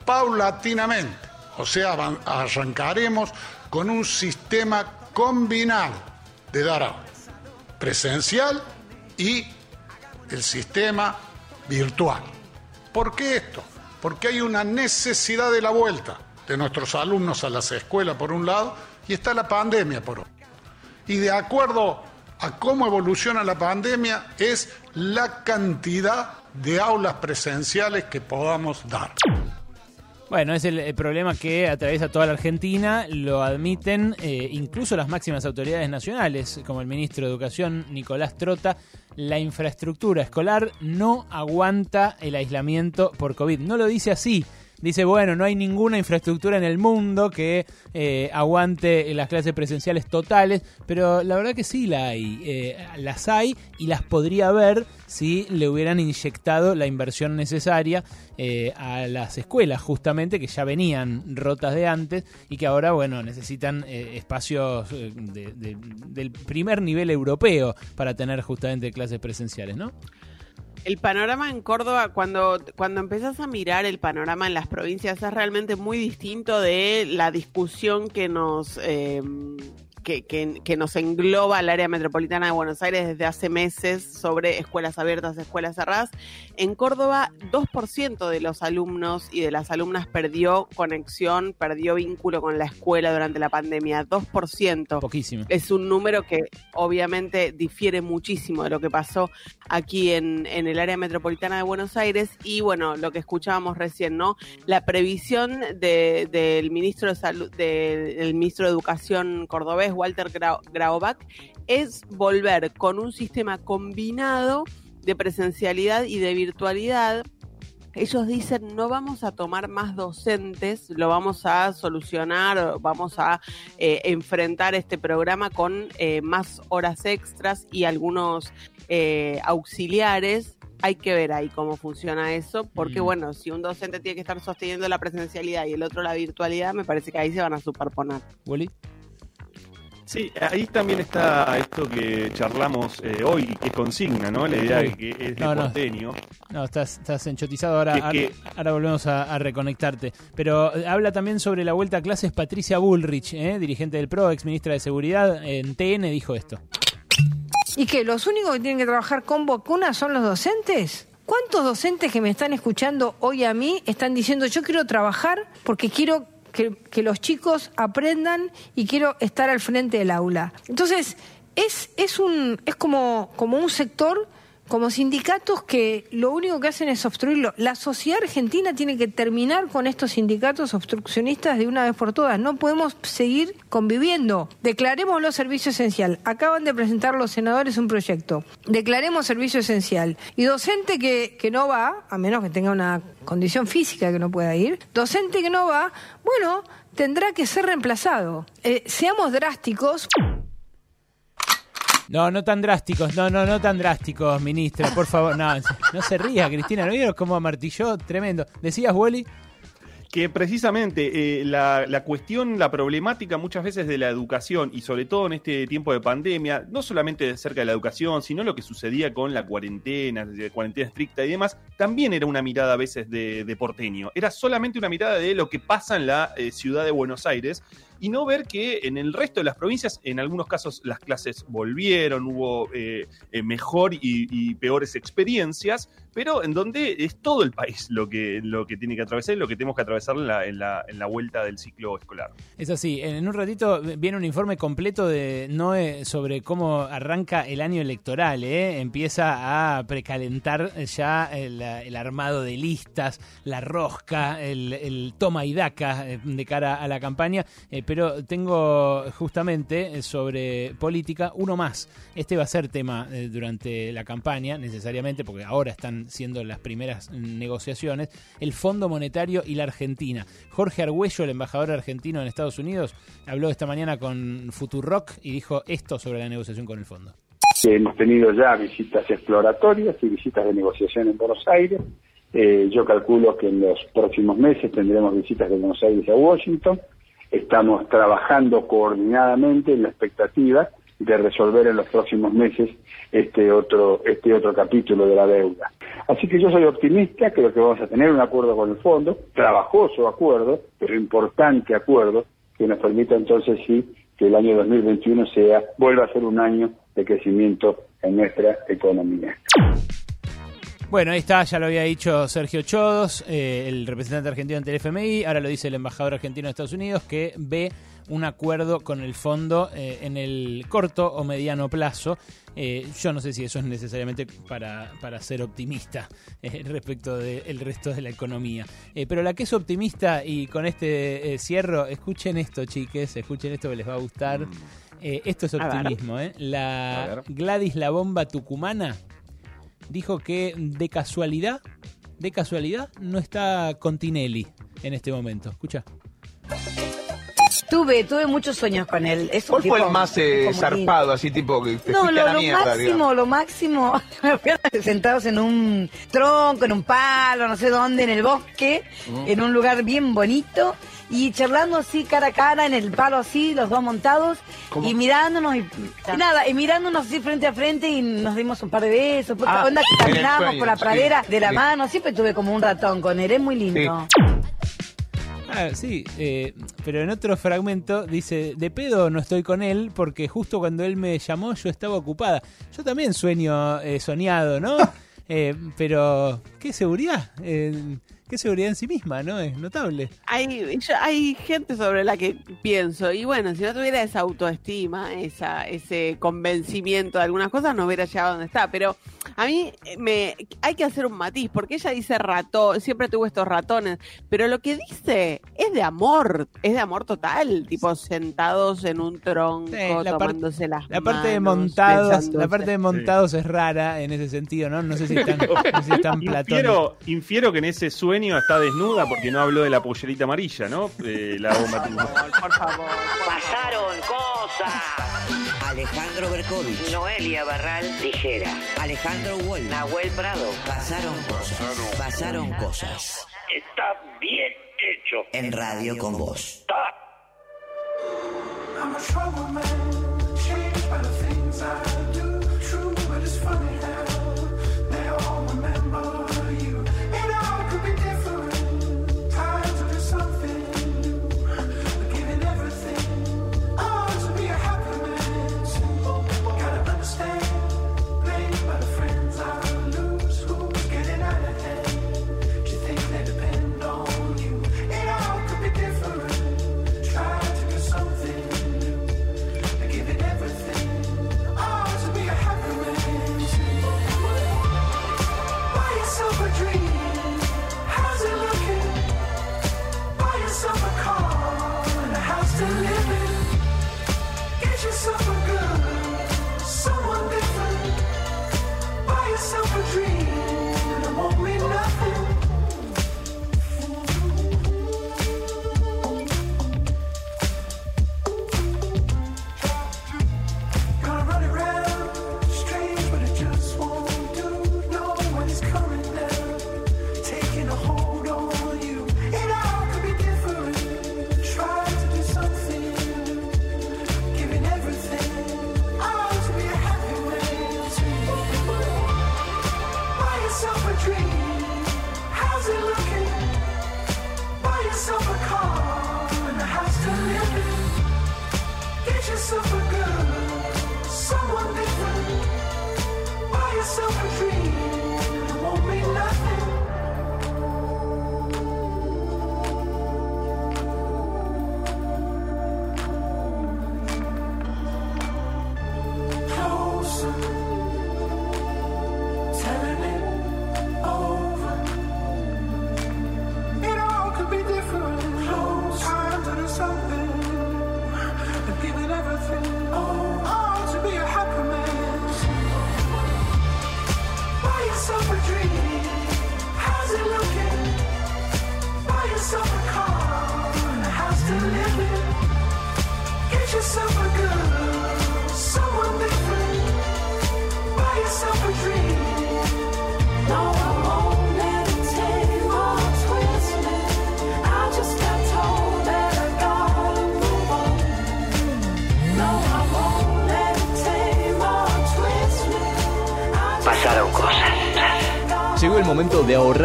Speaker 8: paulatinamente, o sea, arrancaremos con un sistema combinado de dar aulas, presencial y el sistema virtual. ¿Por qué esto? Porque hay una necesidad de la vuelta de nuestros alumnos a las escuelas por un lado y está la pandemia por otro. Y de acuerdo a cómo evoluciona la pandemia es la cantidad de aulas presenciales que podamos dar.
Speaker 10: Bueno, es el, problema que atraviesa toda la Argentina, lo admiten eh, incluso las máximas autoridades nacionales, como el ministro de Educación Nicolás Trota, la infraestructura escolar no aguanta el aislamiento por COVID. No lo dice así. Dice, bueno, no hay ninguna infraestructura en el mundo que eh, aguante las clases presenciales totales, pero la verdad que sí la hay. Eh, las hay y las podría haber si le hubieran inyectado la inversión necesaria eh, a las escuelas, justamente, que ya venían rotas de antes y que ahora, bueno, necesitan eh, espacios eh, de- de- del primer nivel europeo para tener justamente clases presenciales, ¿no?
Speaker 11: El panorama en Córdoba, cuando, cuando empezás a mirar el panorama en las provincias, es realmente muy distinto de la discusión que nos, eh, que, que- que nos engloba al área metropolitana de Buenos Aires desde hace meses sobre escuelas abiertas, escuelas cerradas. En Córdoba, 2% de los alumnos y de las alumnas perdió conexión, perdió vínculo con la escuela durante la pandemia. 2%.
Speaker 10: Poquísimo.
Speaker 11: Es un número que obviamente difiere muchísimo de lo que pasó aquí en, en el área metropolitana de Buenos Aires y bueno, lo que escuchábamos recién, ¿no? La previsión de- del ministro de salud, de- del ministro de Educación cordobés, Walter Grau- Graubach, es volver con un sistema combinado de presencialidad y de virtualidad, ellos dicen no vamos a tomar más docentes, lo vamos a solucionar, vamos a eh, enfrentar este programa con eh, más horas extras y algunos eh, auxiliares. Hay que ver ahí cómo funciona eso, porque
Speaker 12: Mm.
Speaker 11: bueno, si un docente tiene que estar sosteniendo la presencialidad y el otro la virtualidad, me parece que ahí se van a superponer.
Speaker 10: Wally.
Speaker 12: Sí, ahí también está esto que charlamos eh, hoy, que es consigna, ¿no? La idea de que es de
Speaker 10: No, no.
Speaker 12: porteño.
Speaker 10: No, estás, estás enchotizado ahora.
Speaker 12: Que-
Speaker 10: ahora,
Speaker 12: que-
Speaker 10: ahora volvemos a, a reconectarte. Pero eh, habla también sobre la vuelta a clases Patricia Bullrich, ¿eh? dirigente del PRO, ex ministra de Seguridad. En TN dijo esto.
Speaker 72: ¿Y que los únicos que tienen que trabajar con vacunas son los docentes? ¿Cuántos docentes que me están escuchando hoy a mí están diciendo yo quiero trabajar porque quiero que, que los chicos aprendan y quiero estar al frente del aula? Entonces, es, es, un, es como, como un sector, como sindicatos que lo único que hacen es obstruirlo. La sociedad argentina tiene que terminar con estos sindicatos obstruccionistas de una vez por todas. No podemos seguir conviviendo. Declaremos los servicios esencial. Acaban de presentar los senadores un proyecto. Declaremos servicio esencial. Y docente que, que no va, a menos que tenga una condición física que no pueda ir, docente que no va, bueno, tendrá que ser reemplazado. Eh, seamos drásticos.
Speaker 10: No, no tan drásticos, no, no, no tan drásticos, ministra, por favor. No, no se ría, Cristina, ¿no vieron cómo amartilló? Tremendo. ¿Decías, Wally?
Speaker 12: Que precisamente eh, la, la cuestión, la problemática muchas veces de la educación y sobre todo en este tiempo de pandemia, no solamente acerca de la educación, sino lo que sucedía con la cuarentena, de cuarentena estricta y demás, también era una mirada a veces de, porteño. Era solamente una mirada de lo que pasa en la eh, ciudad de Buenos Aires y no ver que en el resto de las provincias, en algunos casos las clases volvieron, hubo eh, mejor y peores experiencias, pero en donde es todo el país lo que, lo que tiene que atravesar y lo que tenemos que atravesar en la, en la, en la vuelta del ciclo escolar.
Speaker 10: Es así, en un ratito viene un informe completo de Noé sobre cómo arranca el año electoral, ¿eh? empieza a precalentar ya el, el armado de listas, la rosca, el, el toma y daca eh, de cara a la campaña, eh, pero tengo justamente sobre política uno más. Este va a ser tema eh, durante la campaña, necesariamente, porque ahora están siendo las primeras negociaciones, el Fondo Monetario y la Argentina. Jorge Argüello, el embajador argentino en Estados Unidos, habló esta mañana con Futurock y dijo esto sobre la negociación con el fondo.
Speaker 73: Hemos tenido ya visitas exploratorias y visitas de negociación en Buenos Aires. Eh, yo calculo que en los próximos meses tendremos visitas de Buenos Aires a Washington. Estamos trabajando coordinadamente en la expectativa de resolver en los próximos meses este otro este otro capítulo de la deuda. Así que yo soy optimista, creo que vamos a tener un acuerdo con el fondo, trabajoso acuerdo, pero importante acuerdo que nos permita entonces sí que el año 2021 sea vuelva a ser un año de crecimiento en nuestra economía.
Speaker 10: Bueno, ahí está, ya lo había dicho Sergio Chodos, eh, el representante argentino ante el FMI, ahora lo dice el embajador argentino de Estados Unidos, que ve un acuerdo con el fondo eh, en el corto o mediano plazo. Eh, yo no sé si eso es necesariamente para, para ser optimista eh, respecto del resto de la economía. Pero la que es optimista y con este cierro, escuchen esto, chiques, escuchen esto que les va a gustar. Eh, esto es optimismo, ¿eh? La. Gladys La Bomba Tucumana dijo que de casualidad, de casualidad, no está con Tinelli en este momento. Escucha.
Speaker 63: Tuve, tuve muchos sueños con él. Es un
Speaker 5: ¿Cuál fue el más eh, zarpado, así tipo que te
Speaker 63: No, lo,
Speaker 5: a la
Speaker 63: lo
Speaker 5: mierda,
Speaker 63: máximo,
Speaker 5: digamos?
Speaker 63: lo máximo, sentados en un tronco, en un palo, no sé dónde, en el bosque,
Speaker 5: Mm.
Speaker 63: en un lugar bien bonito, y charlando así cara a cara, en el palo así, los dos montados,
Speaker 5: ¿Cómo?
Speaker 63: y mirándonos, y, y nada, y mirándonos así frente a frente, y nos dimos un par de besos, porque
Speaker 5: Ah,
Speaker 63: onda que caminábamos
Speaker 5: sueño,
Speaker 63: por la
Speaker 5: sí,
Speaker 63: pradera de la
Speaker 5: sí.
Speaker 63: mano, siempre tuve como un ratón con él, es muy lindo.
Speaker 10: Ah, sí, eh, pero en otro fragmento dice, de pedo no estoy con él porque justo cuando él me llamó yo estaba ocupada. Yo también sueño eh, soñado, ¿no? Eh, pero, ¿qué seguridad? Eh, ¿Qué qué seguridad en sí misma, ¿no? Es notable.
Speaker 11: Hay, yo- hay gente sobre la que pienso, y bueno, si no tuviera esa autoestima, esa, ese convencimiento de algunas cosas, no hubiera llegado a donde está. Pero a mí me hay que hacer un matiz, porque ella dice ratón, siempre tuvo estos ratones, pero lo que dice es de amor, es de amor total, tipo sentados en un tronco,
Speaker 10: la par-
Speaker 11: tomándose las
Speaker 10: La parte de
Speaker 11: manos,
Speaker 10: montados, la parte de montados es rara en ese sentido, ¿no? No sé si están, no sé si están platónicos.
Speaker 12: Infiero, infiero que en ese sueño está desnuda porque no habló de la pollerita amarilla, ¿no? Eh, la bomba
Speaker 11: Por favor.
Speaker 1: Pasaron cosas. Alejandro Berkovich. Noelia Barral. Tijera. Alejandro Wolf. Nahuel Prado. Pasaron cosas. Pasaron cosas. Está bien hecho. En radio con vos.
Speaker 72: I'm a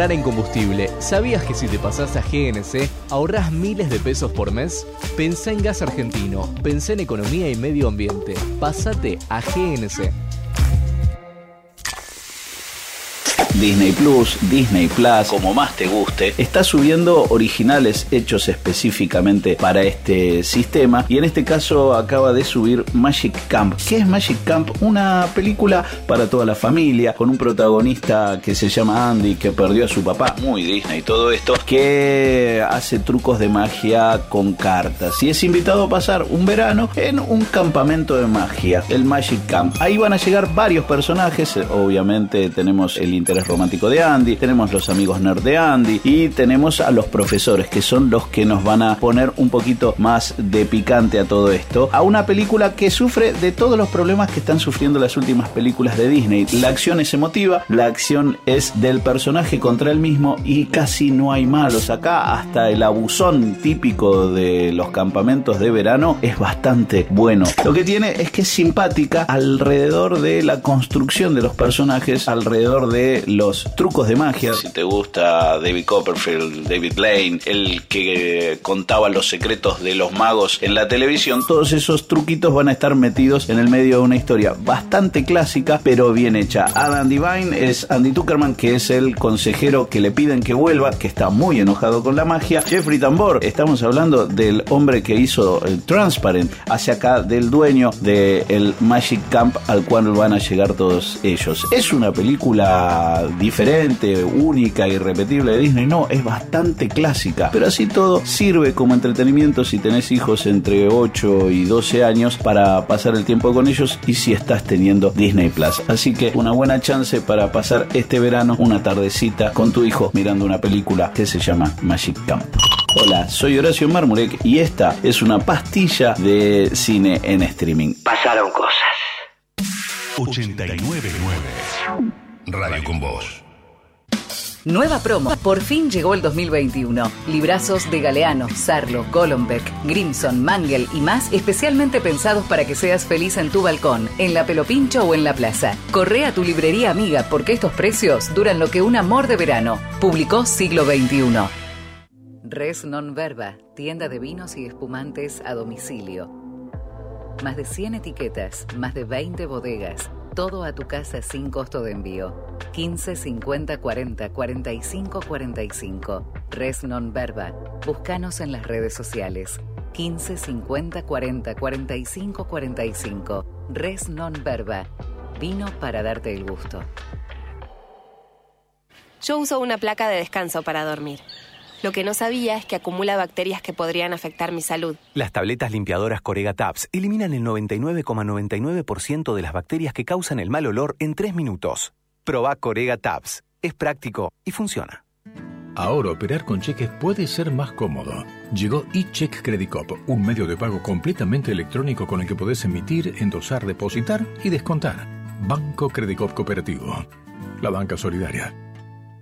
Speaker 34: ahorrar en combustible. ¿Sabías que si te pasas a GNC ahorras miles de pesos por mes? Pensá en gas argentino, pensá en economía y medio ambiente. Pásate a GNC.
Speaker 48: Disney Plus, Disney Plus, como más te guste, está subiendo originales hechos específicamente para este sistema y en este caso acaba de subir Magic Camp. ¿Qué es Magic Camp? Una película para toda la familia con un protagonista que se llama Andy que perdió a su papá, muy Disney todo esto, que hace trucos de magia con cartas y es invitado a pasar un verano en un campamento de magia, el Magic Camp. Ahí van a llegar varios personajes, obviamente tenemos el interés romántico de Andy, tenemos los amigos nerd de Andy y tenemos a los profesores que son los que nos van a poner un poquito más de picante a todo esto. A una película que sufre de todos los problemas que están sufriendo las últimas películas de Disney. La acción es emotiva, la acción es del personaje contra él mismo y casi no hay malos. Acá hasta el abusón típico de los campamentos de verano es bastante bueno. Lo que tiene es que es simpática alrededor de la construcción de los personajes, alrededor de los trucos de magia. Si te gusta David Copperfield, David Lane, el que contaba los secretos de los magos en la televisión, todos esos truquitos van a estar metidos en el medio de una historia bastante clásica, pero bien hecha. Adam Divine es Andy Tuckerman, que es el consejero que le piden que vuelva, que está muy enojado con la magia. Jeffrey Tambor, estamos hablando del hombre que hizo el Transparent, hacia acá del dueño del Magic Camp al cual van a llegar todos ellos. Es una película diferente, única, irrepetible de Disney, no, es bastante clásica, pero así todo sirve como entretenimiento si tenés hijos entre 8 y 12 años para pasar el tiempo con ellos y si estás teniendo Disney Plus. Así que una buena chance para pasar este verano una tardecita con tu hijo mirando una película que se llama Magic Camp. Hola, soy Horacio Marmurek y esta es una pastilla de cine en streaming.
Speaker 1: Pasaron cosas.
Speaker 2: 899 Radio con Voz.
Speaker 32: Nueva promo. Por fin llegó el 2021. Librazos de Galeano, Sarlo, Golombek, Grimson, Mangel y más especialmente pensados para que seas feliz en tu balcón, en la Pelopincho o en la plaza. Corre a tu librería amiga porque estos precios duran lo que un amor de verano. Publicó siglo XXI. Res Non Verba, tienda de vinos y espumantes a domicilio. Más de 100 etiquetas, más de 20 bodegas. Todo a tu casa sin costo de envío. 15 50 40 45 45. Res Non Verba. Búscanos en las redes sociales. 15 50 40 45 45. Res Non Verba. Vino para darte el gusto. Yo uso una placa de descanso para dormir. Lo que no sabía es que acumula bacterias que podrían afectar mi salud.
Speaker 74: Las tabletas limpiadoras Corega Tabs eliminan el 99,99% de las bacterias que causan el mal olor en 3 minutos. Proba Corega Tabs. Es práctico y funciona.
Speaker 24: Ahora operar con cheques puede ser más cómodo. Llegó eCheck Credit Cop, un medio de pago completamente electrónico con el que podés emitir, endosar, depositar y descontar. Banco Credit Cop Cooperativo. La banca solidaria.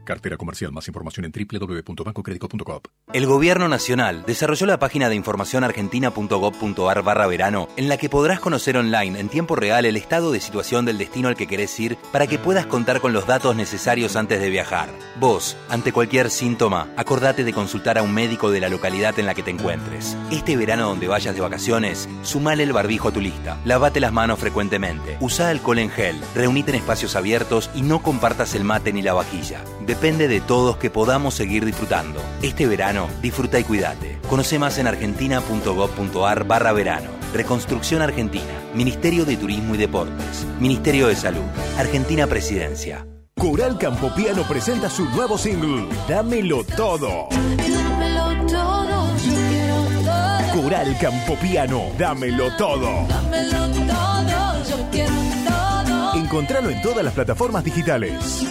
Speaker 24: Cartera comercial. Más información en www.bancocredico.com.
Speaker 74: El Gobierno Nacional desarrolló la página de información argentina.gov.ar barra verano en la que podrás conocer online en tiempo real el estado de situación del destino al que querés ir para que puedas contar con los datos necesarios antes de viajar. Vos, ante cualquier síntoma, acordate de consultar a un médico de la localidad en la que te encuentres. Este verano donde vayas de vacaciones, sumale el barbijo a tu lista, lavate las manos frecuentemente, usa alcohol en gel, reunite en espacios abiertos y no compartas el mate ni la vajilla. Depende de todos que podamos seguir disfrutando. Este verano, disfruta y cuídate. Conoce más en argentina.gov.ar barra verano. Reconstrucción Argentina. Ministerio de Turismo y Deportes. Ministerio de Salud. Argentina Presidencia.
Speaker 75: Coral Campopiano presenta su nuevo single, Dámelo Todo.
Speaker 5: Dámelo todo, yo quiero todo.
Speaker 75: Coral Campopiano, Dámelo Todo.
Speaker 5: Dámelo todo, yo quiero todo.
Speaker 75: Encontralo en todas las plataformas digitales.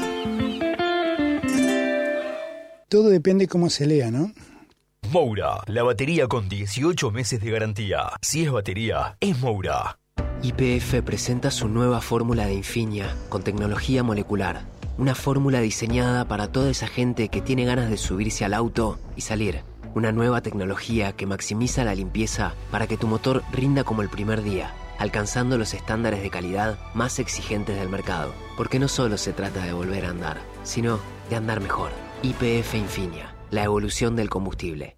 Speaker 76: Todo depende cómo se lea, ¿no?
Speaker 59: Moura, la batería con 18 meses de garantía. Si es batería, es Moura.
Speaker 44: YPF presenta su nueva fórmula de Infinia con tecnología molecular. Una fórmula diseñada para toda esa gente que tiene ganas de subirse al auto y salir. Una nueva tecnología que maximiza la limpieza para que tu motor rinda como el primer día, alcanzando los estándares de calidad más exigentes del mercado. Porque no solo se trata de volver a andar, sino de andar mejor. YPF Infinia, la evolución del combustible.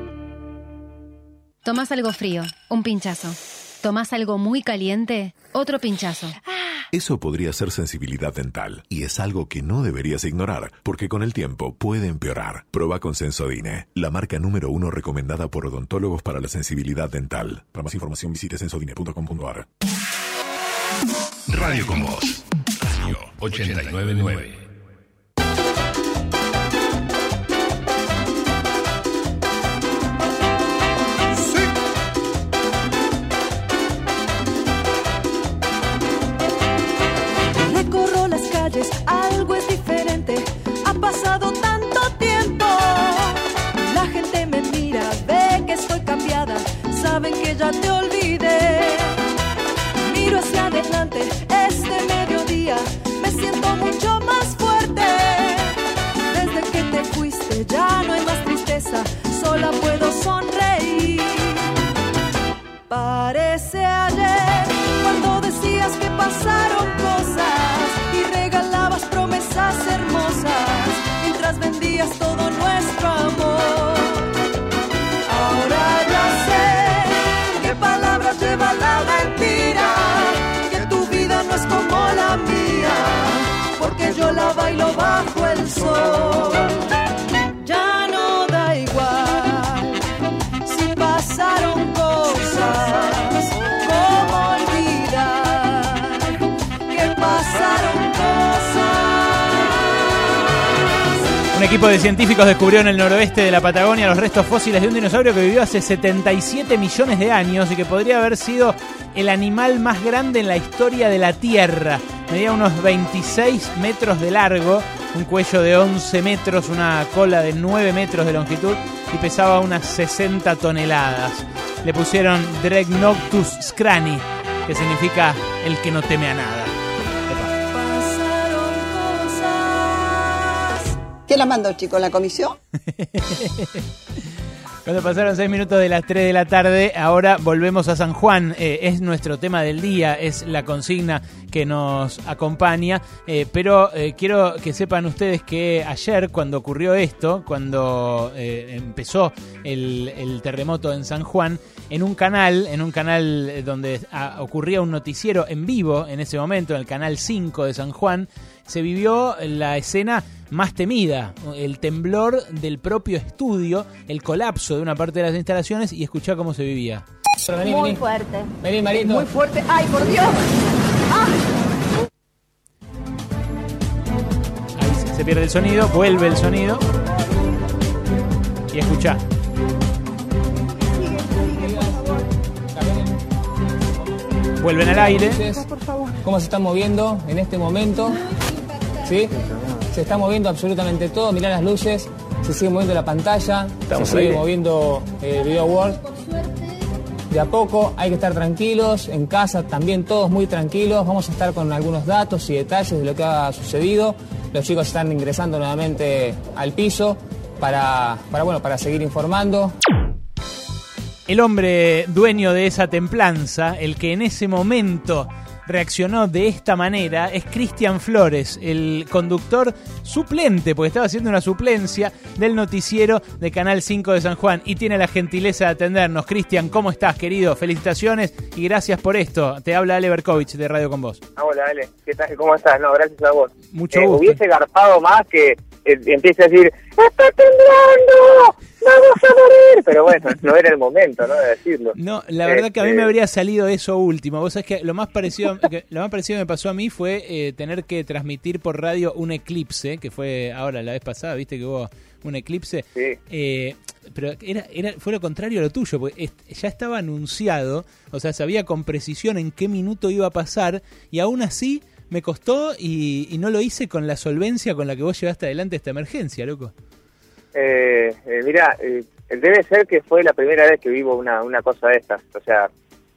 Speaker 77: Tomás algo frío, un pinchazo. Tomás algo muy caliente, otro pinchazo.
Speaker 24: Eso podría ser sensibilidad dental y es algo que no deberías ignorar porque con el tiempo puede empeorar. Proba con Sensodine, la marca número uno recomendada por odontólogos para la sensibilidad dental. Para más información visite sensodine.com.ar.
Speaker 78: Radio con Voz. Radio 899.
Speaker 5: Algo es diferente. Ha pasado tanto tiempo. La gente me mira, ve que estoy cambiada. Saben que ya te olvidé. Miro hacia adelante, este mediodía. Me siento mucho más fuerte. Desde que te fuiste, ya no hay más tristeza. Sola puedo sonreír. Parece ayer cuando decías que pasaron cosas mientras vendías
Speaker 10: equipo de científicos descubrió en el noroeste de la Patagonia los restos fósiles de un dinosaurio que vivió hace 77 millones de años y que podría haber sido el animal más grande en la historia de la Tierra. Medía unos 26 metros de largo, un cuello de 11 metros, una cola de 9 metros de longitud y pesaba unas 60 toneladas. Le pusieron Dregnoctus scrani, que significa el que no teme a nada.
Speaker 79: ¿Quién la mandó, chico, la comisión?
Speaker 10: Cuando pasaron 6 minutos de las 3 de la tarde, ahora volvemos a San Juan. Eh, es nuestro tema del día, es la consigna que nos acompaña. Eh, pero eh, quiero que sepan ustedes que ayer, cuando ocurrió esto, cuando empezó el, terremoto en San Juan, en un canal, en un canal donde ah, ocurría un noticiero en vivo en ese momento, en el canal 5 de San Juan, se vivió la escena más temida, el temblor del propio estudio, el colapso de una parte de las instalaciones y escuchá cómo se vivía.
Speaker 5: Muy fuerte.
Speaker 10: Vení, Marito.
Speaker 5: Muy fuerte. ¡Ay, por Dios!
Speaker 10: Ahí se- se pierde el sonido, vuelve el sonido y escuchá. Vuelven al aire.
Speaker 80: cómo se está moviendo en este momento. ¿Sí? Se está moviendo absolutamente todo. Mirá las luces, se sigue moviendo la pantalla,
Speaker 34: Estamos
Speaker 80: se sigue moviendo eh, el Video World. De a poco hay que estar tranquilos, en casa también todos muy tranquilos. Vamos a estar con algunos datos y detalles de lo que ha sucedido. Los chicos están ingresando nuevamente al piso para, para, bueno, para seguir informando.
Speaker 10: El hombre dueño de esa templanza, el que en ese momento reaccionó de esta manera, es Cristian Flores, el conductor suplente, porque estaba haciendo una suplencia del noticiero de Canal 5 de San Juan y tiene la gentileza de atendernos. Cristian, ¿cómo estás, querido? Felicitaciones y gracias por esto. Te habla Ale Berkovich de Radio con Vos.
Speaker 81: Ah, Hola, Ale. ¿Qué tal? ¿Cómo estás? No, gracias a vos.
Speaker 10: Mucho
Speaker 81: Eh,
Speaker 10: gusto.
Speaker 81: Hubiese garpado más que eh, empiece a decir, ¡Está temblando! ¡Vamos a morir! Pero bueno, no era el momento, ¿no? De decirlo.
Speaker 10: No, la verdad que a mí
Speaker 81: Este,
Speaker 10: me habría salido eso último. Vos sabés que lo más parecido que, lo más parecido que me pasó a mí fue eh, tener que transmitir por radio un eclipse, que fue ahora la vez pasada, viste que hubo un eclipse. Eh, pero era, era, fue lo contrario a lo tuyo, porque ya estaba anunciado, o sea, sabía con precisión en qué minuto iba a pasar, y aún así me costó y, y no lo hice con la solvencia con la que vos llevaste adelante esta emergencia, loco.
Speaker 81: Eh, eh, mira, eh, debe ser que fue la primera vez que vivo una, una cosa de estas. O sea,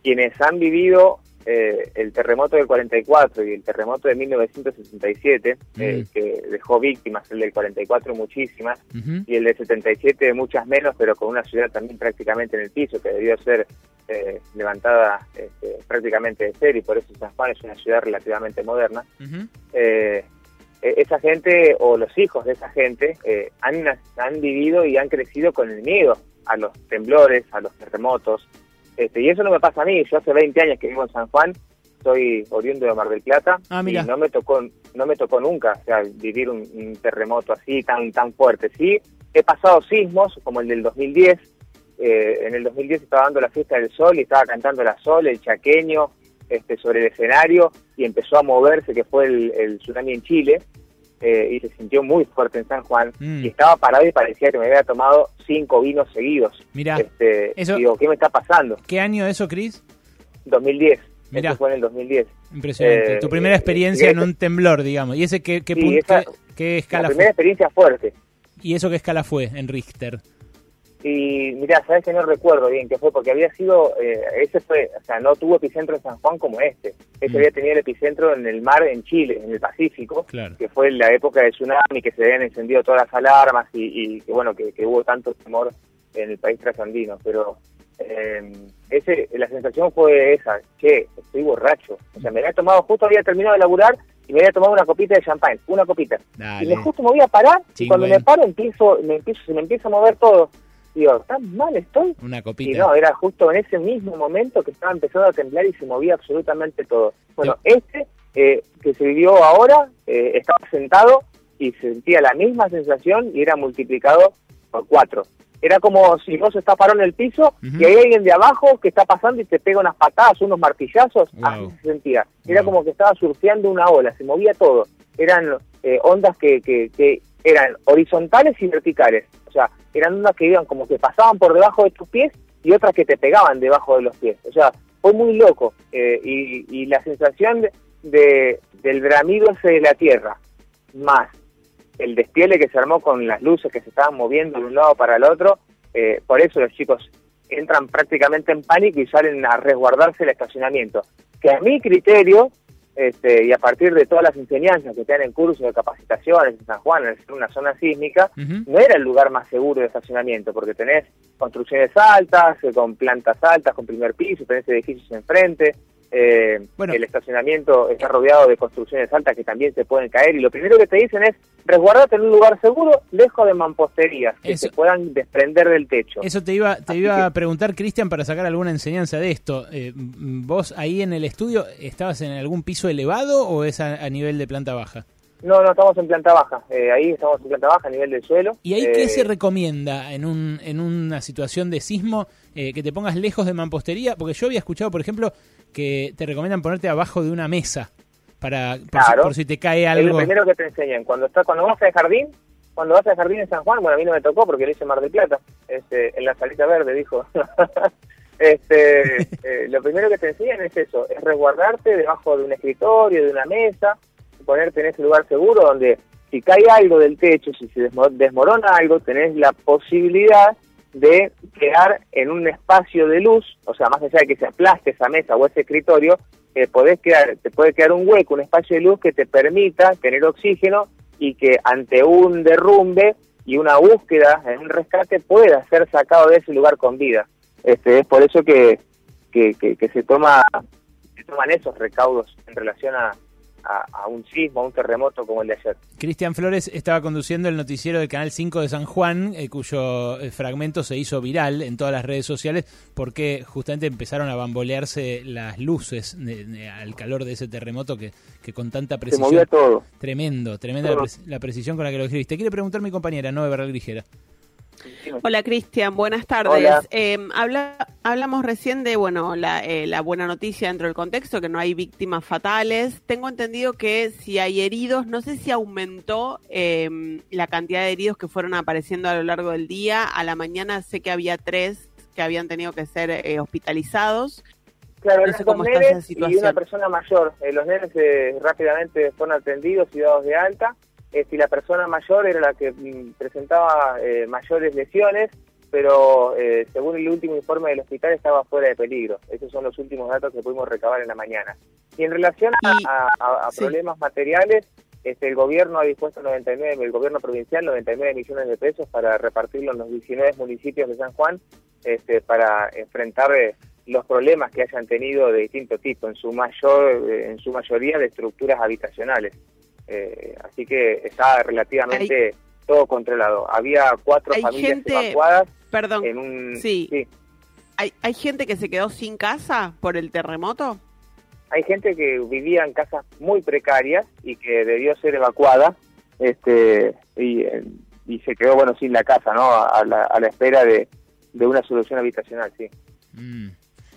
Speaker 81: quienes han vivido eh, el terremoto del 44 y el terremoto de 1967, eh, que dejó víctimas, el del 44 muchísimas, y el del 77 muchas menos, pero con una ciudad también prácticamente en el piso, que debió ser eh, levantada este, prácticamente de cero, y por eso San Juan es una ciudad relativamente moderna. Eh, eh, esa gente o los hijos de esa gente eh, han, han vivido y han crecido con el miedo a los temblores, a los terremotos. Este, y eso no me pasa a mí. Yo hace 20 años que vivo en San Juan soy oriundo de Mar del Plata
Speaker 82: Ah,
Speaker 81: y no me tocó no me tocó nunca, o sea, vivir un, un terremoto así tan tan fuerte. Sí, he pasado sismos como el del 2010. eh, en el 2010 estaba dando la fiesta del sol y estaba cantando la sol, el chaqueño, este, sobre el escenario y empezó a moverse, que fue el, el tsunami en Chile, eh, y se sintió muy fuerte en San Juan,
Speaker 82: Mm.
Speaker 81: y estaba parado y parecía que me había tomado cinco vinos seguidos.
Speaker 82: Mirá,
Speaker 81: Este,
Speaker 82: eso-
Speaker 81: Digo, ¿qué me está pasando?
Speaker 82: ¿Qué año eso, Cris?
Speaker 81: 2010.
Speaker 82: Mirá.
Speaker 81: Eso fue en el 2010.
Speaker 82: Impresionante.
Speaker 81: Eh,
Speaker 82: tu primera
Speaker 81: eh,
Speaker 82: experiencia en un temblor, digamos. ¿Y ese qué, qué,
Speaker 81: Sí,
Speaker 82: punto-
Speaker 81: esa-
Speaker 82: qué- qué
Speaker 81: La
Speaker 82: escala
Speaker 81: primera
Speaker 82: fue?
Speaker 81: experiencia fuerte.
Speaker 82: ¿Y eso qué escala fue en Richter?
Speaker 81: Y mira, sabes que no recuerdo bien qué fue, porque había sido, eh, ese fue, o sea, no tuvo epicentro en San Juan como este. Ese
Speaker 82: Mm.
Speaker 81: había tenido el epicentro en el mar en Chile, en el Pacífico,
Speaker 82: Claro.
Speaker 81: que fue la época del tsunami, que se habían encendido todas las alarmas y, y que bueno, que, que hubo tanto temor en el país trasandino. Pero eh, ese, la sensación fue esa, che, estoy borracho. O sea, me había tomado, justo había terminado de laburar y me había tomado una copita de champán, una copita.
Speaker 82: Dale.
Speaker 81: Y me justo me voy a parar y cuando me paro empiezo, me empiezo, se me empieza a mover todo. Digo, ¿tan mal estoy?
Speaker 82: Una
Speaker 81: Y
Speaker 82: copita.
Speaker 81: no, era justo en ese mismo momento que estaba empezando a temblar y se movía absolutamente todo. Bueno, este eh, que se vivió ahora, eh, estaba sentado y sentía la misma sensación y era multiplicado por cuatro. Era como si vos estás parado en el piso y hay alguien de abajo que está pasando y te pega unas patadas, unos martillazos, así se sentía. Era como que estaba surfeando una ola, se movía todo. Eran eh, ondas que, que, que eran horizontales y verticales. O sea, eran ondas que iban como que pasaban por debajo de tus pies y otras que te pegaban debajo de los pies. O sea, fue muy loco. eh, y, la sensación de, de- del bramido ese de la tierra, más el despiele que se armó con las luces que se estaban moviendo de un lado para el otro, eh, por eso los chicos entran prácticamente en pánico y salen a resguardarse el estacionamiento. Que a mi criterio, este, y a partir de todas las enseñanzas que te dan en cursos de capacitaciones en San Juan, ser una zona sísmica, no era el lugar más seguro de estacionamiento, porque tenés construcciones altas, eh, con plantas altas, con primer piso, tenés edificios enfrente, eh, el estacionamiento está rodeado de construcciones altas que también se pueden caer, y lo primero que te dicen es resguardarte en un lugar seguro, lejos de mamposterías, que se puedan desprender del techo.
Speaker 82: Eso te iba, te iba a preguntar, Cristian, para sacar alguna enseñanza de esto. Eh, ¿Vos ahí en el estudio estabas en algún piso elevado o es a, a nivel de planta baja?
Speaker 81: No, no, estamos en planta baja, eh, ahí estamos en planta baja a nivel del suelo.
Speaker 82: ¿Y ahí
Speaker 81: Eh,
Speaker 82: qué se recomienda en, un, en una situación de sismo? Eh, que te pongas lejos de mampostería, porque yo había escuchado, por ejemplo, que te recomiendan ponerte abajo de una mesa para por, si,
Speaker 81: Claro.
Speaker 82: por si te cae
Speaker 81: Es lo
Speaker 82: algo.
Speaker 81: primero que te enseñan. Cuando está, cuando vas al jardín, cuando vas al jardín en San Juan, bueno, a mí no me tocó porque lo hice en Mar del Plata, este, en la salita verde, dijo. este, eh, lo primero que te enseñan es eso, es resguardarte debajo de un escritorio, de una mesa, ponerte en ese lugar seguro donde si cae algo del techo, si se desmo- desmorona algo, tenés la posibilidad de quedar en un espacio de luz, o sea, más allá de que se aplaste esa mesa o ese escritorio, eh, podés quedar, te puede quedar un hueco, un espacio de luz que te permita tener oxígeno y que ante un derrumbe y una búsqueda en un rescate pueda ser sacado de ese lugar con vida. Este, es por eso que, que, que- que se toma se toman esos recaudos en relación a, a- a un sismo, a un terremoto como el de ayer.
Speaker 82: Cristian Flores estaba conduciendo el noticiero del Canal 5 de San Juan, eh, cuyo eh, fragmento se hizo viral en todas las redes sociales porque justamente empezaron a bambolearse las luces de- de- al calor de ese terremoto que, que con tanta precisión...
Speaker 81: movía todo.
Speaker 82: Tremendo, tremenda la, pre- la precisión con la que lo describiste. Quiere preguntar mi compañera, Noé Berral Grigera.
Speaker 11: Hola Cristian, buenas tardes. Eh, habla- hablamos recién de bueno la, eh, la buena noticia dentro del contexto, que no hay víctimas fatales. Tengo entendido que si hay heridos, no sé si aumentó eh, la cantidad de heridos que fueron apareciendo a lo largo del día. A la mañana sé que había tres que habían tenido que ser eh, hospitalizados.
Speaker 81: Claro,
Speaker 11: No sé cómo está esa
Speaker 81: nenes y
Speaker 11: situación.
Speaker 81: una persona mayor. Eh, los nenes eh, rápidamente fueron atendidos y dados de alta. Este, y la persona mayor era la que mm, presentaba eh, mayores lesiones, pero eh, según el último informe del hospital estaba fuera de peligro. Esos son los últimos datos que pudimos recabar en la mañana. Y en relación a, a- a- a
Speaker 11: sí.
Speaker 81: problemas materiales, este, el gobierno ha dispuesto 99, el gobierno provincial 99 millones de pesos para repartirlo en los 19 municipios de San Juan este, para enfrentar eh, los problemas que hayan tenido de distinto tipo, en su mayor, eh, en su mayoría de estructuras habitacionales. Eh, así que está relativamente todo controlado. Había cuatro familias
Speaker 11: gente-
Speaker 81: evacuadas
Speaker 11: Perdón.
Speaker 81: en un
Speaker 11: Sí. ¿Hay, ¿Hay gente que se quedó sin casa por el terremoto?
Speaker 81: hay gente que vivía en casas muy precarias y que debió ser evacuada este y, eh, y se quedó bueno sin la casa, ¿no? A la, a la espera de, de una solución habitacional, sí.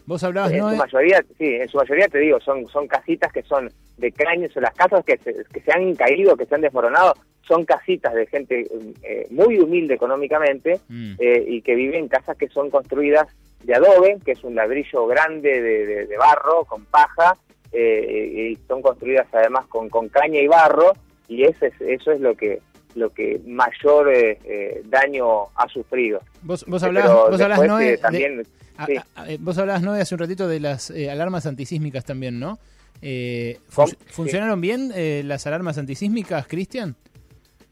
Speaker 82: Vos hablabas,
Speaker 81: En
Speaker 82: ¿no?
Speaker 81: su
Speaker 82: de-
Speaker 81: mayoría, sí, en su mayoría te digo, son son casitas que son de caños, o las casas que se, que se han caído, que se han desmoronado, son casitas de gente eh, muy humilde económicamente eh, y que viven en casas que son construidas de adobe, que es un ladrillo grande de, de- de barro con paja, eh, y son construidas además con, con caña y barro, y ese es, eso es lo que lo que mayor eh, eh, daño ha sufrido.
Speaker 82: Vos, vos hablabas, vos Noé,
Speaker 81: eh,
Speaker 82: de-
Speaker 81: también, sí.
Speaker 82: a- eh, vos hablabas, Noé, hace un ratito de las eh, alarmas antisísmicas también, ¿no? Eh, fun- ¿Funcionaron bien eh, las alarmas antisísmicas, Cristian?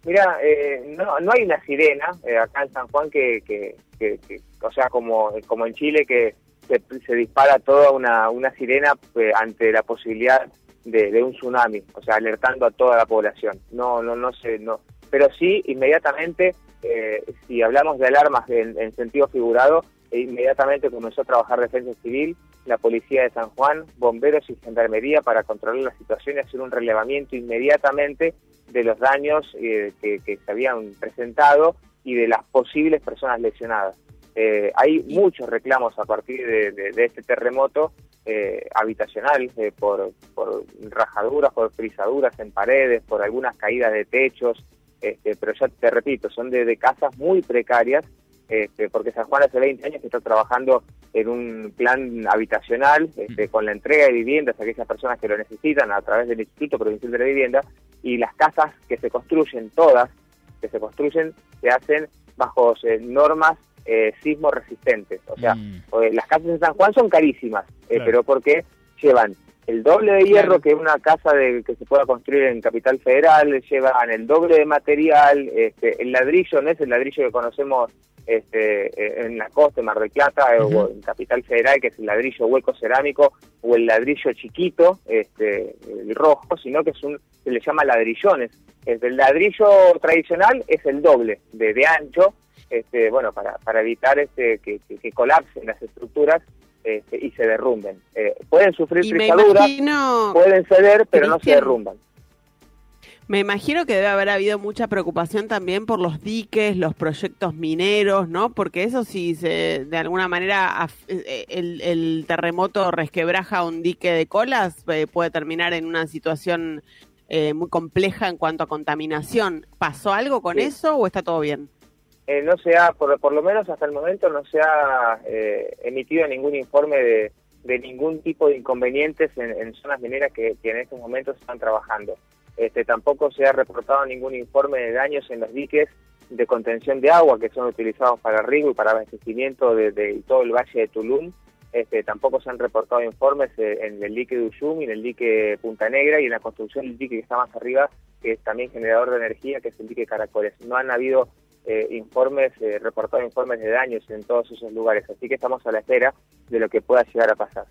Speaker 81: Mira, eh, no, no hay una sirena acá en San Juan que, que, que- que- o sea, como, como en Chile, que se, se dispara toda una, una sirena ante la posibilidad de, de un tsunami, o sea, alertando a toda la población. No, no, no sé, no. Pero sí, inmediatamente, eh, si hablamos de alarmas en, en sentido figurado, eh, inmediatamente comenzó a trabajar Defensa Civil, la Policía de San Juan, bomberos y gendarmería para controlar la situación y hacer un relevamiento inmediatamente de los daños eh, que, que se habían presentado y de las posibles personas lesionadas. Eh, hay muchos reclamos a partir de, de- de este terremoto eh, habitacional eh, por, por rajaduras, por frisaduras en paredes, por algunas caídas de techos, este, pero ya te repito, son de, de casas muy precarias, este, porque San Juan hace 20 años que está trabajando en un plan habitacional este, con la entrega de viviendas a aquellas personas que lo necesitan a través del Instituto Provincial de la Vivienda y las casas que se construyen, todas, que se construyen, se hacen bajo eh, normas eh, sismo resistentes. O sea, eh, las casas en San Juan son carísimas, eh,
Speaker 83: Claro.
Speaker 81: pero porque llevan el doble de hierro que una casa de, que se pueda construir en Capital Federal, llevan el doble de material, este, el ladrillo no es el ladrillo que conocemos este, en la costa, en Mar del Plata, o en Capital Federal, que es el ladrillo hueco cerámico, o el ladrillo chiquito, este, el rojo, sino que es un, se le llama ladrillones. Este, el ladrillo tradicional es el doble de, de ancho, este, bueno, para, para evitar este, que, que- que colapsen las estructuras este, y se derrumben. Eh, pueden sufrir
Speaker 11: imagino,
Speaker 81: pueden ceder, pero no se derrumban.
Speaker 11: Me imagino que debe haber habido mucha preocupación también por los diques, los proyectos mineros, ¿no? Porque eso si se, de alguna manera eh, el, el terremoto resquebraja un dique de colas, eh, puede terminar en una situación eh, muy compleja en cuanto a contaminación. ¿Pasó algo con
Speaker 81: Sí.
Speaker 11: eso o está todo bien?
Speaker 81: Eh, no se ha, por, por lo menos hasta el momento, no se ha eh, emitido ningún informe de, ningún tipo de inconvenientes en, en zonas mineras que, en estos momentos están trabajando. Este, tampoco se ha reportado ningún informe de daños en los diques de contención de agua que son utilizados para riego y para abastecimiento de, de todo el valle de Tulum. Este, tampoco se han reportado informes eh, en el dique de Uyum y en el dique Punta Negra y en la construcción del dique que está más arriba, que es también generador de energía, que es el dique Caracoles. No han habido eh, informes, eh, reportados informes de daños en todos esos lugares, así que estamos a la espera de lo que pueda llegar a pasar.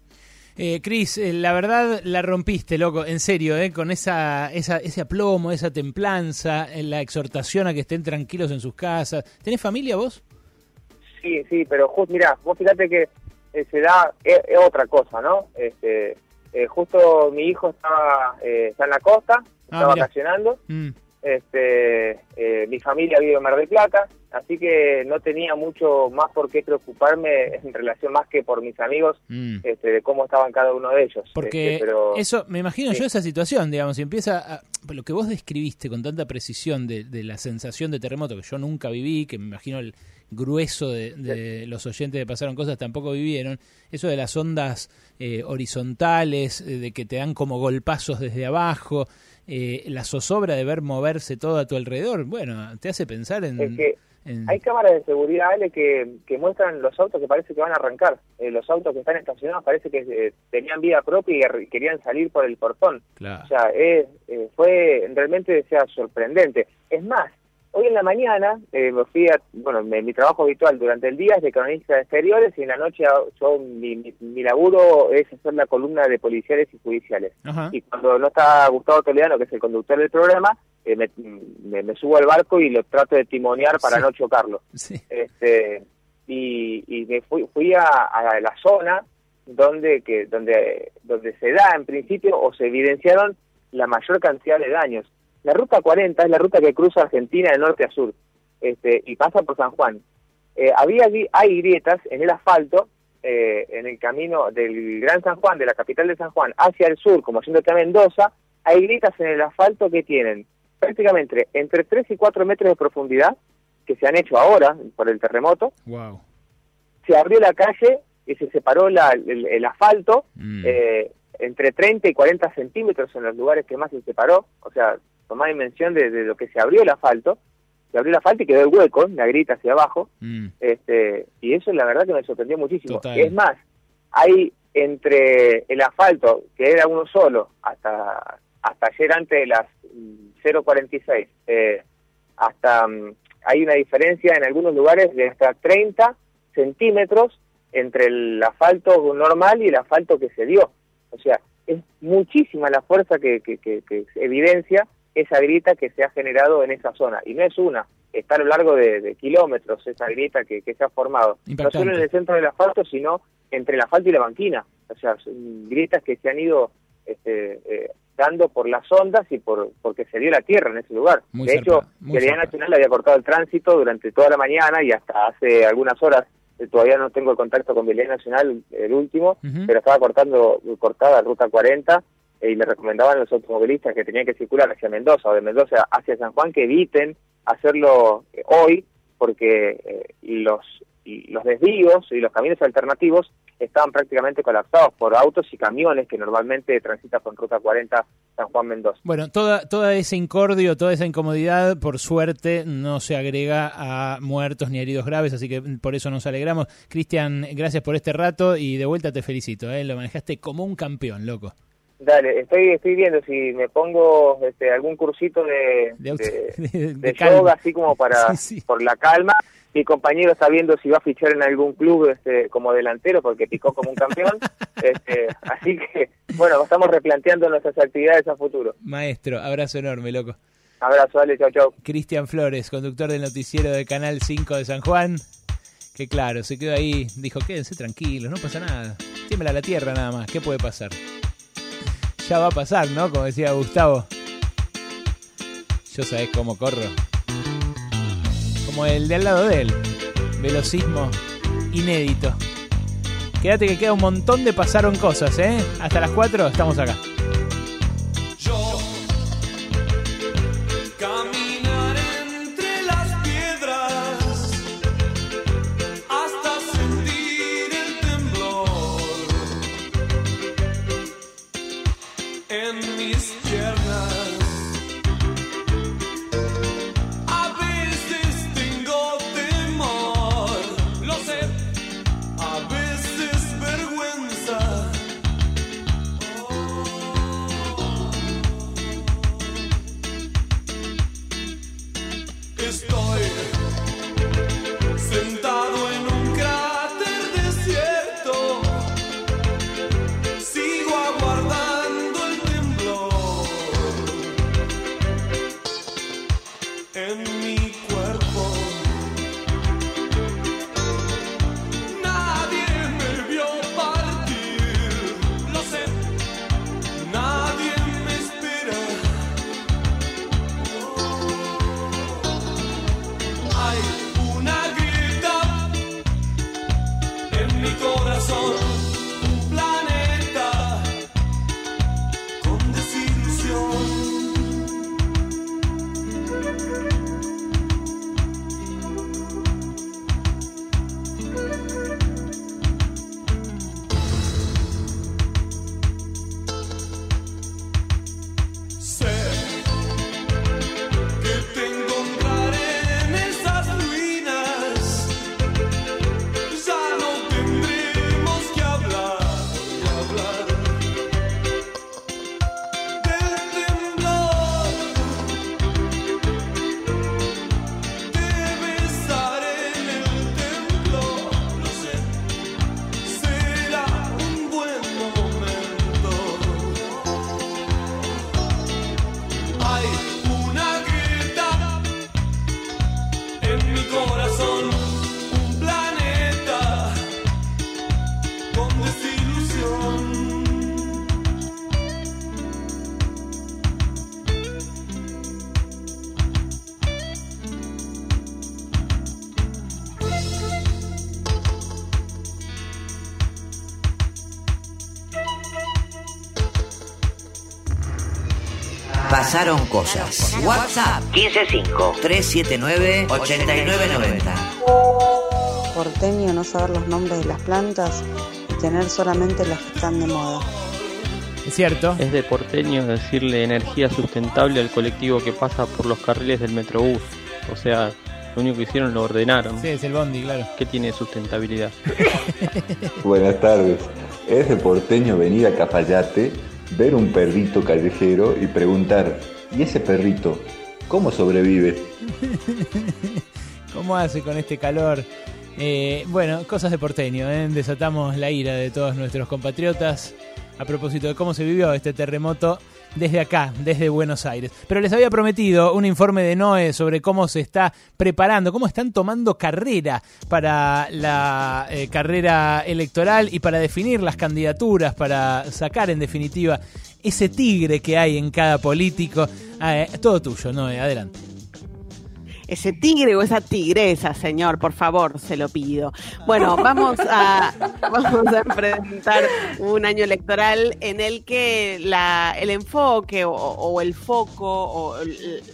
Speaker 82: Eh, Cris, eh, la verdad la rompiste, loco, en serio, eh, con esa, esa, ese aplomo, esa templanza, la exhortación a que estén tranquilos en sus casas. ¿Tenés familia vos?
Speaker 81: Sí, sí, pero justo, mira, vos fíjate que eh, se da es, otra cosa, ¿no? Este, justo mi hijo estaba está en la costa, está
Speaker 82: mira.
Speaker 81: vacacionando,
Speaker 82: Mm.
Speaker 81: Este, eh, mi familia vive en Mar del Plata, así que no tenía mucho más por qué preocuparme en relación más que por mis amigos,
Speaker 82: Mm.
Speaker 81: este, de cómo estaban cada uno de ellos.
Speaker 82: Porque
Speaker 81: Este, pero,
Speaker 82: eso, me imagino
Speaker 81: Sí.
Speaker 82: yo esa situación, digamos, y empieza a, lo que vos describiste con tanta precisión de, de la sensación de terremoto que yo nunca viví, que me imagino el grueso de, de los oyentes que pasaron cosas tampoco vivieron, eso de las ondas eh, horizontales, eh, de que te dan como golpazos desde abajo, eh, la zozobra de ver moverse todo a tu alrededor, bueno, te hace pensar en...
Speaker 81: Es que
Speaker 82: en-
Speaker 81: Hay cámaras de seguridad, Ale, que, que muestran los autos que parece que van a arrancar. Eh, los autos que están estacionados parece que eh, tenían vida propia y querían salir por el portón.
Speaker 82: Claro.
Speaker 81: O sea, eh, fue realmente o sea, sorprendente. Es más, hoy en la mañana eh, me fui a, bueno, mi, mi trabajo habitual durante el día es de cronista de exteriores y en la noche yo, mi, mi, mi laburo es hacer la columna de policiales y judiciales.
Speaker 82: Ajá.
Speaker 81: Y cuando no está Gustavo Toledano, que es el conductor del programa, eh, me, me- me subo al barco y lo trato de timonear para
Speaker 82: Sí.
Speaker 81: no chocarlo.
Speaker 82: Sí.
Speaker 81: Este, y, y me fui, fui a, a la zona donde que donde donde se da en principio o se evidenciaron la mayor cantidad de daños. La ruta 40 es la ruta que cruza Argentina de norte a sur este, y pasa por San Juan. Eh, había hay grietas en el asfalto eh, en el camino del Gran San Juan, de la capital de San Juan, hacia el sur, como yéndote a Mendoza, hay grietas en el asfalto que tienen prácticamente entre 3 y 4 metros de profundidad, que se han hecho ahora por el terremoto,
Speaker 82: Wow.
Speaker 81: se abrió la calle y se separó la- el, el asfalto eh, entre 30 y 40 centímetros en los lugares que más se separó, o sea, tomá dimensión de, de lo que se abrió el asfalto, se abrió el asfalto y quedó el hueco, la grita hacia abajo, este y eso la verdad que me sorprendió muchísimo.
Speaker 82: Total.
Speaker 81: Es más, hay entre el asfalto, que era uno solo, hasta hasta ayer antes de las mm, 0.46, eh, hasta mm, hay una diferencia en algunos lugares de hasta 30 centímetros entre el asfalto normal y el asfalto que se dio. O sea, es muchísima la fuerza que, que, que- que evidencia esa grieta que se ha generado en esa zona. Y no es una, está a lo largo de, de kilómetros esa grieta que, que se ha formado. No solo en el centro del asfalto, sino entre el asfalto y la banquina. O sea, son grietas que se han ido este, eh, dando por las ondas y por porque se dio la tierra en ese lugar.
Speaker 82: Muy
Speaker 81: de hecho,
Speaker 82: zarpado.
Speaker 81: Nacional había cortado el tránsito durante toda la mañana y hasta hace algunas horas. eh, Todavía no tengo el contacto con Vialidad Nacional, el último, pero estaba cortando cortada Ruta 40 eh, y le recomendaban a los automovilistas que tenían que circular hacia Mendoza o de Mendoza hacia San Juan que eviten hacerlo eh, hoy porque eh, los los desvíos y los caminos alternativos estaban prácticamente colapsados por autos y camiones que normalmente transitan con Ruta 40 San Juan Mendoza.
Speaker 82: Bueno, toda, toda ese incordio, toda esa incomodidad, por suerte, no se agrega a muertos ni heridos graves, así que por eso nos alegramos. Cristian, gracias por este rato y de vuelta te felicito, ¿eh? lo manejaste como un campeón, loco.
Speaker 81: Dale, estoy estoy viendo si me pongo este, algún cursito de,
Speaker 82: De
Speaker 81: yoga, así como para
Speaker 82: Sí, sí.
Speaker 81: por la calma. Mi compañero está viendo si va a fichar en algún club este, como delantero porque picó como un campeón. este, así que, bueno, estamos replanteando nuestras actividades a futuro.
Speaker 82: Maestro, abrazo enorme, loco.
Speaker 81: Abrazo, dale, chau, chau.
Speaker 82: Cristian Flores, conductor del noticiero de Canal 5 de San Juan, que claro, se quedó ahí, dijo, quédense tranquilos, no pasa nada, tiembla la tierra nada más, ¿qué puede pasar? Ya va a pasar, ¿no? Como decía Gustavo. Yo sabés cómo corro. Como el de al lado de él. Velocismo inédito. Quédate que queda un montón de pasaron cosas, ¿eh? Hasta las 4 estamos acá.
Speaker 1: Pasaron cosas. WhatsApp 155-379-8990.
Speaker 83: Porteño no saber los nombres de las plantas y tener solamente las que están de moda.
Speaker 10: Es cierto.
Speaker 84: Es de porteño decirle energía sustentable al colectivo que pasa por los carriles del Metrobús. O sea, lo único que hicieron lo ordenaron.
Speaker 10: Sí, es el bondi, claro.
Speaker 84: ¿Qué tiene sustentabilidad?
Speaker 85: Buenas tardes. Es de porteño venir a Cafayate, ver un perrito callejero y preguntar, ¿y ese perrito cómo sobrevive?
Speaker 10: ¿Cómo hace con este calor? Eh, bueno, cosas de porteño, ¿eh? desatamos la ira de todos nuestros compatriotas a propósito de cómo se vivió este terremoto desde acá, desde Buenos Aires. Pero les había prometido un informe de NOE sobre cómo se está preparando, cómo están tomando carrera para la eh, carrera electoral y para definir las candidaturas, para sacar en definitiva ese tigre que hay en cada político. Ah, eh, todo tuyo, Noé, adelante.
Speaker 11: Ese tigre o esa tigresa, señor, por favor, se lo pido. Bueno, vamos a, vamos a enfrentar un año electoral en el que la, el enfoque o, o el foco o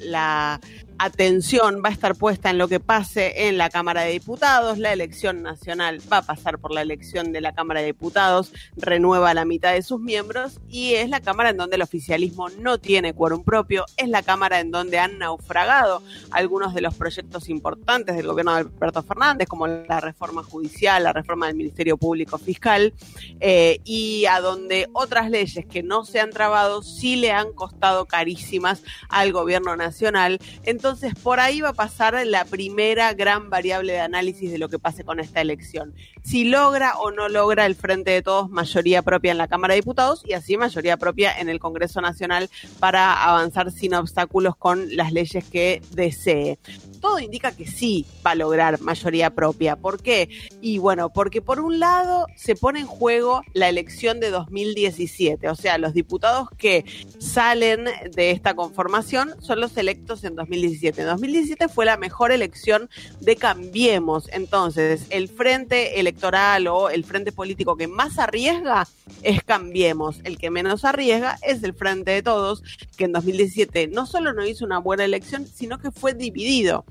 Speaker 11: la atención va a estar puesta en lo que pase en la Cámara de Diputados. La elección nacional va a pasar por la elección de la Cámara de Diputados, renueva la mitad de sus miembros y es la Cámara en donde el oficialismo no tiene quórum propio, es la Cámara en donde han naufragado algunos de los proyectos importantes del gobierno de Alberto Fernández, como la reforma judicial, la reforma del Ministerio Público Fiscal, eh, y a donde otras leyes que no se han trabado sí le han costado carísimas al gobierno nacional. Entonces, entonces, por ahí va a pasar la primera gran variable de análisis de lo que pase con esta elección. Si logra o no logra el Frente de Todos mayoría propia en la Cámara de Diputados y así mayoría propia en el Congreso Nacional para avanzar sin obstáculos con las leyes que desee. Todo indica que sí va a lograr mayoría propia. ¿Por qué? Y bueno, porque por un lado se pone en juego la elección de 2017, o sea, los diputados que salen de esta conformación son los electos en 2017. En 2017 fue la mejor elección de Cambiemos. Entonces, el frente electoral o el frente político que más arriesga es Cambiemos. El que menos arriesga es el Frente de Todos, que en 2017 no solo no hizo una buena elección, sino que fue dividido.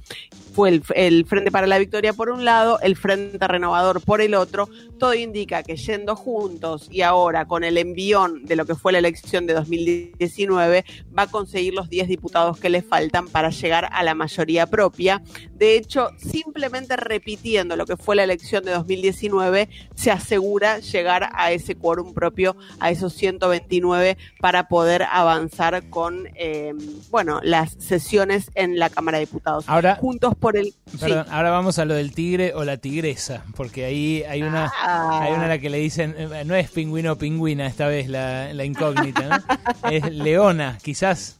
Speaker 11: Fue el, el Frente para la Victoria por un lado, el Frente Renovador por el otro. Todo indica que yendo juntos y ahora con el envión de lo que fue la elección de 2019, va a conseguir los 10 diputados que le faltan para llegar a la mayoría propia. De hecho, simplemente repitiendo lo que fue la elección de 2019, se asegura llegar a ese quórum propio, a esos 129, para poder avanzar con, eh, bueno, las sesiones en la Cámara de Diputados.
Speaker 10: Ahora,
Speaker 11: Juntos por el...
Speaker 10: Perdón, ahora vamos a lo del tigre o la tigresa, porque ahí hay una,
Speaker 11: Ah.
Speaker 10: hay una a la que le dicen, eh, no es pingüino o pingüina esta vez la, la incógnita, ¿no? es leona, quizás.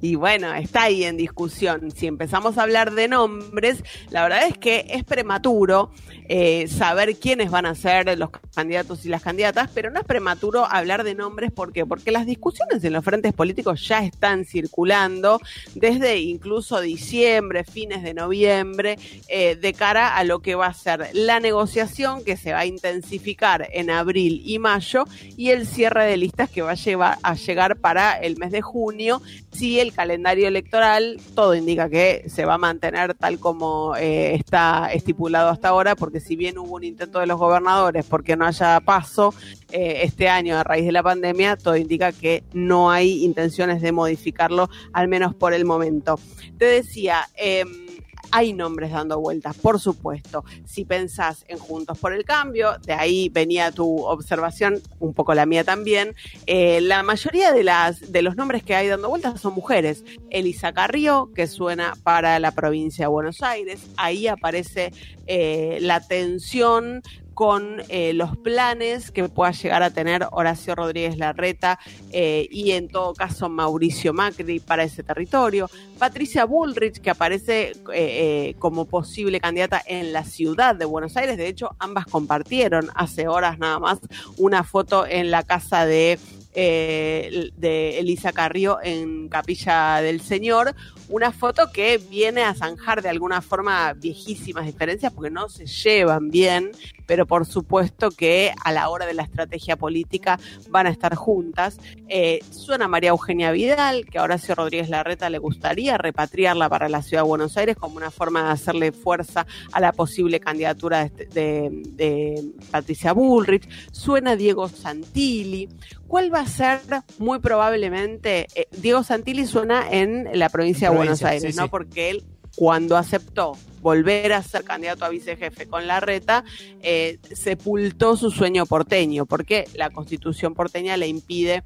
Speaker 11: Y bueno, está ahí en discusión. Si empezamos a hablar de nombres, la verdad es que es prematuro eh, saber quiénes van a ser los candidatos y las candidatas, pero no es prematuro hablar de nombres. ¿Por qué? Porque las discusiones en los frentes políticos ya están circulando desde incluso diciembre, fines de noviembre, eh, de cara a lo que va a ser la negociación que se va a intensificar en abril y mayo y el cierre de listas que va a, llevar, a llegar para el mes de junio si el calendario electoral, todo indica que se va a mantener tal como eh, está estipulado hasta ahora, porque si bien hubo un intento de los gobernadores porque no haya paso eh, este año a raíz de la pandemia, todo indica que no hay intenciones de modificarlo, al menos por el momento. Te decía, eh, hay nombres dando vueltas, por supuesto. Si pensás en Juntos por el Cambio, de ahí venía tu observación, un poco la mía también, eh, la mayoría de, las, de los nombres que hay dando vueltas son mujeres. Elisa Carrió, que suena para la provincia de Buenos Aires, ahí aparece eh, la tensión con eh, los planes que pueda llegar a tener Horacio Rodríguez Larreta eh, y en todo caso Mauricio Macri para ese territorio. Patricia Bullrich, que aparece eh, como posible candidata en la ciudad de Buenos Aires. De hecho, ambas compartieron hace horas nada más una foto en la casa de de Elisa Carrió en Capilla del Señor, una foto que viene a zanjar de alguna forma viejísimas diferencias porque no se llevan bien. Pero por supuesto que a la hora de la estrategia política van a estar juntas. Eh, suena María Eugenia Vidal, que a Horacio Rodríguez Larreta le gustaría repatriarla para la ciudad de Buenos Aires como una forma de hacerle fuerza a la posible candidatura de, de- de Patricia Bullrich. Suena Diego Santilli. ¿Cuál va a ser muy probablemente? eh, Diego Santilli suena en la provincia de Buenos Aires,
Speaker 82: sí,
Speaker 11: ¿no?
Speaker 82: sí.
Speaker 11: Porque él cuando aceptó volver a ser candidato a vicejefe con la reta, eh, sepultó su sueño porteño, porque la constitución porteña le impide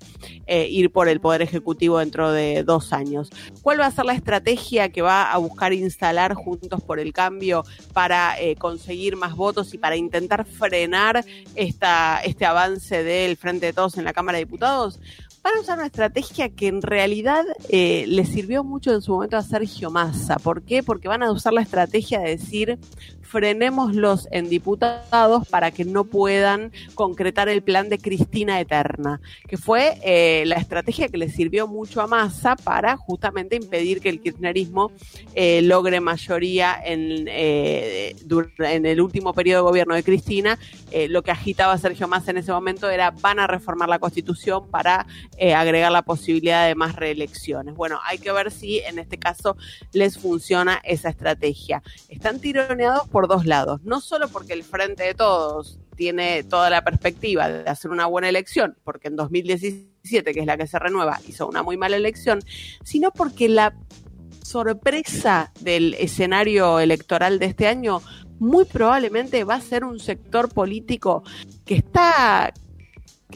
Speaker 11: eh, ir por el Poder Ejecutivo dentro de dos años. ¿Cuál va a ser la estrategia que va a buscar instalar Juntos por el Cambio para eh, conseguir más votos y para intentar frenar esta, este avance del Frente de Todos en la Cámara de Diputados? Van a usar una estrategia que en realidad eh, le sirvió mucho en su momento a Sergio Massa. ¿Por qué? Porque van a usar la estrategia de decir frenémoslos en diputados para que no puedan concretar el plan de Cristina Eterna, que fue eh, la estrategia que le sirvió mucho a Massa para justamente impedir que el kirchnerismo eh, logre mayoría en, eh, en el último periodo de gobierno de Cristina. Lo que agitaba Sergio Massa en ese momento era van a reformar la constitución para agregar la posibilidad de más reelecciones. Bueno, hay que ver si en este caso les funciona esa estrategia. Están tironeados por dos lados, no solo porque el Frente de Todos tiene toda la perspectiva de hacer una buena elección, porque en 2017, que es la que se renueva, hizo una muy mala elección, sino porque la sorpresa del escenario electoral de este año muy probablemente va a ser un sector político que está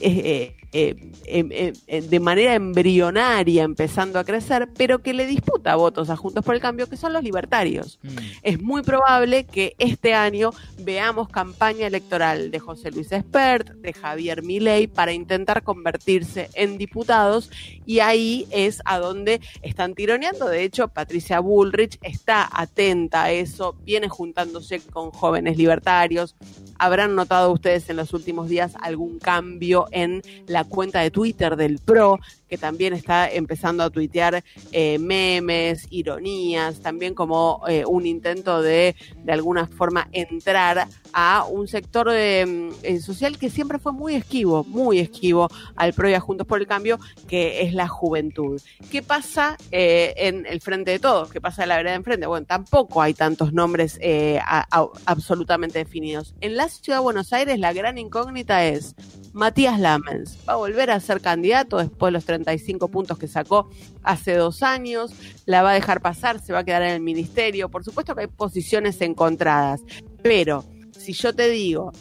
Speaker 11: eh, eh, eh, eh, de manera embrionaria empezando a crecer, pero que le disputa votos a Juntos por el Cambio, que son los libertarios. Es muy probable que este año veamos campaña electoral de José Luis Espert, de Javier Milei, para intentar convertirse en diputados, y ahí es a donde están tironeando. De hecho, Patricia Bullrich está atenta a eso, viene juntándose con jóvenes libertarios. Habrán notado ustedes en los últimos días algún cambio en la cuenta de Twitter del PRO, que también está empezando a tuitear eh, memes, ironías, también como eh, un intento de, de alguna forma, entrar a un sector de, mm, eh, social que siempre fue muy esquivo, muy esquivo al PRO y a Juntos por el Cambio, que es la juventud. ¿Qué pasa eh, en el frente de todos? ¿Qué pasa en la vereda de enfrente? Bueno, tampoco hay tantos nombres absolutamente definidos. En la ciudad de Buenos Aires la gran incógnita es Matías Lamens. ¿Va a volver a ser candidato después de los 35 puntos que sacó hace dos años? ¿La va a dejar pasar? ¿Se va a quedar en el ministerio? Por supuesto que hay posiciones encontradas, pero si yo te digo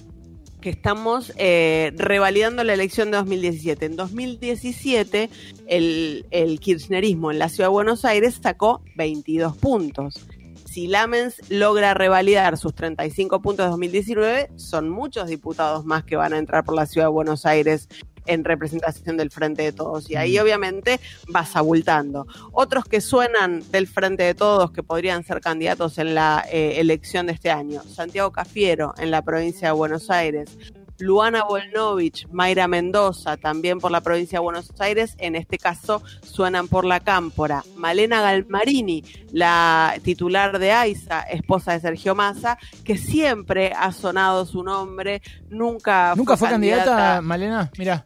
Speaker 11: que estamos eh, revalidando la elección de 2017. En 2017, el, el kirchnerismo en la ciudad de Buenos Aires sacó 22 puntos. Si Lamens logra revalidar sus 35 puntos de 2019, son muchos diputados más que van a entrar por la ciudad de Buenos Aires en representación del Frente de Todos. Y ahí obviamente vas abultando. Otros que suenan del Frente de Todos que podrían ser candidatos en la eh, elección de este año. Santiago Cafiero en la provincia de Buenos Aires. Luana Volnovich, Mayra Mendoza, también por la provincia de Buenos Aires, en este caso suenan por la Cámpora. Malena Galmarini, la titular de AISA, esposa de Sergio Massa, que siempre ha sonado su nombre, nunca,
Speaker 82: ¿Nunca fue candidata, Malena? Mira.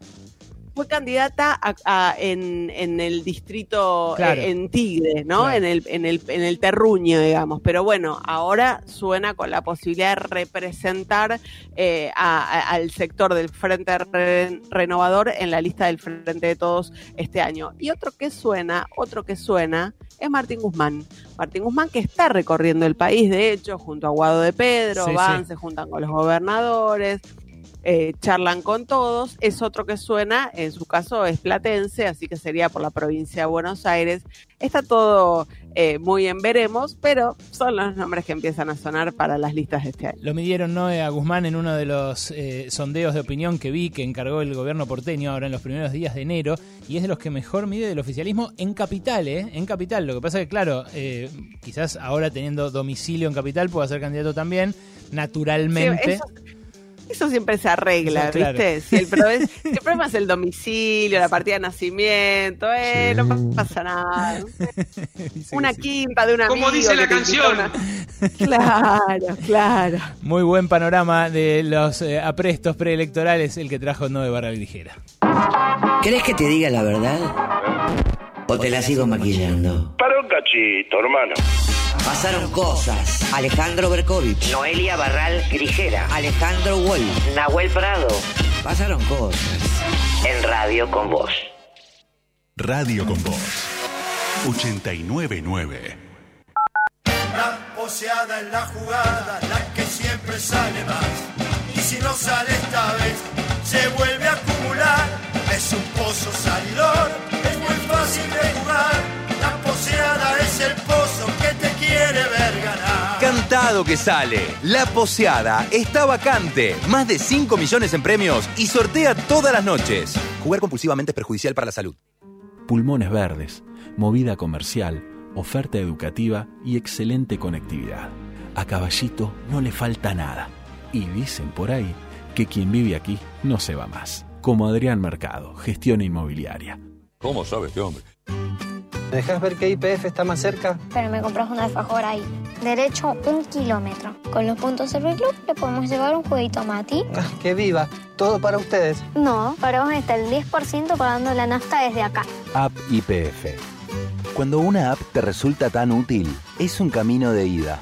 Speaker 11: Fue candidata a- a- en, en el distrito,
Speaker 82: Claro.
Speaker 11: eh, en Tigre, ¿no?
Speaker 82: Claro.
Speaker 11: En, el, en, el, en el terruño, digamos. Pero bueno, ahora suena con la posibilidad de representar eh, a- al sector del Frente Re- Renovador en la lista del Frente de Todos este año. Y otro que suena, otro que suena, es Martín Guzmán. Martín Guzmán que está recorriendo el país, de hecho, junto a Guado de Pedro,
Speaker 82: Sí,
Speaker 11: van,
Speaker 82: sí.
Speaker 11: se juntan con los gobernadores, eh, charlan con todos. Es otro que suena, en su caso es platense, así que sería por la provincia de Buenos Aires. Está todo eh, muy en veremos, pero son los nombres que empiezan a sonar para las listas de este año.
Speaker 82: Lo midieron ¿no? a Guzmán en uno de los eh, sondeos de opinión que vi que encargó el gobierno porteño ahora en los primeros días de enero y es de los que mejor mide del oficialismo en capital, ¿eh? En capital. Lo que pasa que, claro, eh, quizás ahora teniendo domicilio en capital pueda ser candidato también, naturalmente.
Speaker 11: Sí, eso, eso siempre se arregla,
Speaker 10: Sí, claro.
Speaker 11: ¿viste? Si el, problema es, si el problema es el domicilio, la partida de nacimiento, eh, no pasa nada. Una quinta de una
Speaker 86: Como dice la canción.
Speaker 11: Claro, claro.
Speaker 10: Muy buen panorama de los eh, aprestos preelectorales, el que trajo Noé Barra Ligera.
Speaker 1: ¿Querés que te diga la verdad? ¿O te la sigo maquillando?
Speaker 87: Para un cachito, hermano.
Speaker 1: Pasaron cosas. Alejandro Berkovich. Noelia Barral Grijera. Alejandro Wall. Nahuel Prado. Pasaron cosas. En radio con vos.
Speaker 88: Radio con Voz. 899.
Speaker 8: La poseada es la jugada, la que siempre sale más. Y si no sale esta vez, se vuelve a acumular. Es un pozo salidor, es muy fácil de jugar. La poseada es el pozo que te quiere ver ganar.
Speaker 74: Cantado que sale. La poseada está vacante. Más de 5 millones en premios y sortea todas las noches. Jugar compulsivamente es perjudicial para la salud.
Speaker 85: Pulmones verdes, movida comercial, oferta educativa y excelente conectividad. A Caballito no le falta nada. Y dicen por ahí que quien vive aquí no se va más. Como Adrián Mercado, gestión inmobiliaria.
Speaker 89: ¿Cómo sabe este hombre?
Speaker 90: ¿Me dejas ver qué IPF está más cerca?
Speaker 61: Pero me compras un alfajor ahí. Derecho un kilómetro. Con los puntos del Club le podemos llevar un jueguito a Mati.
Speaker 90: Ah, ¡Que viva! Todo para ustedes.
Speaker 61: No, para vos está el 10% pagando la nafta desde acá.
Speaker 91: App IPF. Cuando una app te resulta tan útil, es un camino de ida.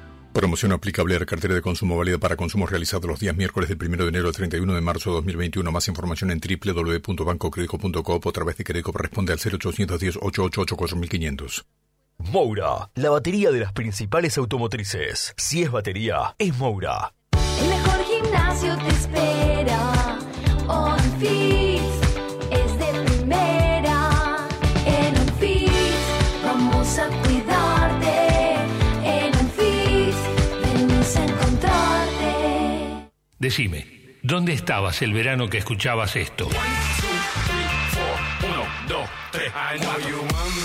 Speaker 24: Promoción aplicable a la cartera de consumo válida para consumos realizados los días miércoles del 1 de enero al 31 de marzo de 2021. Más información en www.bancocredico.coop o a través de Credicop responde al 0810 888 4500.
Speaker 48: Moura, la batería de las principales automotrices. Si es batería, es Moura.
Speaker 5: El mejor gimnasio te espera.
Speaker 24: Decime, ¿dónde estabas el verano que escuchabas esto?
Speaker 8: Uno, dos, tres. I know you want me.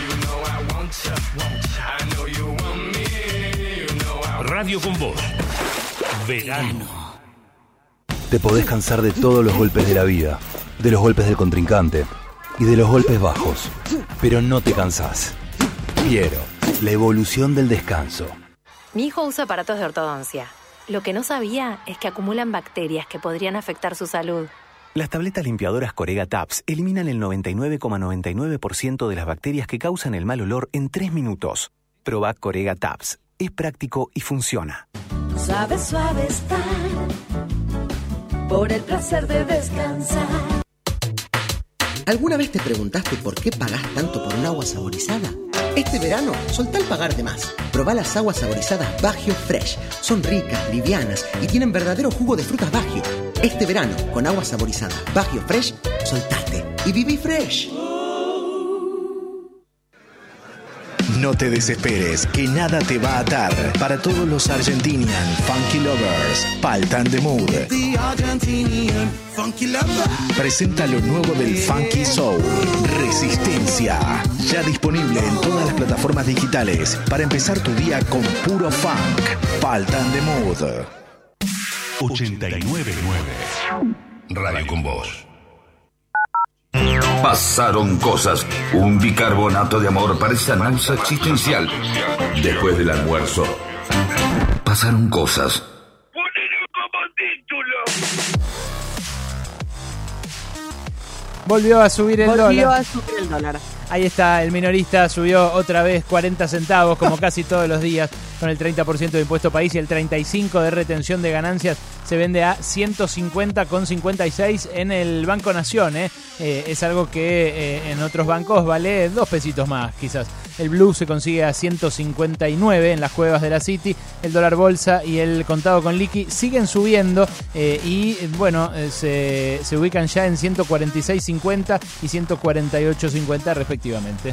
Speaker 8: You know I want you. I know you want me. You know I
Speaker 24: Radio con Voz. Verano.
Speaker 92: Te podés cansar de todos los golpes de la vida, de los golpes del contrincante y de los golpes bajos, pero no te cansás. Piero, la evolución del descanso.
Speaker 93: Mi hijo usa aparatos de ortodoncia. Lo que no sabía es que acumulan bacterias que podrían afectar su salud.
Speaker 59: Las tabletas limpiadoras Corega Tabs eliminan el 99,99% de las bacterias que causan el mal olor en 3 minutos. Proba Corega Tabs. Es práctico y funciona.
Speaker 5: Suave, suave estar. Por el placer de descansar.
Speaker 57: ¿Alguna vez te preguntaste por qué pagás tanto por un agua saborizada? Este verano, soltá el pagar de más. Probá las aguas saborizadas Bagio Fresh. Son ricas, livianas y tienen verdadero jugo de frutas Bagio. Este verano, con agua saborizada Bagio Fresh, soltate y viví fresh.
Speaker 88: No te desesperes, que nada te va a atar. Para todos los Argentinian Funky Lovers, Paltan de Mood.
Speaker 8: The Argentinian funky lover.
Speaker 88: Presenta lo nuevo del Funky Soul, Resistencia. Ya disponible en todas las plataformas digitales para empezar tu día con puro funk. Paltan de Mood. 899
Speaker 24: Radio con Voz.
Speaker 2: Pasaron cosas. Un bicarbonato de amor para esa náusea existencial. Después del almuerzo. Pasaron cosas.
Speaker 10: Volvió a subir el
Speaker 11: Volvió
Speaker 10: dólar.
Speaker 11: a subir el dólar.
Speaker 10: Ahí está, el minorista subió otra vez 40 centavos, como casi todos los días, con el 30% de impuesto país y el 35% de retención de ganancias. Se vende a 150,56 en el Banco Nación. ¿eh? Eh, es algo que eh, en otros bancos vale dos pesitos más, quizás. el blue se consigue a 159 en las cuevas de la City, el dólar bolsa y el contado con liqui siguen subiendo y bueno, se, se ubican ya en 146.50 y 148.50 respectivamente.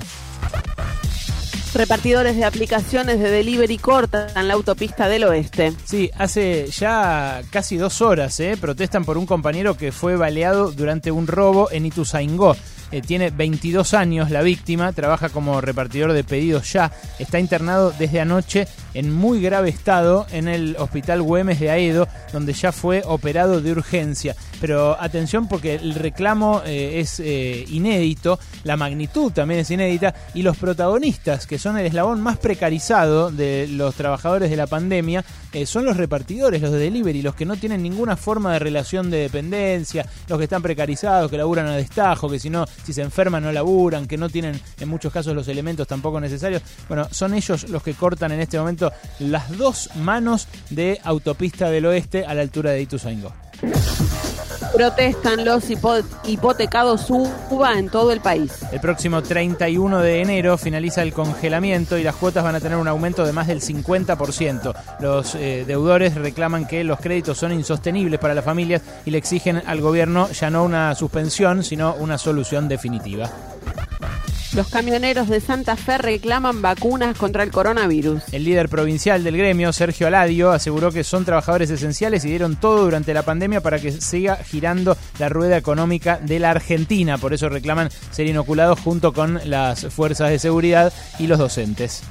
Speaker 11: Repartidores de aplicaciones de delivery cortan la autopista del oeste.
Speaker 10: Sí, hace ya casi dos horas eh, protestan por un compañero que fue baleado durante un robo en Ituzaingó. Eh, tiene 22 años la víctima, trabaja como repartidor de pedidos ya, está internado desde anoche en muy grave estado en el hospital Güemes de Aedo, donde ya fue operado de urgencia. Pero atención porque el reclamo eh, es eh, inédito, la magnitud también es inédita y los protagonistas, que son el eslabón más precarizado de los trabajadores de la pandemia, eh, son los repartidores, los de delivery, los que no tienen ninguna forma de relación de dependencia, los que están precarizados, que laburan a destajo, que si no, si se enferman no laburan, que no tienen en muchos casos los elementos tampoco necesarios. Bueno, son ellos los que cortan en este momento las dos manos de Autopista del Oeste a la altura de Ituzaingó.
Speaker 11: Protestan los hipo- hipotecados UBA en todo el país.
Speaker 10: El próximo 31 de enero finaliza el congelamiento y las cuotas van a tener un aumento de más del 50%. Los eh, deudores reclaman que los créditos son insostenibles para las familias y le exigen al gobierno ya no una suspensión, sino una solución definitiva.
Speaker 11: Los camioneros de Santa Fe reclaman vacunas contra el coronavirus.
Speaker 10: El líder provincial del gremio, Sergio Aladio, aseguró que son trabajadores esenciales y dieron todo durante la pandemia para que siga girando la rueda económica de la Argentina. Por eso reclaman ser inoculados junto con las fuerzas de seguridad y los docentes.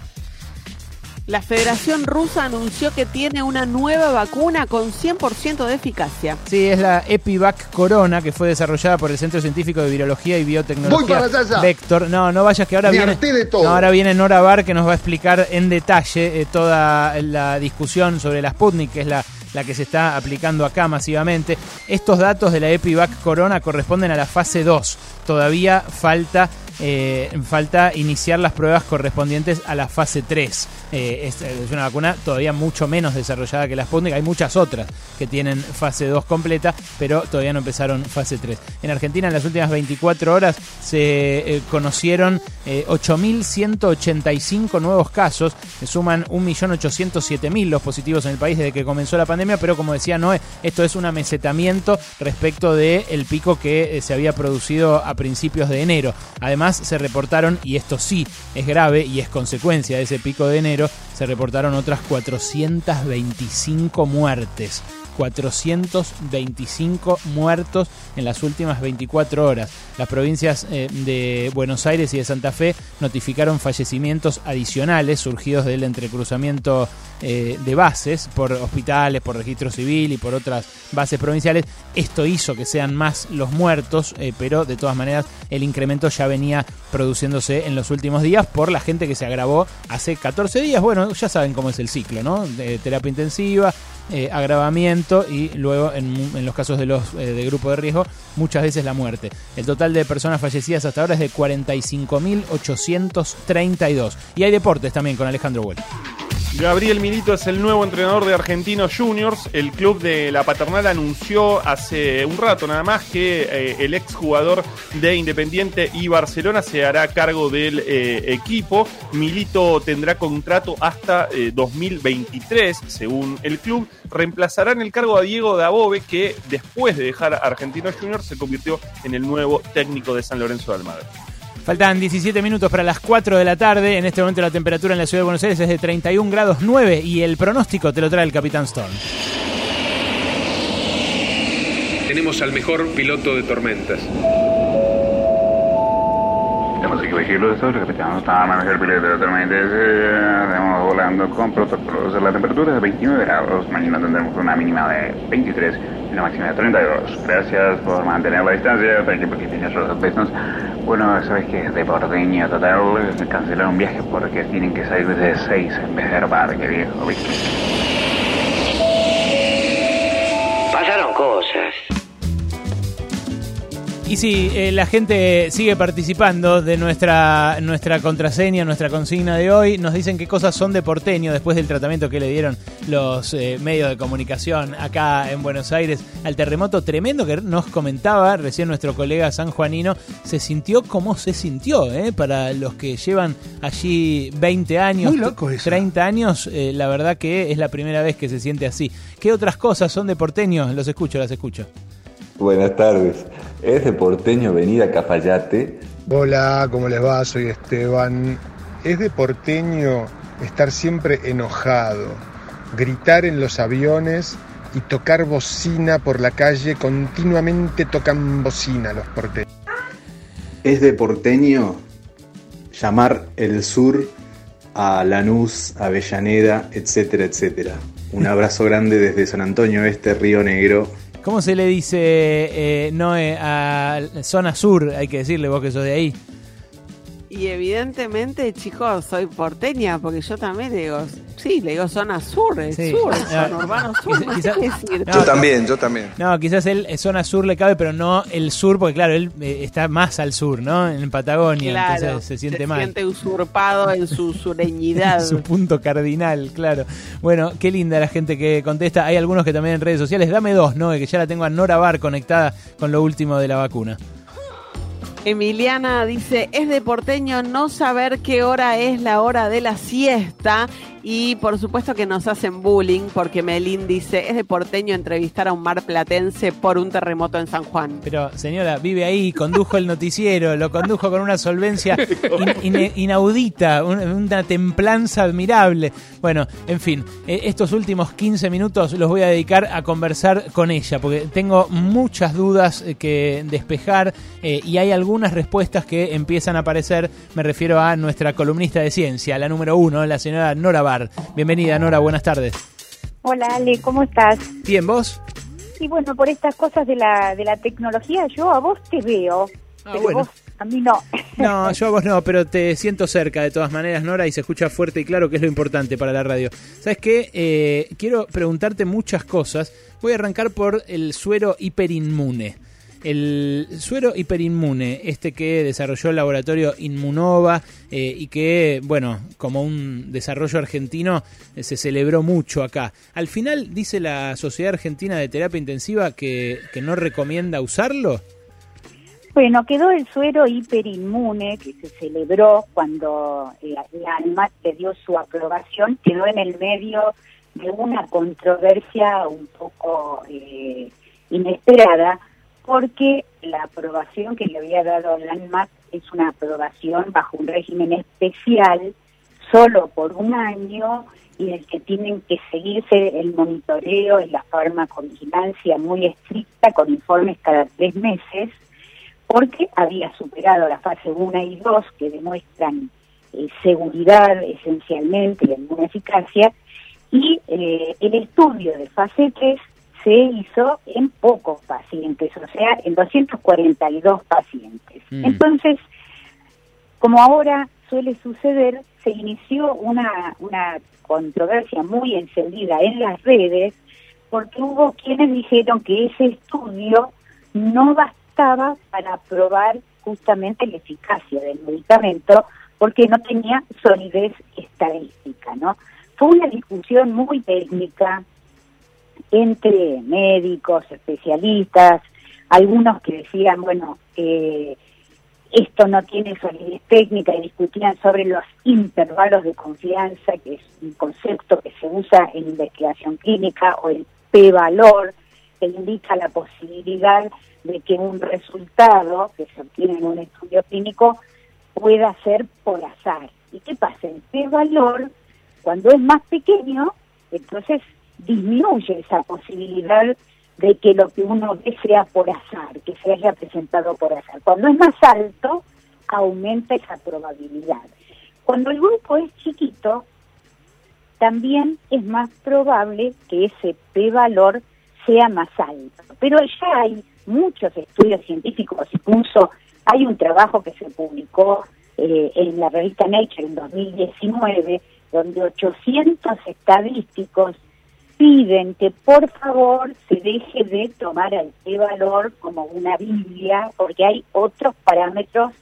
Speaker 11: La Federación Rusa anunció que tiene una nueva vacuna con 100% de eficacia.
Speaker 10: Sí, es la Epivac Corona, que fue desarrollada por el Centro Científico de Virología y Biotecnología
Speaker 8: Voy para allá ya.
Speaker 10: Vector. No, no vayas que ahora
Speaker 8: Me
Speaker 10: viene,
Speaker 8: harté de todo.
Speaker 10: no, ahora viene Nora Bar que nos va a explicar en detalle eh, toda la discusión sobre la Sputnik, que es la la que se está aplicando acá masivamente. Estos datos de la Epivac Corona corresponden a la fase 2. Todavía falta, eh, falta iniciar las pruebas correspondientes a la fase 3. Eh, es, es una vacuna todavía mucho menos desarrollada que la Sputnik. Hay muchas otras que tienen fase 2 completa, pero todavía no empezaron fase 3. En Argentina, en las últimas 24 horas, se eh, conocieron eh, 8.185 nuevos casos. Se suman 1.807.000 los positivos en el país desde que comenzó la pandemia, pero como decía Noé, esto es un amesetamiento respecto del el pico que eh, se había producido a principios de enero. Además, se reportaron, y esto sí es grave y es consecuencia de ese pico de enero, se reportaron otras 425 muertes. 425 muertos en las últimas 24 horas. Las provincias eh, de Buenos Aires y de Santa Fe notificaron fallecimientos adicionales surgidos del entrecruzamiento eh, de bases por hospitales, por registro civil y por otras bases provinciales. Esto hizo que sean más los muertos, eh, pero de todas maneras el incremento ya venía produciéndose en los últimos días por la gente que se agravó hace 14 días. Bueno, ya saben cómo es el ciclo, ¿no? De terapia intensiva, eh, agravamiento y luego en, los casos de los eh, de grupo de riesgo muchas veces la muerte. El total de personas fallecidas hasta ahora es de 45.832 y hay deportes también con Alejandro Huel.
Speaker 12: Gabriel Milito es el nuevo entrenador de Argentinos Juniors. El club de la Paternal anunció hace un rato nada más que eh, el exjugador de Independiente y Barcelona se hará cargo del eh, equipo. Milito tendrá contrato hasta eh, 2023, según el club. Reemplazará en el cargo a Diego Dabove, que después de dejar Argentinos Juniors se convirtió en el nuevo técnico de San Lorenzo de Almagro.
Speaker 10: Faltan 17 minutos para las 4 de la tarde. En este momento la temperatura en la ciudad de Buenos Aires es de 31 grados 9 y el pronóstico te lo trae el Capitán Storm.
Speaker 94: Tenemos al mejor piloto de tormentas.
Speaker 57: Tenemos que elegirlo de sobre, capitán. Está mejor piloto de tormentas. Estamos volando con protocolos. La temperatura es de 29 grados. Mañana tendremos una mínima de 23 máxima de 32. Gracias por mantener la distancia. Thank you for keeping distance. Bueno, sabes que de porteño total cancelaron un viaje porque tienen que salir desde 6 en vez de parque, viejo. ¿viste?
Speaker 1: Pasaron cosas.
Speaker 10: Y sí, eh, la gente sigue participando de nuestra, nuestra contraseña, nuestra consigna de hoy. Nos dicen qué cosas son de porteño después del tratamiento que le dieron los eh, medios de comunicación acá en Buenos Aires al terremoto tremendo que nos comentaba recién nuestro colega sanjuanino. Se sintió como se sintió, ¿eh? Para los que llevan allí 20 años,
Speaker 95: Muy loco eso.
Speaker 10: 30 años, eh, la verdad que es la primera vez que se siente así. ¿Qué otras cosas son de porteño? Los escucho, las escucho.
Speaker 85: Buenas tardes. Es de porteño venir a Cafayate.
Speaker 95: Hola, ¿cómo les va? Soy Esteban. Es de porteño estar siempre enojado, gritar en los aviones y tocar bocina por la calle. Continuamente tocan bocina los porteños.
Speaker 96: Es de porteño llamar el sur a Lanús, Avellaneda, etcétera, etcétera. Un abrazo grande desde San Antonio Este, Río Negro.
Speaker 10: ¿Cómo se le dice, eh, Noé, a zona sur? Hay que decirle vos que sos de ahí.
Speaker 11: Y evidentemente, chicos, soy porteña, porque yo también le digo, sí, le digo zona sur, es
Speaker 10: Sí.
Speaker 11: sur,
Speaker 10: Ah,
Speaker 11: zona urbano sur, no sé
Speaker 10: quizá-
Speaker 11: qué decir.
Speaker 10: No, Yo también,
Speaker 96: yo también.
Speaker 10: No, quizás él eh, zona sur le cabe, pero no el sur, porque claro, él eh, está más al sur, ¿no? En Patagonia,
Speaker 11: Claro,
Speaker 10: entonces se siente mal.
Speaker 11: siente usurpado en su sureñidad.
Speaker 10: Su punto cardinal, claro. Bueno, qué linda la gente que contesta. Hay algunos que también en redes sociales. Dame dos, ¿no? Que ya la tengo a Nora Bar conectada con lo último de la vacuna.
Speaker 11: Emiliana dice, es de porteño no saber qué hora es la hora de la siesta y por supuesto que nos hacen bullying porque Melín dice, es de porteño entrevistar a un mar platense por un terremoto en San Juan.
Speaker 10: Pero, señora, vive ahí, condujo el noticiero, lo condujo con una solvencia in- in- inaudita, un- una templanza admirable. Bueno, en fin, eh, estos últimos 15 minutos los voy a dedicar a conversar con ella, porque tengo muchas dudas eh, que despejar eh, y hay algunas respuestas que empiezan a aparecer. Me refiero a nuestra columnista de ciencia, la número uno, la señora Nora Bar. Bienvenida, Nora, buenas tardes.
Speaker 97: Hola Ale, ¿cómo estás?
Speaker 10: Bien, ¿vos?
Speaker 97: Y bueno, por estas cosas de la, de la tecnología, yo a vos te veo, pero
Speaker 10: Ah, bueno.
Speaker 97: vos a mí no.
Speaker 10: No, yo a vos no, pero te siento cerca de todas maneras, Nora, y se escucha fuerte y claro, que es lo importante para la radio. ¿Sabes qué? Eh, quiero preguntarte muchas cosas. Voy a arrancar por el suero hiperinmune. El suero hiperinmune, este que desarrolló el laboratorio Inmunova eh, y que, bueno, como un desarrollo argentino, eh, se celebró mucho acá. Al final, dice la Sociedad Argentina de Terapia Intensiva que, no recomienda usarlo.
Speaker 97: Bueno, quedó el suero hiperinmune que se celebró cuando la, la ANMAT le dio su aprobación, quedó en el medio de una controversia un poco eh, inesperada, porque la aprobación que le había dado la ANMAT es una aprobación bajo un régimen especial, solo por un año, y en el que tienen que seguirse el monitoreo y la farmacovigilancia muy estricta con informes cada tres meses, porque había superado la fase 1 y 2 que demuestran eh, seguridad esencialmente y alguna eficacia, y eh, el estudio de fase 3 se hizo en pocos pacientes, o sea, en 242 pacientes.
Speaker 98: Mm.
Speaker 97: Entonces, como ahora suele suceder, se inició una, una controversia muy encendida en las redes porque hubo quienes dijeron que ese estudio no bastaba para probar justamente la eficacia del medicamento porque no tenía solidez estadística, ¿no? Fue una discusión muy técnica entre médicos, especialistas, algunos que decían, bueno, eh, esto no tiene solidez técnica y discutían sobre los intervalos de confianza, que es un concepto que se usa en investigación clínica, o el p-valor, que indica la posibilidad de que un resultado que se obtiene en un estudio clínico pueda ser por azar. ¿Y qué pasa? El p-valor, cuando es más pequeño, entonces disminuye esa posibilidad de que lo que uno ve sea por azar, que se haya presentado por azar. Cuando es más alto, aumenta esa probabilidad. Cuando el grupo es chiquito, también es más probable que ese p-valor sea más alto. Pero ya hay muchos estudios científicos, incluso hay un trabajo que se publicó eh, en la revista Nature en 2019, donde 800 estadísticos piden que por favor se deje de tomar al valor como una Biblia, porque hay otros parámetros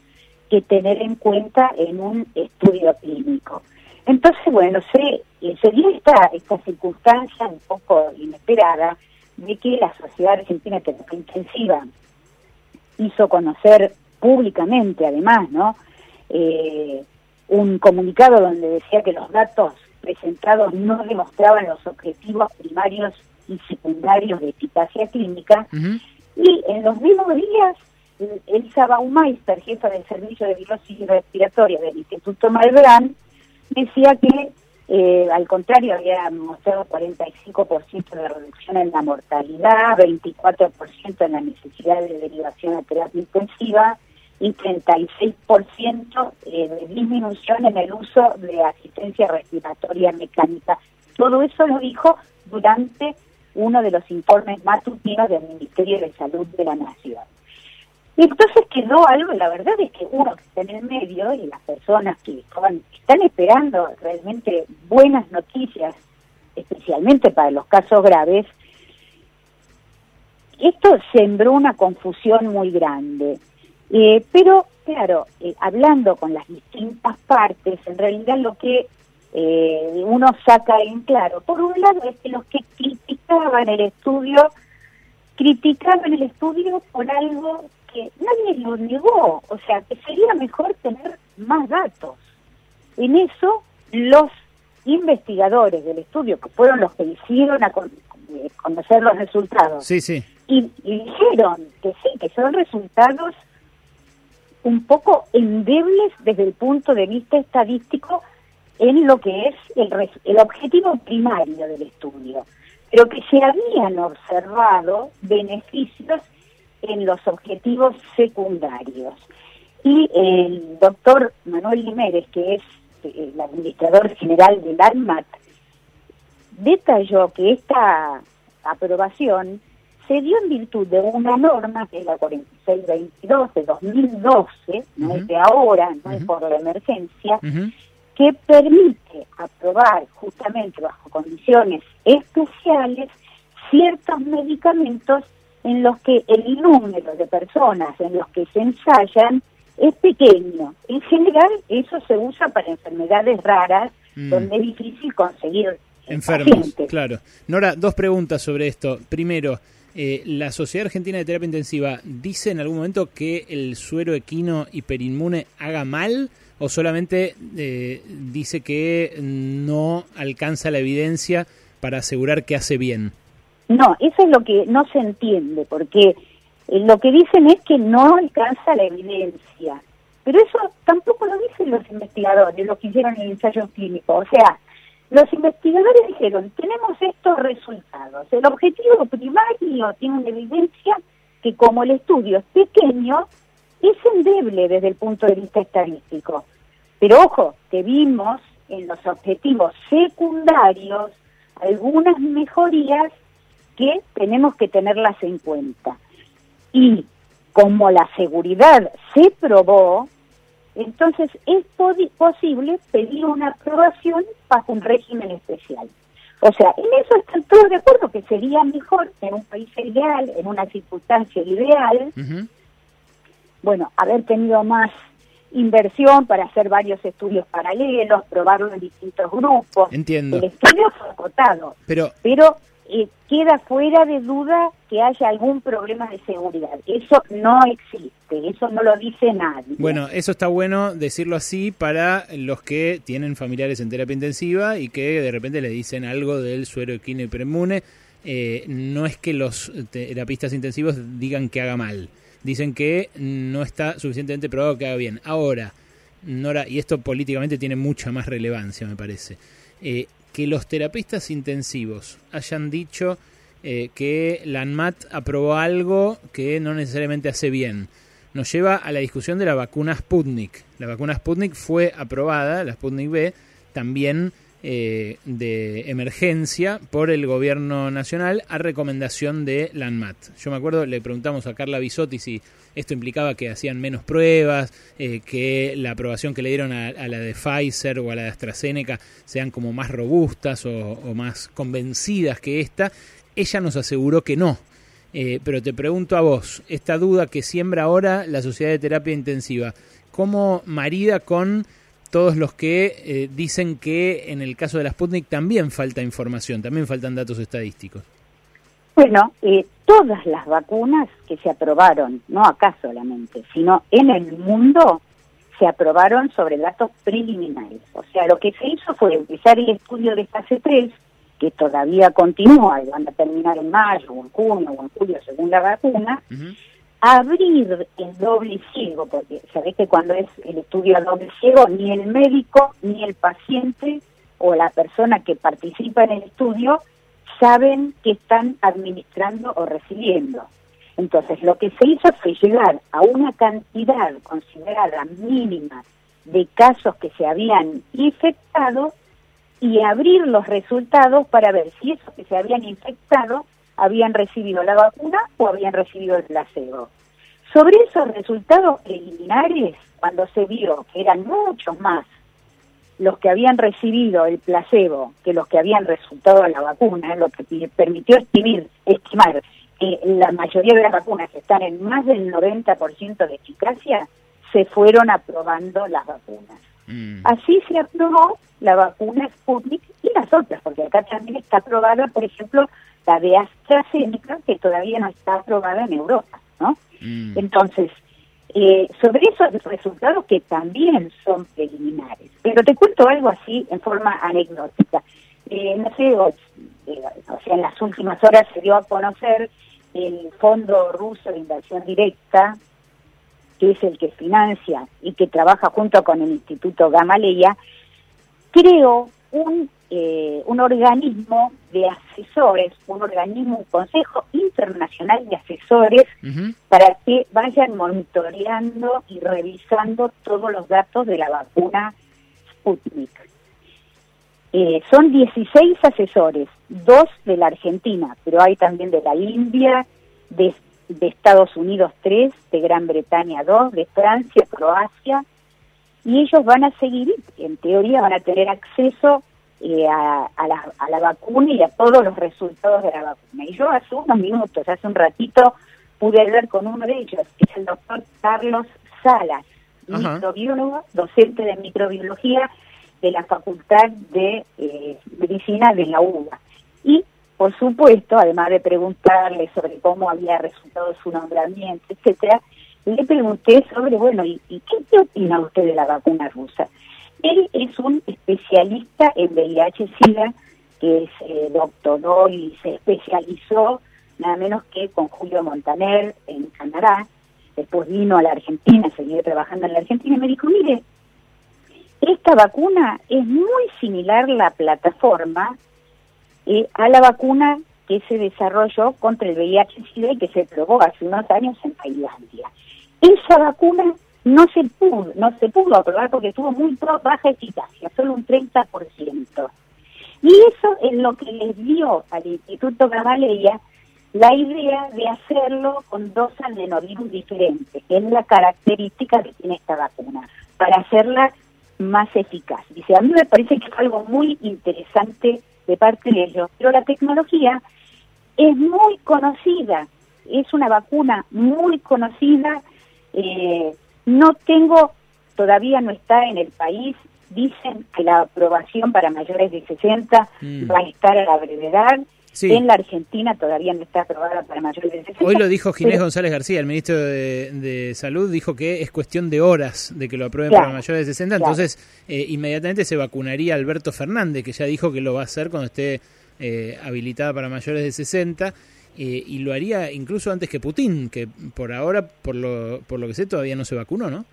Speaker 97: que tener en cuenta en un estudio clínico. Entonces, bueno, se, eh, se dio esta, esta circunstancia un poco inesperada de que la Sociedad Argentina de Terapia Intensiva hizo conocer públicamente, además, ¿no? Eh, un comunicado donde decía que los datos presentados no demostraban los objetivos primarios y secundarios de eficacia clínica. Y en los mismos días, el- Elsa Baumeister, jefa del Servicio de Virosis Respiratoria del Instituto Malbrán, decía que eh, al contrario había mostrado 45% de reducción en la mortalidad, 24% en la necesidad de derivación a terapia intensiva y 36% eh, de disminución en el uso de asistencia respiratoria mecánica. Todo eso lo dijo durante uno de los informes matutinos del Ministerio de Salud de la Nación. Y entonces quedó algo, la verdad es que uno que está en el medio y las personas que están esperando realmente buenas noticias, especialmente para los casos graves, esto sembró una confusión muy grande. Eh, pero, claro, eh, hablando con las distintas partes, en realidad lo que eh, uno saca en claro, por un lado es que los que criticaban el estudio, criticaban el estudio por algo que nadie lo negó, o sea, que sería mejor tener más datos. En eso, los investigadores del estudio, que fueron los que hicieron a con- eh, conocer los resultados,
Speaker 10: Sí, sí.
Speaker 97: y, y dijeron que sí, que son resultados un poco endebles desde el punto de vista estadístico en lo que es el, el objetivo primario del estudio, pero que se habían observado beneficios en los objetivos secundarios. Y el doctor Manuel Limeres, que es eh, el administrador general del ANMAT, detalló que esta aprobación se dio en virtud de una norma, que es la 4622 de 2012, no es de ahora, no es por la emergencia, que permite aprobar justamente bajo condiciones especiales ciertos medicamentos en los que el número de personas en los que se ensayan es pequeño. En general eso se usa para enfermedades raras
Speaker 10: Mm.
Speaker 97: donde es difícil conseguir
Speaker 10: Enfermos,
Speaker 97: pacientes.
Speaker 10: claro. Nora, dos preguntas sobre esto. Primero, eh, ¿la Sociedad Argentina de Terapia Intensiva dice en algún momento que el suero equino hiperinmune haga mal o solamente eh, dice que no alcanza la evidencia para asegurar que hace bien?
Speaker 97: No, eso es lo que no se entiende, porque eh, lo que dicen es que no alcanza la evidencia. Pero eso tampoco lo dicen los investigadores, los que hicieron el ensayo clínico. O sea, los investigadores dijeron, tenemos estos resultados. El objetivo primario tiene una evidencia que como el estudio es pequeño, es endeble desde el punto de vista estadístico. Pero ojo, que vimos en los objetivos secundarios algunas mejorías que tenemos que tenerlas en cuenta. Y como la seguridad se probó, entonces es posible pedir una aprobación bajo un régimen especial. O sea, en eso están todos de acuerdo que sería mejor en un país ideal, en una circunstancia ideal, bueno, haber tenido más inversión para hacer varios estudios paralelos, probarlo en distintos grupos.
Speaker 10: Entiendo.
Speaker 97: El estudio fue acotado,
Speaker 10: Pero
Speaker 97: pero eh, queda fuera de duda que haya algún problema de seguridad. Eso no existe, eso no lo dice nadie.
Speaker 10: Bueno, eso está bueno decirlo así para los que tienen familiares en terapia intensiva y que de repente le dicen algo del suero equino hipermune. Eh, no es que los terapistas intensivos digan que haga mal, dicen que no está suficientemente probado que haga bien. Ahora, Nora, y esto políticamente tiene mucha más relevancia, me parece, eh, que los terapistas intensivos hayan dicho eh, que la ANMAT aprobó algo que no necesariamente hace bien nos lleva a la discusión de la vacuna Sputnik. La vacuna Sputnik fue aprobada, la Sputnik B, también eh, de emergencia por el gobierno nacional a recomendación de la ANMAT. Yo me acuerdo, le preguntamos a Carla Bisotti si esto implicaba que hacían menos pruebas, eh, que la aprobación que le dieron a, la de Pfizer o a la de AstraZeneca sean como más robustas o, o más convencidas que esta. Ella nos aseguró que no. Eh, pero te pregunto a vos, esta duda que siembra ahora la Sociedad de Terapia Intensiva, ¿cómo marida con todos los que eh, dicen que en el caso de la Sputnik también falta información, también faltan datos estadísticos?
Speaker 97: Bueno, eh, todas las vacunas que se aprobaron, no acá solamente, sino en el mundo, se aprobaron sobre datos preliminares. O sea, lo que se hizo fue empezar el estudio de fase 3, que todavía continúa y van a terminar en mayo o en junio o en julio según la vacuna, abrir el doble ciego, porque sabés que cuando es el estudio a doble ciego, ni el médico ni el paciente o la persona que participa en el estudio saben que están administrando o recibiendo. Entonces, lo que se hizo fue llegar a una cantidad considerada mínima de casos que se habían infectado y abrir los resultados para ver si esos que se habían infectado habían recibido la vacuna o habían recibido el placebo. Sobre esos resultados preliminares, cuando se vio que eran muchos más los que habían recibido el placebo que los que habían resultado la vacuna, lo que permitió estimir, estimar que la mayoría de las vacunas que están en más del 90% de eficacia, se fueron aprobando las vacunas. Así se aprobó la vacuna Sputnik y las otras, porque acá también está aprobada, por ejemplo, la de AstraZeneca, que todavía no está aprobada en Europa, ¿no? Entonces, eh, sobre esos resultados que también son preliminares. Pero te cuento algo así en forma anecdótica. Eh, no sé, o, eh, o sea, en las últimas horas se dio a conocer el Fondo Ruso de Inversión Directa, que es el que financia y que trabaja junto con el Instituto Gamaleya, creó un, eh, un organismo de asesores, un organismo, un consejo internacional de asesores para que vayan monitoreando y revisando todos los datos de la vacuna Sputnik. Eh, son 16 asesores, dos de la Argentina, pero hay también de la India, de, de Estados Unidos tres, de Gran Bretaña dos, de Francia, Croacia, y ellos van a seguir, en teoría van a tener acceso eh, a, a la, a la vacuna y a todos los resultados de la vacuna. Y yo hace unos minutos, hace un ratito, pude hablar con uno de ellos, que es el doctor Carlos Salas, microbiólogo, docente de microbiología de la Facultad de eh, Medicina de la UBA. Y, por supuesto, además de preguntarle sobre cómo había resultado su nombramiento, etcétera, le pregunté sobre, bueno, ¿y, y qué, qué opina usted de la vacuna rusa? Él es un especialista en VIH-Sida, que se doctoró y se especializó nada menos que con Julio Montaner en Canadá, después vino a la Argentina, siguió trabajando en la Argentina y me dijo, mire, esta vacuna es muy similar la plataforma eh, a la vacuna que se desarrolló contra el VIH-Sida y que se probó hace unos años en Tailandia. Esa vacuna no se pudo, no se pudo aprobar porque tuvo muy baja eficacia, solo un 30%. Y eso es lo que les dio al Instituto Gamaleya la idea de hacerlo con dos adenovirus diferentes, que es la característica que tiene esta vacuna, para hacerla más eficaz. Dice, a mí me parece que fue algo muy interesante de parte de ellos, pero la tecnología es muy conocida, es una vacuna muy conocida, eh, no tengo, todavía no está en el país, dicen que la aprobación para mayores de 60
Speaker 10: Mm.
Speaker 97: va a estar a la brevedad,
Speaker 10: Sí.
Speaker 97: en la Argentina todavía no está aprobada para mayores de 60.
Speaker 10: Hoy lo dijo Ginés
Speaker 97: pero-
Speaker 10: González García, el ministro de, de Salud, dijo que es cuestión de horas de que lo aprueben
Speaker 97: Claro,
Speaker 10: para mayores de 60,
Speaker 97: claro.
Speaker 10: entonces eh, inmediatamente se vacunaría Alberto Fernández, que ya dijo que lo va a hacer cuando esté eh, habilitada para mayores de 60, eh, y lo haría incluso antes que Putin, que por ahora, por lo, por lo que sé, todavía no se vacunó, ¿no?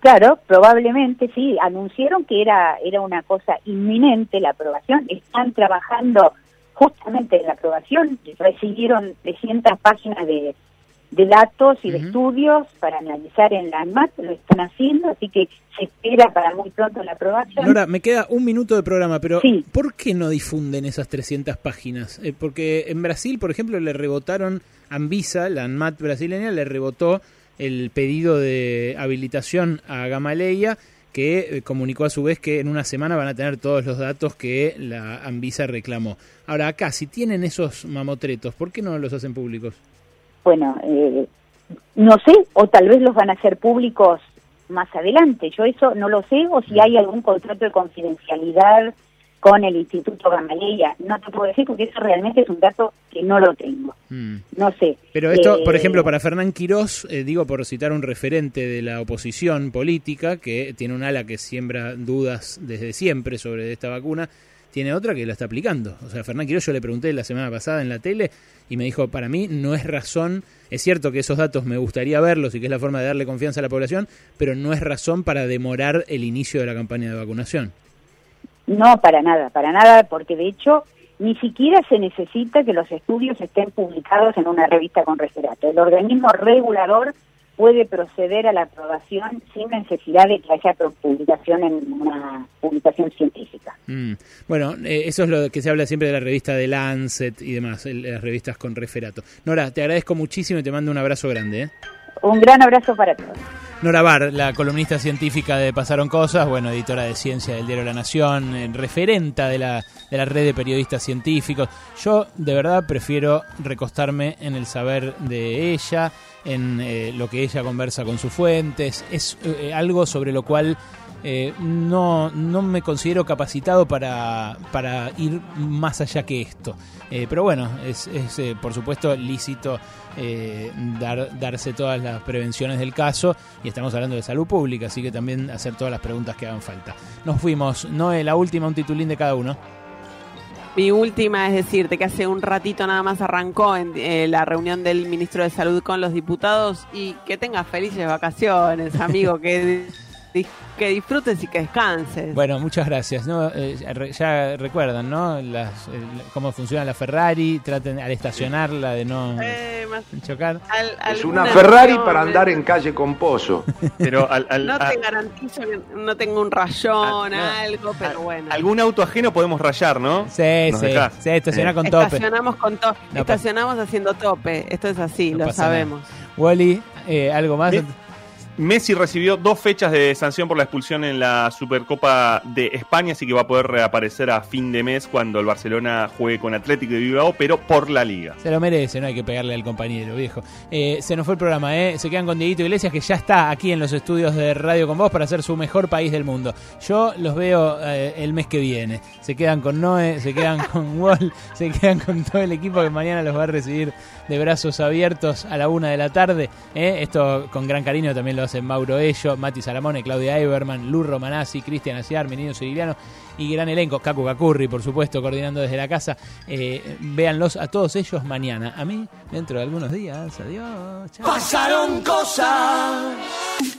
Speaker 97: Claro, probablemente sí. Anunciaron que era era una cosa inminente la aprobación. Están trabajando justamente en la aprobación. Recibieron 300 páginas de, de datos y de estudios para analizar en la ANMAT, lo están haciendo, así que se espera para muy pronto la aprobación.
Speaker 10: Nora, me queda un minuto de programa, pero ¿por qué no difunden esas 300 páginas? Eh, porque en Brasil, por ejemplo, le rebotaron Anvisa, la ANMAT brasileña, le rebotó el pedido de habilitación a Gamaleya, que eh, comunicó a su vez que en una semana van a tener todos los datos que la Anvisa reclamó. Ahora, acá, si tienen esos mamotretos, ¿por qué no los hacen públicos?
Speaker 97: Bueno, eh, no sé, o tal vez los van a hacer públicos más adelante. Yo eso no lo sé, o si hay algún contrato de confidencialidad con el Instituto Gamaleya. No te puedo decir porque eso realmente es un dato que no lo tengo.
Speaker 10: Mm.
Speaker 97: No sé.
Speaker 10: Pero esto,
Speaker 97: Eh,
Speaker 10: por ejemplo, para Fernán Quirós, eh, digo por citar un referente de la oposición política, que tiene un ala que siembra dudas desde siempre sobre esta vacuna, tiene otra que la está aplicando. O sea, Fernán Quirós yo le pregunté la semana pasada en la tele y me dijo, para mí no es razón, es cierto que esos datos me gustaría verlos y que es la forma de darle confianza a la población, pero no es razón para demorar el inicio de la campaña de vacunación.
Speaker 97: No, para nada, para nada, porque de hecho ni siquiera se necesita que los estudios estén publicados en una revista con referato. El organismo regulador puede proceder a la aprobación sin necesidad de que haya publicación en una publicación científica.
Speaker 10: Mm. Bueno, eh, eso es lo que se habla siempre de la revista de Lancet y demás, el- las revistas con referato. Nora, te agradezco muchísimo y te mando un abrazo grande. ¿eh?
Speaker 97: Un gran abrazo para todos.
Speaker 10: Nora Bar, la columnista científica de Pasaron Cosas, bueno, editora de ciencia del diario La Nación, eh, referenta de la, de la red de periodistas científicos. Yo de verdad prefiero recostarme en el saber de ella, en eh, lo que ella conversa con sus fuentes. Es eh, algo sobre lo cual eh, no, no me considero capacitado para, para ir más allá que esto. Pero bueno, es, es, por supuesto lícito eh, dar, darse todas las prevenciones del caso y estamos hablando de salud pública, así que también hacer todas las preguntas que hagan falta. Nos fuimos, Noé, la última, un titulín de cada uno.
Speaker 11: Mi última es decirte que hace un ratito nada más arrancó en eh, la reunión del ministro de Salud con los diputados y que tengas felices vacaciones, amigo, que, que disfrutes y que descanses.
Speaker 10: Bueno, muchas gracias. ¿no? Eh, ya re- ya recuerdan, ¿no? Las, eh, cómo funciona la Ferrari, traten al estacionarla de no
Speaker 11: Eh, más-
Speaker 10: chocar.
Speaker 11: al-
Speaker 99: Es una Ferrari para
Speaker 11: eh.
Speaker 99: andar en calle con pozo.
Speaker 12: Pero al, al-
Speaker 11: No te garantizo que no tengo un rayón,
Speaker 12: Ah,
Speaker 11: algo, pero bueno.
Speaker 12: algún auto ajeno podemos rayar, ¿no?
Speaker 10: Sí,
Speaker 12: Nos
Speaker 10: sí,
Speaker 12: dejás.
Speaker 10: sí, estaciona con tope.
Speaker 11: Estacionamos con to-
Speaker 10: No
Speaker 11: estacionamos haciendo tope. Esto es así,
Speaker 10: No
Speaker 11: lo
Speaker 10: nada.
Speaker 11: sabemos.
Speaker 10: Wally, eh, ¿algo más?
Speaker 12: Me- Messi recibió dos fechas de sanción por la expulsión en la Supercopa de España, así que va a poder reaparecer a fin de mes cuando el Barcelona juegue con Atlético de Bilbao, pero por la liga.
Speaker 10: Se lo merece, no hay que pegarle al compañero, viejo. Eh, se nos fue el programa, ¿eh? Se quedan con Dieguito Iglesias, que ya está aquí en los estudios de Radio con Vos para hacer su mejor país del mundo. Yo los veo eh, el mes que viene. Se quedan con Noé, se quedan con Wall, se quedan con todo el equipo que mañana los va a recibir de brazos abiertos a la una de la tarde. ¿eh? Esto con gran cariño también lo hacen Mauro Ello, Mati Salamone, Claudia Eiberman, Lurro Manasi, Cristian Aciar, Menino Siciliano y gran elenco, Cacu Cacurri, por supuesto, coordinando desde la casa. Eh, véanlos a todos ellos mañana. A mí, dentro de algunos días. Adiós.
Speaker 38: Pasaron cosas.